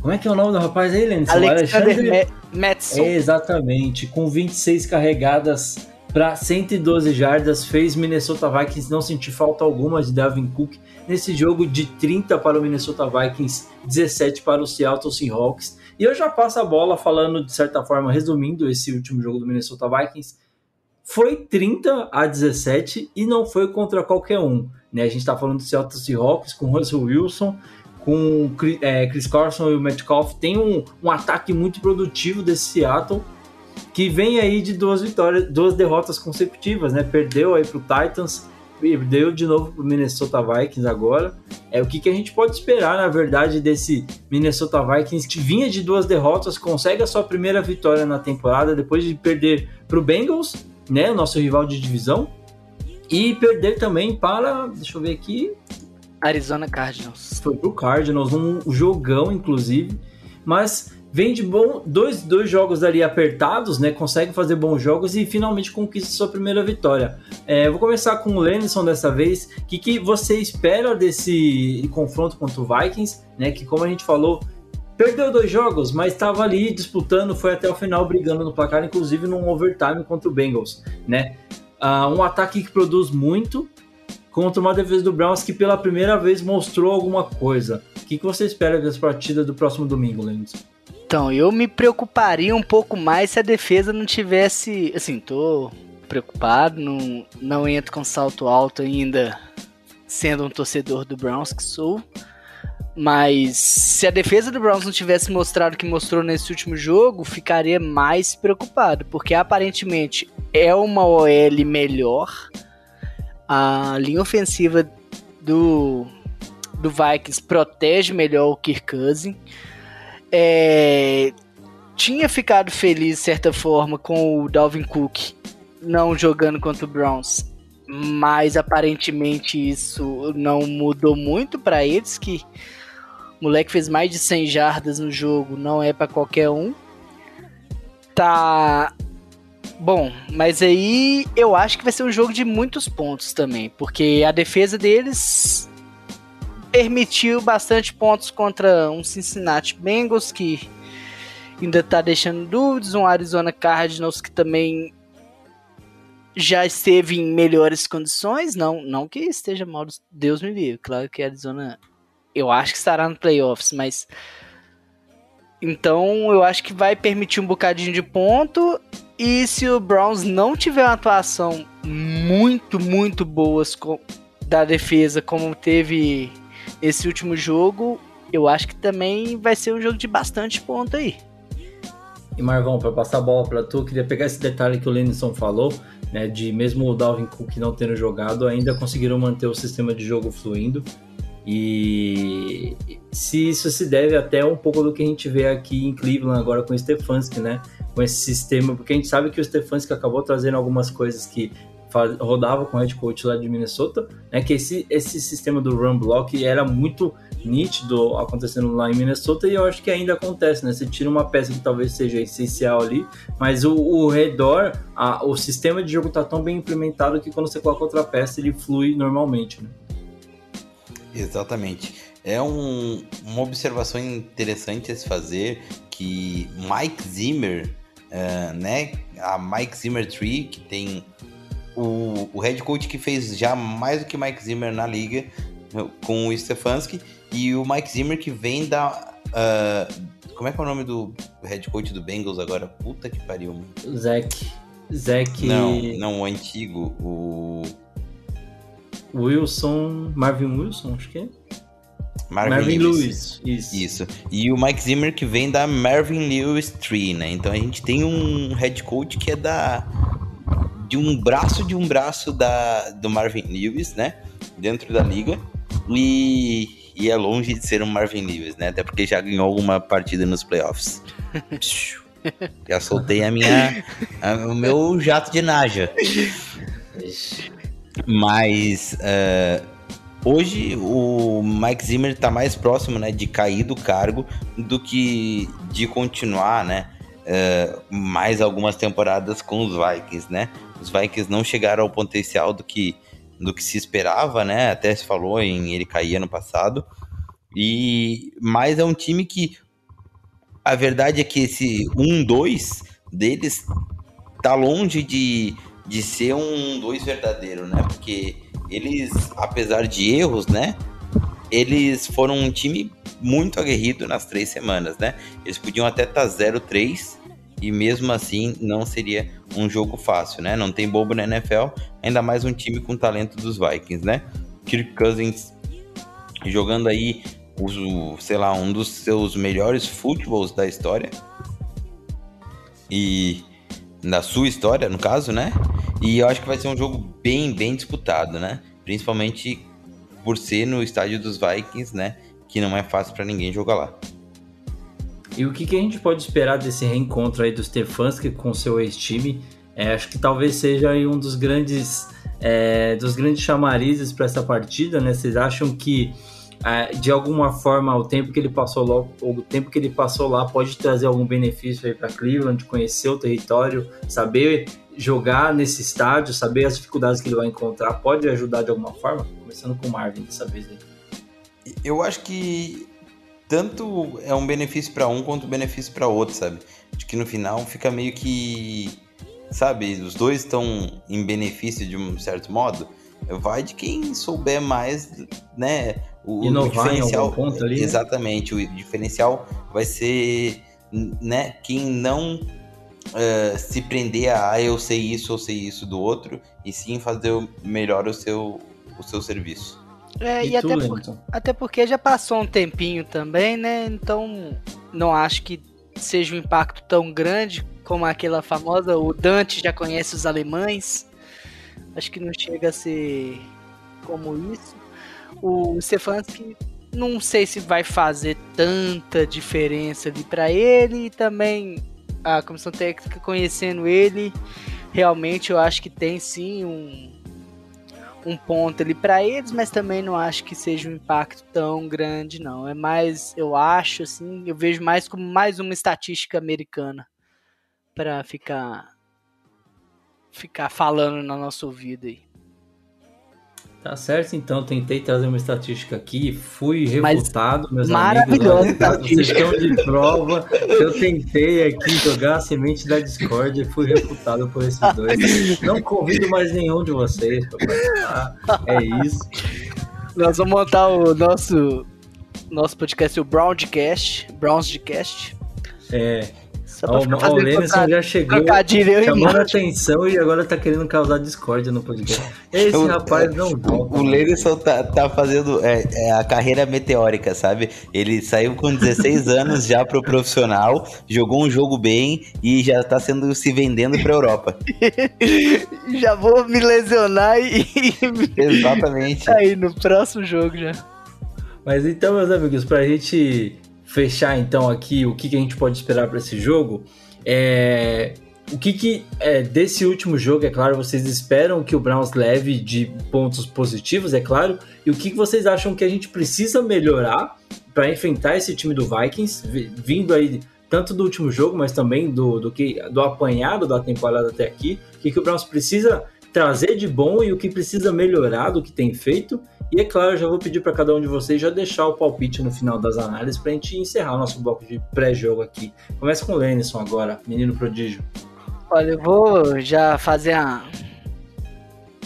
Como é que é o nome do rapaz aí, Lenison? Alexander Ma- Madison. É, exatamente, com 26 carregadas para 112 jardas, fez Minnesota Vikings não sentir falta alguma de Dalvin Cook nesse jogo de 30 para o Minnesota Vikings, 17 para o Seattle Seahawks. E eu já passo a bola falando de certa forma, resumindo esse último jogo do Minnesota Vikings. Foi 30 a 17 e não foi contra qualquer um. Né? A gente está falando do Seattle Seahawks com Russell Wilson, com Chris, é, Carson e o Metcalf. Tem um, um ataque muito produtivo desse Seattle que vem aí de duas vitórias, duas derrotas consecutivas, né? Perdeu aí pro Titans, perdeu de novo pro Minnesota Vikings agora. É o que, que a gente pode esperar, na verdade, desse Minnesota Vikings que vinha de duas derrotas, consegue a sua primeira vitória na temporada depois de perder pro Bengals, né? O nosso rival de divisão. E perder também para, deixa eu ver aqui, Arizona Cardinals. foi pro Cardinals, um jogão, inclusive. Mas vem de bom, dois, dois jogos ali apertados, né? Consegue fazer bons jogos e finalmente conquista sua primeira vitória. É, vou começar com o Lenison dessa vez. O que, que você espera desse confronto contra o Vikings, né? Que como a gente falou. Perdeu dois jogos, mas estava ali disputando, foi até o final brigando no placar, inclusive num overtime contra o Bengals, né? Ah, um ataque que produz muito, contra uma defesa do Browns que pela primeira vez mostrou alguma coisa. O que, que você espera dessa partida do próximo domingo, Lennon? Então, eu me preocuparia um pouco mais se a defesa não tivesse. Assim, tô preocupado, não, não entro com salto alto ainda sendo um torcedor do Browns que sou. Mas se a defesa do Browns não tivesse mostrado o que mostrou nesse último jogo, ficaria mais preocupado, porque aparentemente é uma OL melhor. A linha ofensiva do, do Vikings protege melhor o Kirk Cousins. É, tinha ficado feliz, de certa forma, com o Dalvin Cook não jogando contra o Browns. Mas aparentemente isso não mudou muito para eles, que o moleque fez mais de 100 jardas no jogo, não é para qualquer um. Tá bom, mas aí eu acho que vai ser um jogo de muitos pontos também, porque a defesa deles permitiu bastante pontos contra um Cincinnati Bengals que ainda tá deixando dúvidas, um Arizona Cardinals que também já esteve em melhores condições, não, não que esteja mal, Deus me livre, claro que Arizona eu acho que estará no playoffs, mas então eu acho que vai permitir um bocadinho de ponto. E se o Browns não tiver uma atuação muito, muito boas da defesa como teve esse último jogo, eu acho que também vai ser um jogo de bastante ponto aí. E Marvão, para passar a bola para tu, queria pegar esse detalhe que o Lenison falou, né, de mesmo o Dalvin Cook não tendo jogado, ainda conseguiram manter o sistema de jogo fluindo. E se isso se deve até um pouco do que a gente vê aqui em Cleveland agora com o Stefanski, né? Com esse sistema, porque a gente sabe que o Stefanski acabou trazendo algumas coisas que rodava com o head coach lá de Minnesota, né? Que esse, esse sistema do run block era muito nítido acontecendo lá em Minnesota e eu acho que ainda acontece, né? Você tira uma peça que talvez seja essencial ali, mas o, o redor, a, o sistema de jogo tá tão bem implementado que quando você coloca outra peça ele flui normalmente, né? Exatamente. É um, uma observação interessante a se fazer que Mike Zimmer, uh, né? A Mike Zimmer Tree, que tem o, o head coach que fez já mais do que Mike Zimmer na liga, com o Stefanski, e o Mike Zimmer que vem da. Uh, como é que é o nome do head coach do Bengals agora? Puta que pariu, mano. Zack. Zack. Não, não, o antigo. O. Wilson. Marvin Wilson, acho que é. Marvin, Marvin Lewis. Lewis. Isso. Isso. E o Mike Zimmer que vem da Marvin Lewis Tree, né? Então a gente tem um head coach que é da de um braço de um braço da do Marvin Lewis, né? Dentro da liga. E, e é longe de ser um Marvin Lewis, né? Até porque já ganhou alguma partida nos playoffs. (laughs) já soltei a minha a, o meu jato de Naja. Mas uh, hoje o Mike Zimmer está mais próximo né, de cair do cargo do que de continuar né, uh, mais algumas temporadas com os Vikings. Né? Os Vikings não chegaram ao potencial do que, do que se esperava, né? até se falou em ele cair ano passado. E, mas é um time que a verdade é que esse 1-2 deles tá longe de de ser um dois verdadeiro, né? Porque eles, apesar de erros, né? Eles foram um time muito aguerrido nas três semanas, né? Eles podiam até estar tá 0-3 e mesmo assim não seria um jogo fácil, né? Não tem bobo na NFL, ainda mais um time com talento dos Vikings, né? Kirk Cousins jogando aí, o, sei lá, um dos seus melhores futebols da história. E na sua história, no caso, né? E eu acho que vai ser um jogo bem, bem disputado, né? Principalmente por ser no estádio dos Vikings, né? Que não é fácil para ninguém jogar lá. E o que, que, a gente pode esperar desse reencontro aí do Stefanski com seu ex-time? É, acho que talvez seja aí um dos grandes, é, dos grandes chamarizes para essa partida, né? Vocês acham que é, de alguma forma o tempo que ele passou lá, o tempo que ele passou lá pode trazer algum benefício aí para Cleveland, conhecer o território, saber jogar nesse estádio, saber as dificuldades que ele vai encontrar, pode ajudar de alguma forma? Começando com o Marvin dessa vez aí. Eu acho que tanto é um benefício para um quanto um benefício para outro, sabe? Acho que no final fica meio que, sabe, os dois estão em benefício de um certo modo. Vai de quem souber mais, né? O, Inovar o diferencial, ponto ali, né? exatamente. O diferencial vai ser, né? Quem não uh, se prender a ah, eu sei isso ou sei isso do outro, e sim fazer melhor o seu, o seu serviço. É, e, E até, por- Lennon? até porque já passou um tempinho também, né? Então não acho que seja um impacto tão grande como aquela famosa. O Dante já conhece os alemães. Acho que não chega a ser como isso. O Stefanski, não sei se vai fazer tanta diferença ali para ele. E também a comissão técnica conhecendo ele, realmente eu acho que tem sim um um ponto ali para eles, mas também não acho que seja um impacto tão grande, não. É mais, eu acho, assim, eu vejo mais como mais uma estatística americana para ficar ficar falando na nossa ouvido aí. Tá certo, então. Tentei trazer uma estatística aqui, fui refutado, meus maravilhosa amigos. Olha, Vocês estão de prova. Eu tentei aqui jogar a semente da discórdia e fui refutado por esses dois. Não convido mais nenhum de vocês para participar. É isso. Nós vamos montar o nosso nosso podcast, o Browncast, Brownscast. É, Só pra ficar ó, o troca- já chegou trocadilho eu chamando a atenção e agora tá querendo causar discórdia no podcast. Esse Eu- rapaz não volta. O Lerisson tá, tá fazendo é, é a carreira meteórica, sabe? Ele saiu com 16 (laughs) anos já pro profissional, jogou um jogo bem e já tá sendo se vendendo pra Europa. (laughs) Já vou me lesionar e (laughs) Exatamente. aí no próximo jogo já. Mas então, meus amigos, pra gente fechar então aqui o que, que a gente pode esperar para esse jogo, é... o que, que é, desse último jogo, é claro, vocês esperam que o Browns leve de pontos positivos, é claro, e o que, que vocês acham que a gente precisa melhorar para enfrentar esse time do Vikings, vi- vindo aí tanto do último jogo, mas também do, do, que, do apanhado da temporada até aqui, o que, que o Browns precisa trazer de bom e o que precisa melhorar do que tem feito. E é claro, já vou pedir para cada um de vocês já deixar o palpite no final das análises para a gente encerrar o nosso bloco de pré-jogo aqui. Começa com o Lenison agora, menino prodígio. Olha, eu vou já fazer a-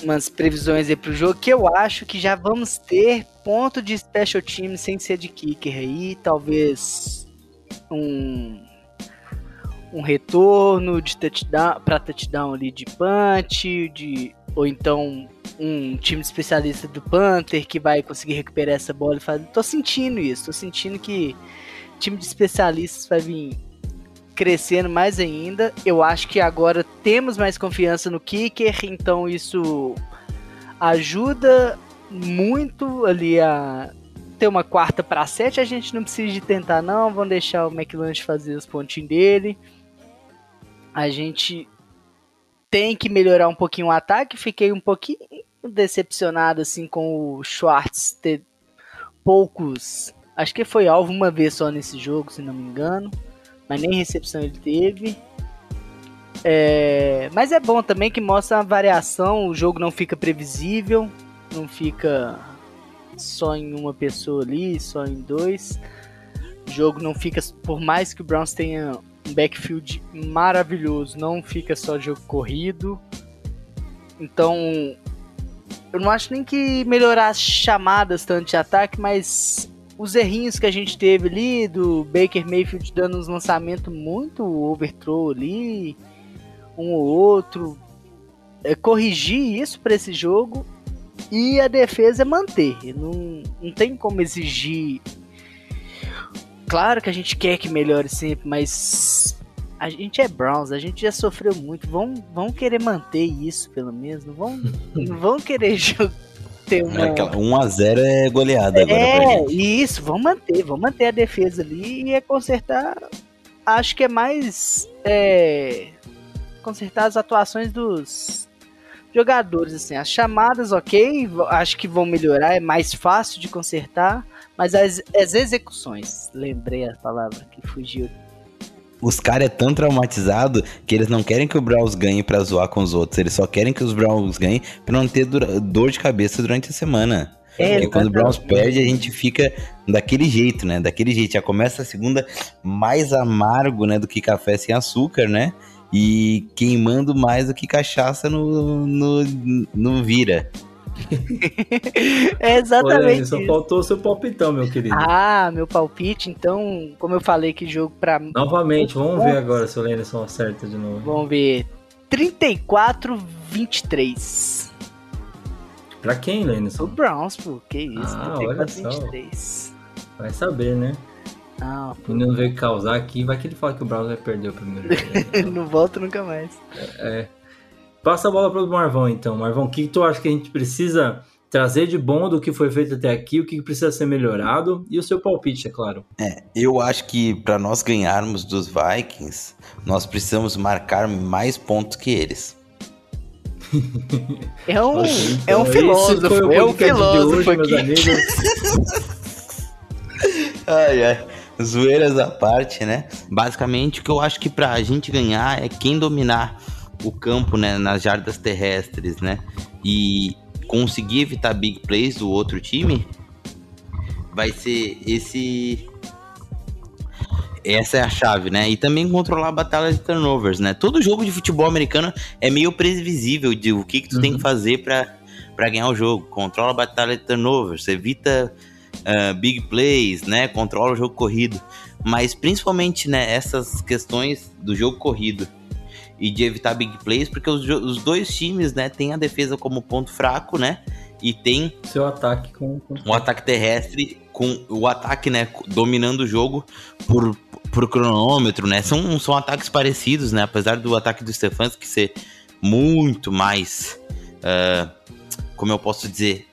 umas previsões aí pro jogo, que eu acho que já vamos ter ponto de special team sem ser de kicker aí, talvez um um retorno de touchdown para touchdown ali de punch, de ou então um time especialista do Panther que vai conseguir recuperar essa bola e fazer. Tô sentindo isso, tô sentindo que time de especialistas vai vir crescendo mais ainda. Eu acho que agora temos mais confiança no kicker, então isso ajuda muito ali a ter uma quarta para sete. A gente não precisa de tentar não, vamos deixar o McLanche fazer os pontinhos dele. A gente tem que melhorar um pouquinho o ataque. Fiquei um pouquinho decepcionado assim com o Schwartz ter poucos. Acho que foi alvo uma vez só nesse jogo, se não me engano mas nem recepção ele teve. É, mas é bom também que mostra a variação, o jogo não fica previsível, não fica só em uma pessoa ali, só em dois. O jogo não fica, por mais que o Browns tenha um backfield maravilhoso, não fica só jogo corrido. Então, eu não acho nem que melhorar as chamadas tanto de ataque, mas os errinhos que a gente teve ali, do Baker Mayfield dando uns lançamentos muito overthrow ali, um ou outro, é, corrigir isso para esse jogo e a defesa manter. Não, não tem como exigir. Claro que a gente quer que melhore sempre, mas a gente é Browns, a gente já sofreu muito. Vão, vão querer manter isso, pelo menos. Não vão, (laughs) não vão querer (laughs) ter uma. Aquela 1x0 é goleada agora pra É, isso, vamos manter, vamos manter a defesa ali e é consertar. Acho que é mais. É, consertar as atuações dos jogadores, assim. As chamadas, ok, acho que vão melhorar, é mais fácil de consertar, mas as, as execuções, lembrei a palavra que fugiu. Os caras é tão traumatizado que eles não querem que o Browns ganhe pra zoar com os outros. Eles só querem que os Browns ganhem pra não ter dor de cabeça durante a semana. É, Porque quando o Browns perde, a gente fica daquele jeito, né? Daquele jeito. Já começa a segunda mais amargo, né? Do que café sem açúcar, né? E queimando mais do que cachaça no, no, no vira. É exatamente só faltou o seu palpitão, meu querido. Ah, meu palpite, então, como eu falei que jogo pra Novamente, vamos ver agora se o Lenison acerta de novo. Vamos ver. 34 23. Pra quem, O Lenison? Browns, pô, que isso, Ah, 34 olha só. 23. Vai saber, né? Não, O menino veio causar aqui, vai que ele fala que o Browns vai perder o primeiro (laughs) jogo. não volto nunca mais. É. Passa a bola pro Marvão, então. Marvão, o que, que tu acha que a gente precisa trazer de bom do que foi feito até aqui? O que, precisa ser melhorado? E o seu palpite, é claro. Eu acho que para nós ganharmos dos Vikings, nós precisamos marcar mais pontos que eles. (laughs) É um, é Então, um esse filósofo, foi o é um filósofo hoje, meus aqui. amigos. (laughs) Ai, ai. Zoeiras à parte, né? Basicamente, o que eu acho que pra gente ganhar é quem dominar o campo, né? Nas jardas terrestres, né? E conseguir evitar big plays do outro time vai ser esse. Essa é a chave, né? E também controlar a batalha de turnovers, né? Todo jogo de futebol americano é meio previsível de o que, que tu tem que fazer pra pra ganhar o jogo. Controla a batalha de turnovers, evita ah, big plays, né? Controla o jogo corrido. Mas principalmente, né, essas questões do jogo corrido e de evitar big plays, porque os, os dois times, né, tem a defesa como ponto fraco, né? E tem Seu ataque com. um ataque terrestre com o ataque, né, dominando o jogo por, por cronômetro, né? São, são ataques parecidos, né? Apesar do ataque do Stefanski ser muito mais, ah, como eu posso dizer,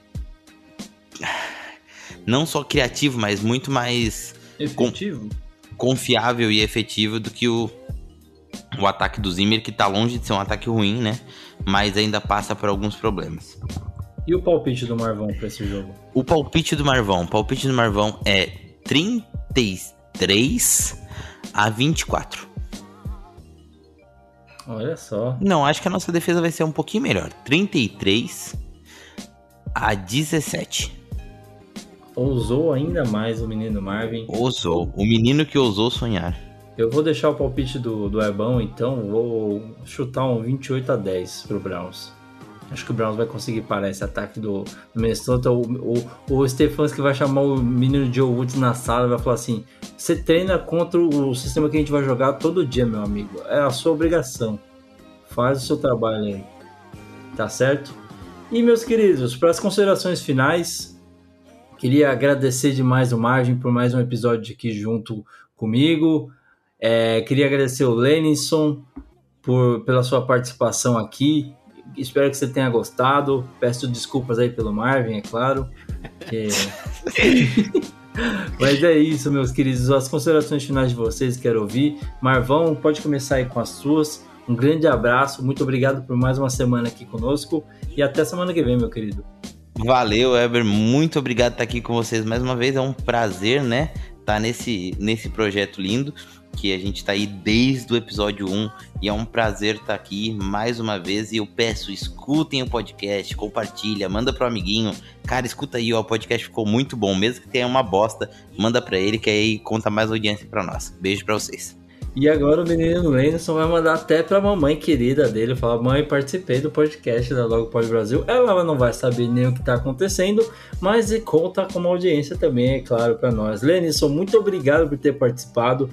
não só criativo, mas muito mais Efetivo? confiável e efetivo do que o, o ataque do Zimmer, que tá longe de ser um ataque ruim, né? Mas ainda passa por alguns problemas. E o palpite do Marvão pra esse jogo? O palpite do Marvão. O palpite do Marvão é 33 a 24. Olha só. Não, acho que a nossa defesa vai ser um pouquinho melhor. 33 a 17. Ousou ainda mais o menino Marvin. Ousou. O menino que ousou sonhar. Eu vou deixar o palpite do, do Ebão, então vou chutar um 28 a 10 pro Browns. Acho que o Browns vai conseguir parar esse ataque do, Minnesota. O, o, o Stefanski vai chamar o menino Joe Woods na sala e vai falar assim: Você treina contra o sistema que a gente vai jogar todo dia, meu amigo. É a sua obrigação. Faz o seu trabalho aí. Tá certo? E meus queridos, para as considerações finais, queria agradecer demais o Margem por mais um episódio aqui junto comigo. É, queria agradecer o Lenison por, pela sua participação aqui. Espero que você tenha gostado. Peço desculpas aí pelo Marvin, é claro. que- (laughs) Mas é isso, meus queridos. As considerações finais de vocês quero ouvir. Marvão, pode começar aí com as suas. Um grande abraço. Muito obrigado por mais uma semana aqui conosco. E até semana que vem, meu querido. Valeu, Eber. Muito obrigado por estar aqui com vocês mais uma vez. É um prazer, né? Estar nesse, nesse projeto lindo. Que a gente tá aí desde o episódio 1. E é um prazer estar aqui mais uma vez. E eu peço, escutem o podcast, compartilha, manda pro amiguinho. Cara, escuta aí, ó. O podcast ficou muito bom. Mesmo que tenha uma bosta, manda pra ele, que aí conta mais audiência pra nós. Beijo pra vocês. E agora o menino Lenison vai mandar até pra mamãe querida dele, falar, mãe, participei do podcast da Logo Pode Brasil. Ela não vai saber nem o que tá acontecendo, mas conta como audiência também, é claro, pra nós. Lenison, muito obrigado por ter participado.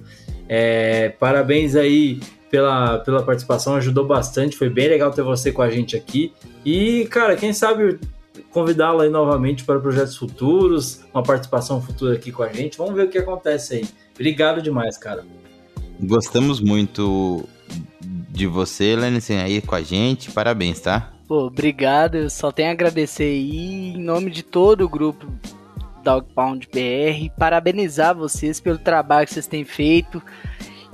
É, parabéns aí pela, pela participação, ajudou bastante, foi bem legal ter você com a gente aqui. E, cara, quem sabe convidá-la aí novamente para projetos futuros, uma participação futura aqui com a gente. Vamos ver o que acontece aí. Obrigado demais, cara. Gostamos muito de você, Lenison, aí com a gente. Parabéns, tá? Pô, obrigado. Eu só tenho a agradecer aí em nome de todo o grupo Dog Pound BR. Parabenizar vocês pelo trabalho que vocês têm feito.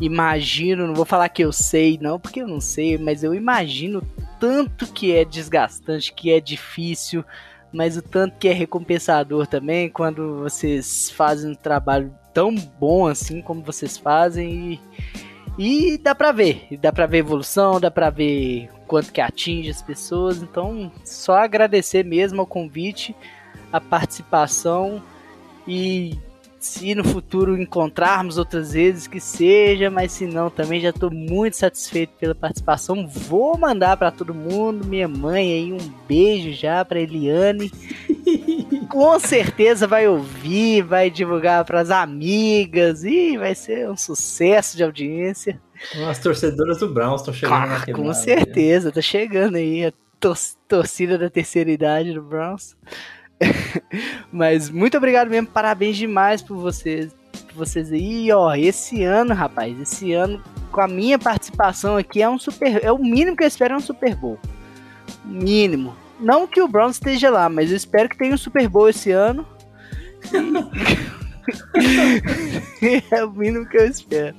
Imagino, não vou falar que eu sei, não, porque eu não sei, mas eu imagino tanto que é desgastante, que é difícil, mas o tanto que é recompensador também quando vocês fazem um trabalho tão bom assim como vocês fazem e, e dá pra ver, dá pra ver evolução, dá pra ver quanto que atinge as pessoas, então só agradecer mesmo ao convite, a participação e se no futuro encontrarmos outras vezes que seja, mas se não também já estou muito satisfeito pela participação. Vou mandar para todo mundo, minha mãe aí um beijo já para Eliane. (laughs) Com certeza vai ouvir, vai divulgar para as amigas e vai ser um sucesso de audiência. As torcedoras do Browns estão chegando Ah, com certeza, tá chegando aí. tor torcida da terceira idade do Browns. (laughs) Mas muito obrigado mesmo, parabéns demais por vocês, por vocês aí, ó. Esse ano, rapaz, esse ano com a minha participação aqui é um super, é o mínimo que eu espero é um Super Bowl. Mínimo. Não que o Browns esteja lá, mas eu espero que tenha um Super Bowl esse ano. (laughs) é o mínimo que eu espero.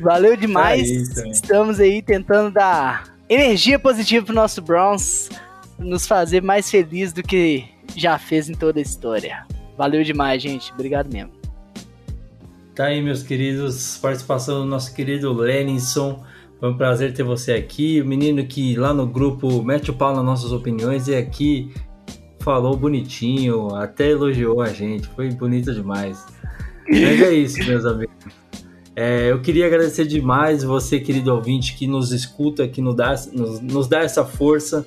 Valeu demais. Aí, Estamos aí tentando dar energia positiva pro nosso Browns, nos fazer mais feliz do que já fez em toda a história. Valeu demais, gente. Obrigado mesmo. Tá aí, meus queridos, participação do nosso querido Lenison. Foi um prazer ter você aqui. O menino que lá no grupo mete o pau nas nossas opiniões e aqui falou bonitinho, até elogiou a gente. Foi bonito demais. Mas é isso, meus amigos. É, eu queria agradecer demais você, querido ouvinte, que nos escuta, que nos dá, nos, nos dá essa força,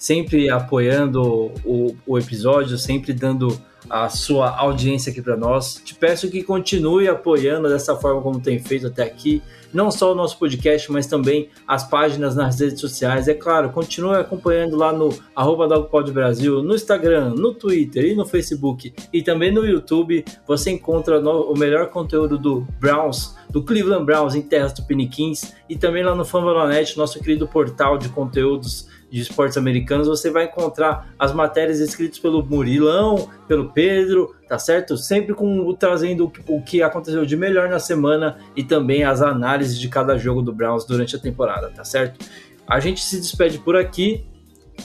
sempre apoiando o, o episódio, sempre dando a sua audiência aqui para nós. Te peço que continue apoiando dessa forma como tem feito até aqui, não só o nosso podcast, mas também as páginas nas redes sociais. É claro, continue acompanhando lá no arroba Brasil, no Instagram, no Twitter e no Facebook e também no YouTube. Você encontra no, o melhor conteúdo do Browns, do Cleveland Browns em terras tupiniquins e também lá no Fambonanet, nosso querido portal de conteúdos de esportes americanos, você vai encontrar as matérias escritas pelo Murilão, pelo Pedro, tá certo? Sempre com trazendo o que aconteceu de melhor na semana e também as análises de cada jogo do Browns durante a temporada, tá certo? A gente se despede por aqui.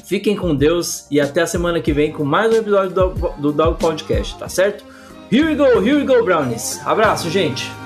Fiquem com Deus e até a semana que vem com mais um episódio do, do Dog Podcast, tá certo? Here we go, here we go, Brownies. Abraço, gente.